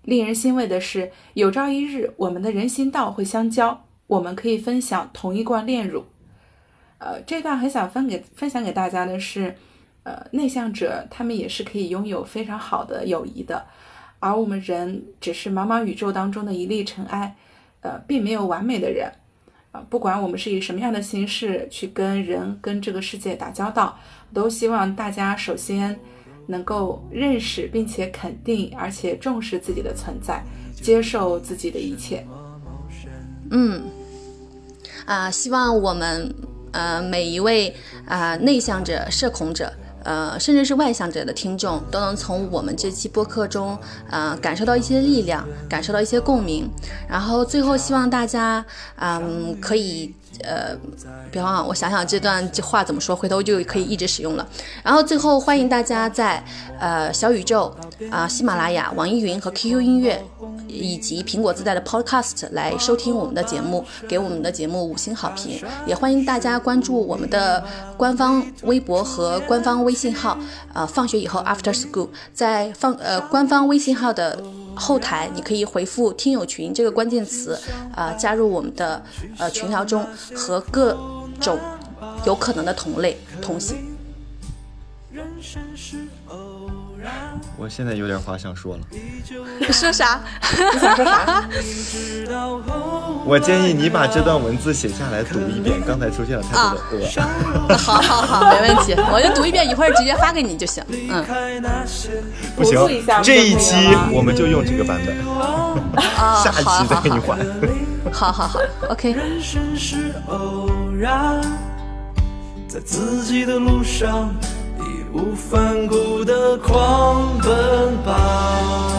令人欣慰的是，有朝一日我们的人行道会相交，我们可以分享同一罐炼乳。”呃，这段很想分给分享给大家的是，呃，内向者他们也是可以拥有非常好的友谊的，而我们人只是茫茫宇宙当中的一粒尘埃，呃，并没有完美的人，啊，不管我们是以什么样的形式去跟人跟这个世界打交道，都希望大家首先能够认识并且肯定而且重视自己的存在，接受自己的一切。嗯，啊，希望我们。呃，每一位啊内向者、社恐者，呃，甚至是外向者的听众，都能从我们这期播客中，呃，感受到一些力量，感受到一些共鸣。然后最后，希望大家，嗯，可以。呃，别忘了，我想想这段话怎么说，回头就可以一直使用了。然后最后欢迎大家在呃小宇宙啊、喜马拉雅、网易云和 QQ 音乐以及苹果自带的 Podcast 来收听我们的节目，给我们的节目五星好评。也欢迎大家关注我们的官方微博和官方微信号，呃，放学以后 After School，在放呃官方微信号的。后台你可以回复“听友群”这个关键词，啊，加入我们的呃群聊中，和各种有可能的同类同行。我现在有点话想说了。说啥？想说啥？我建议你把这段文字写下来读一遍，刚才出现了太多的呃。好好好，没问题，我就读一遍，一会儿直接发给你就行。嗯。不行，这一期我们就用这个版本。啊，下一期再给你换。好好好 OK。在自己的路上。义无反顾的狂奔吧！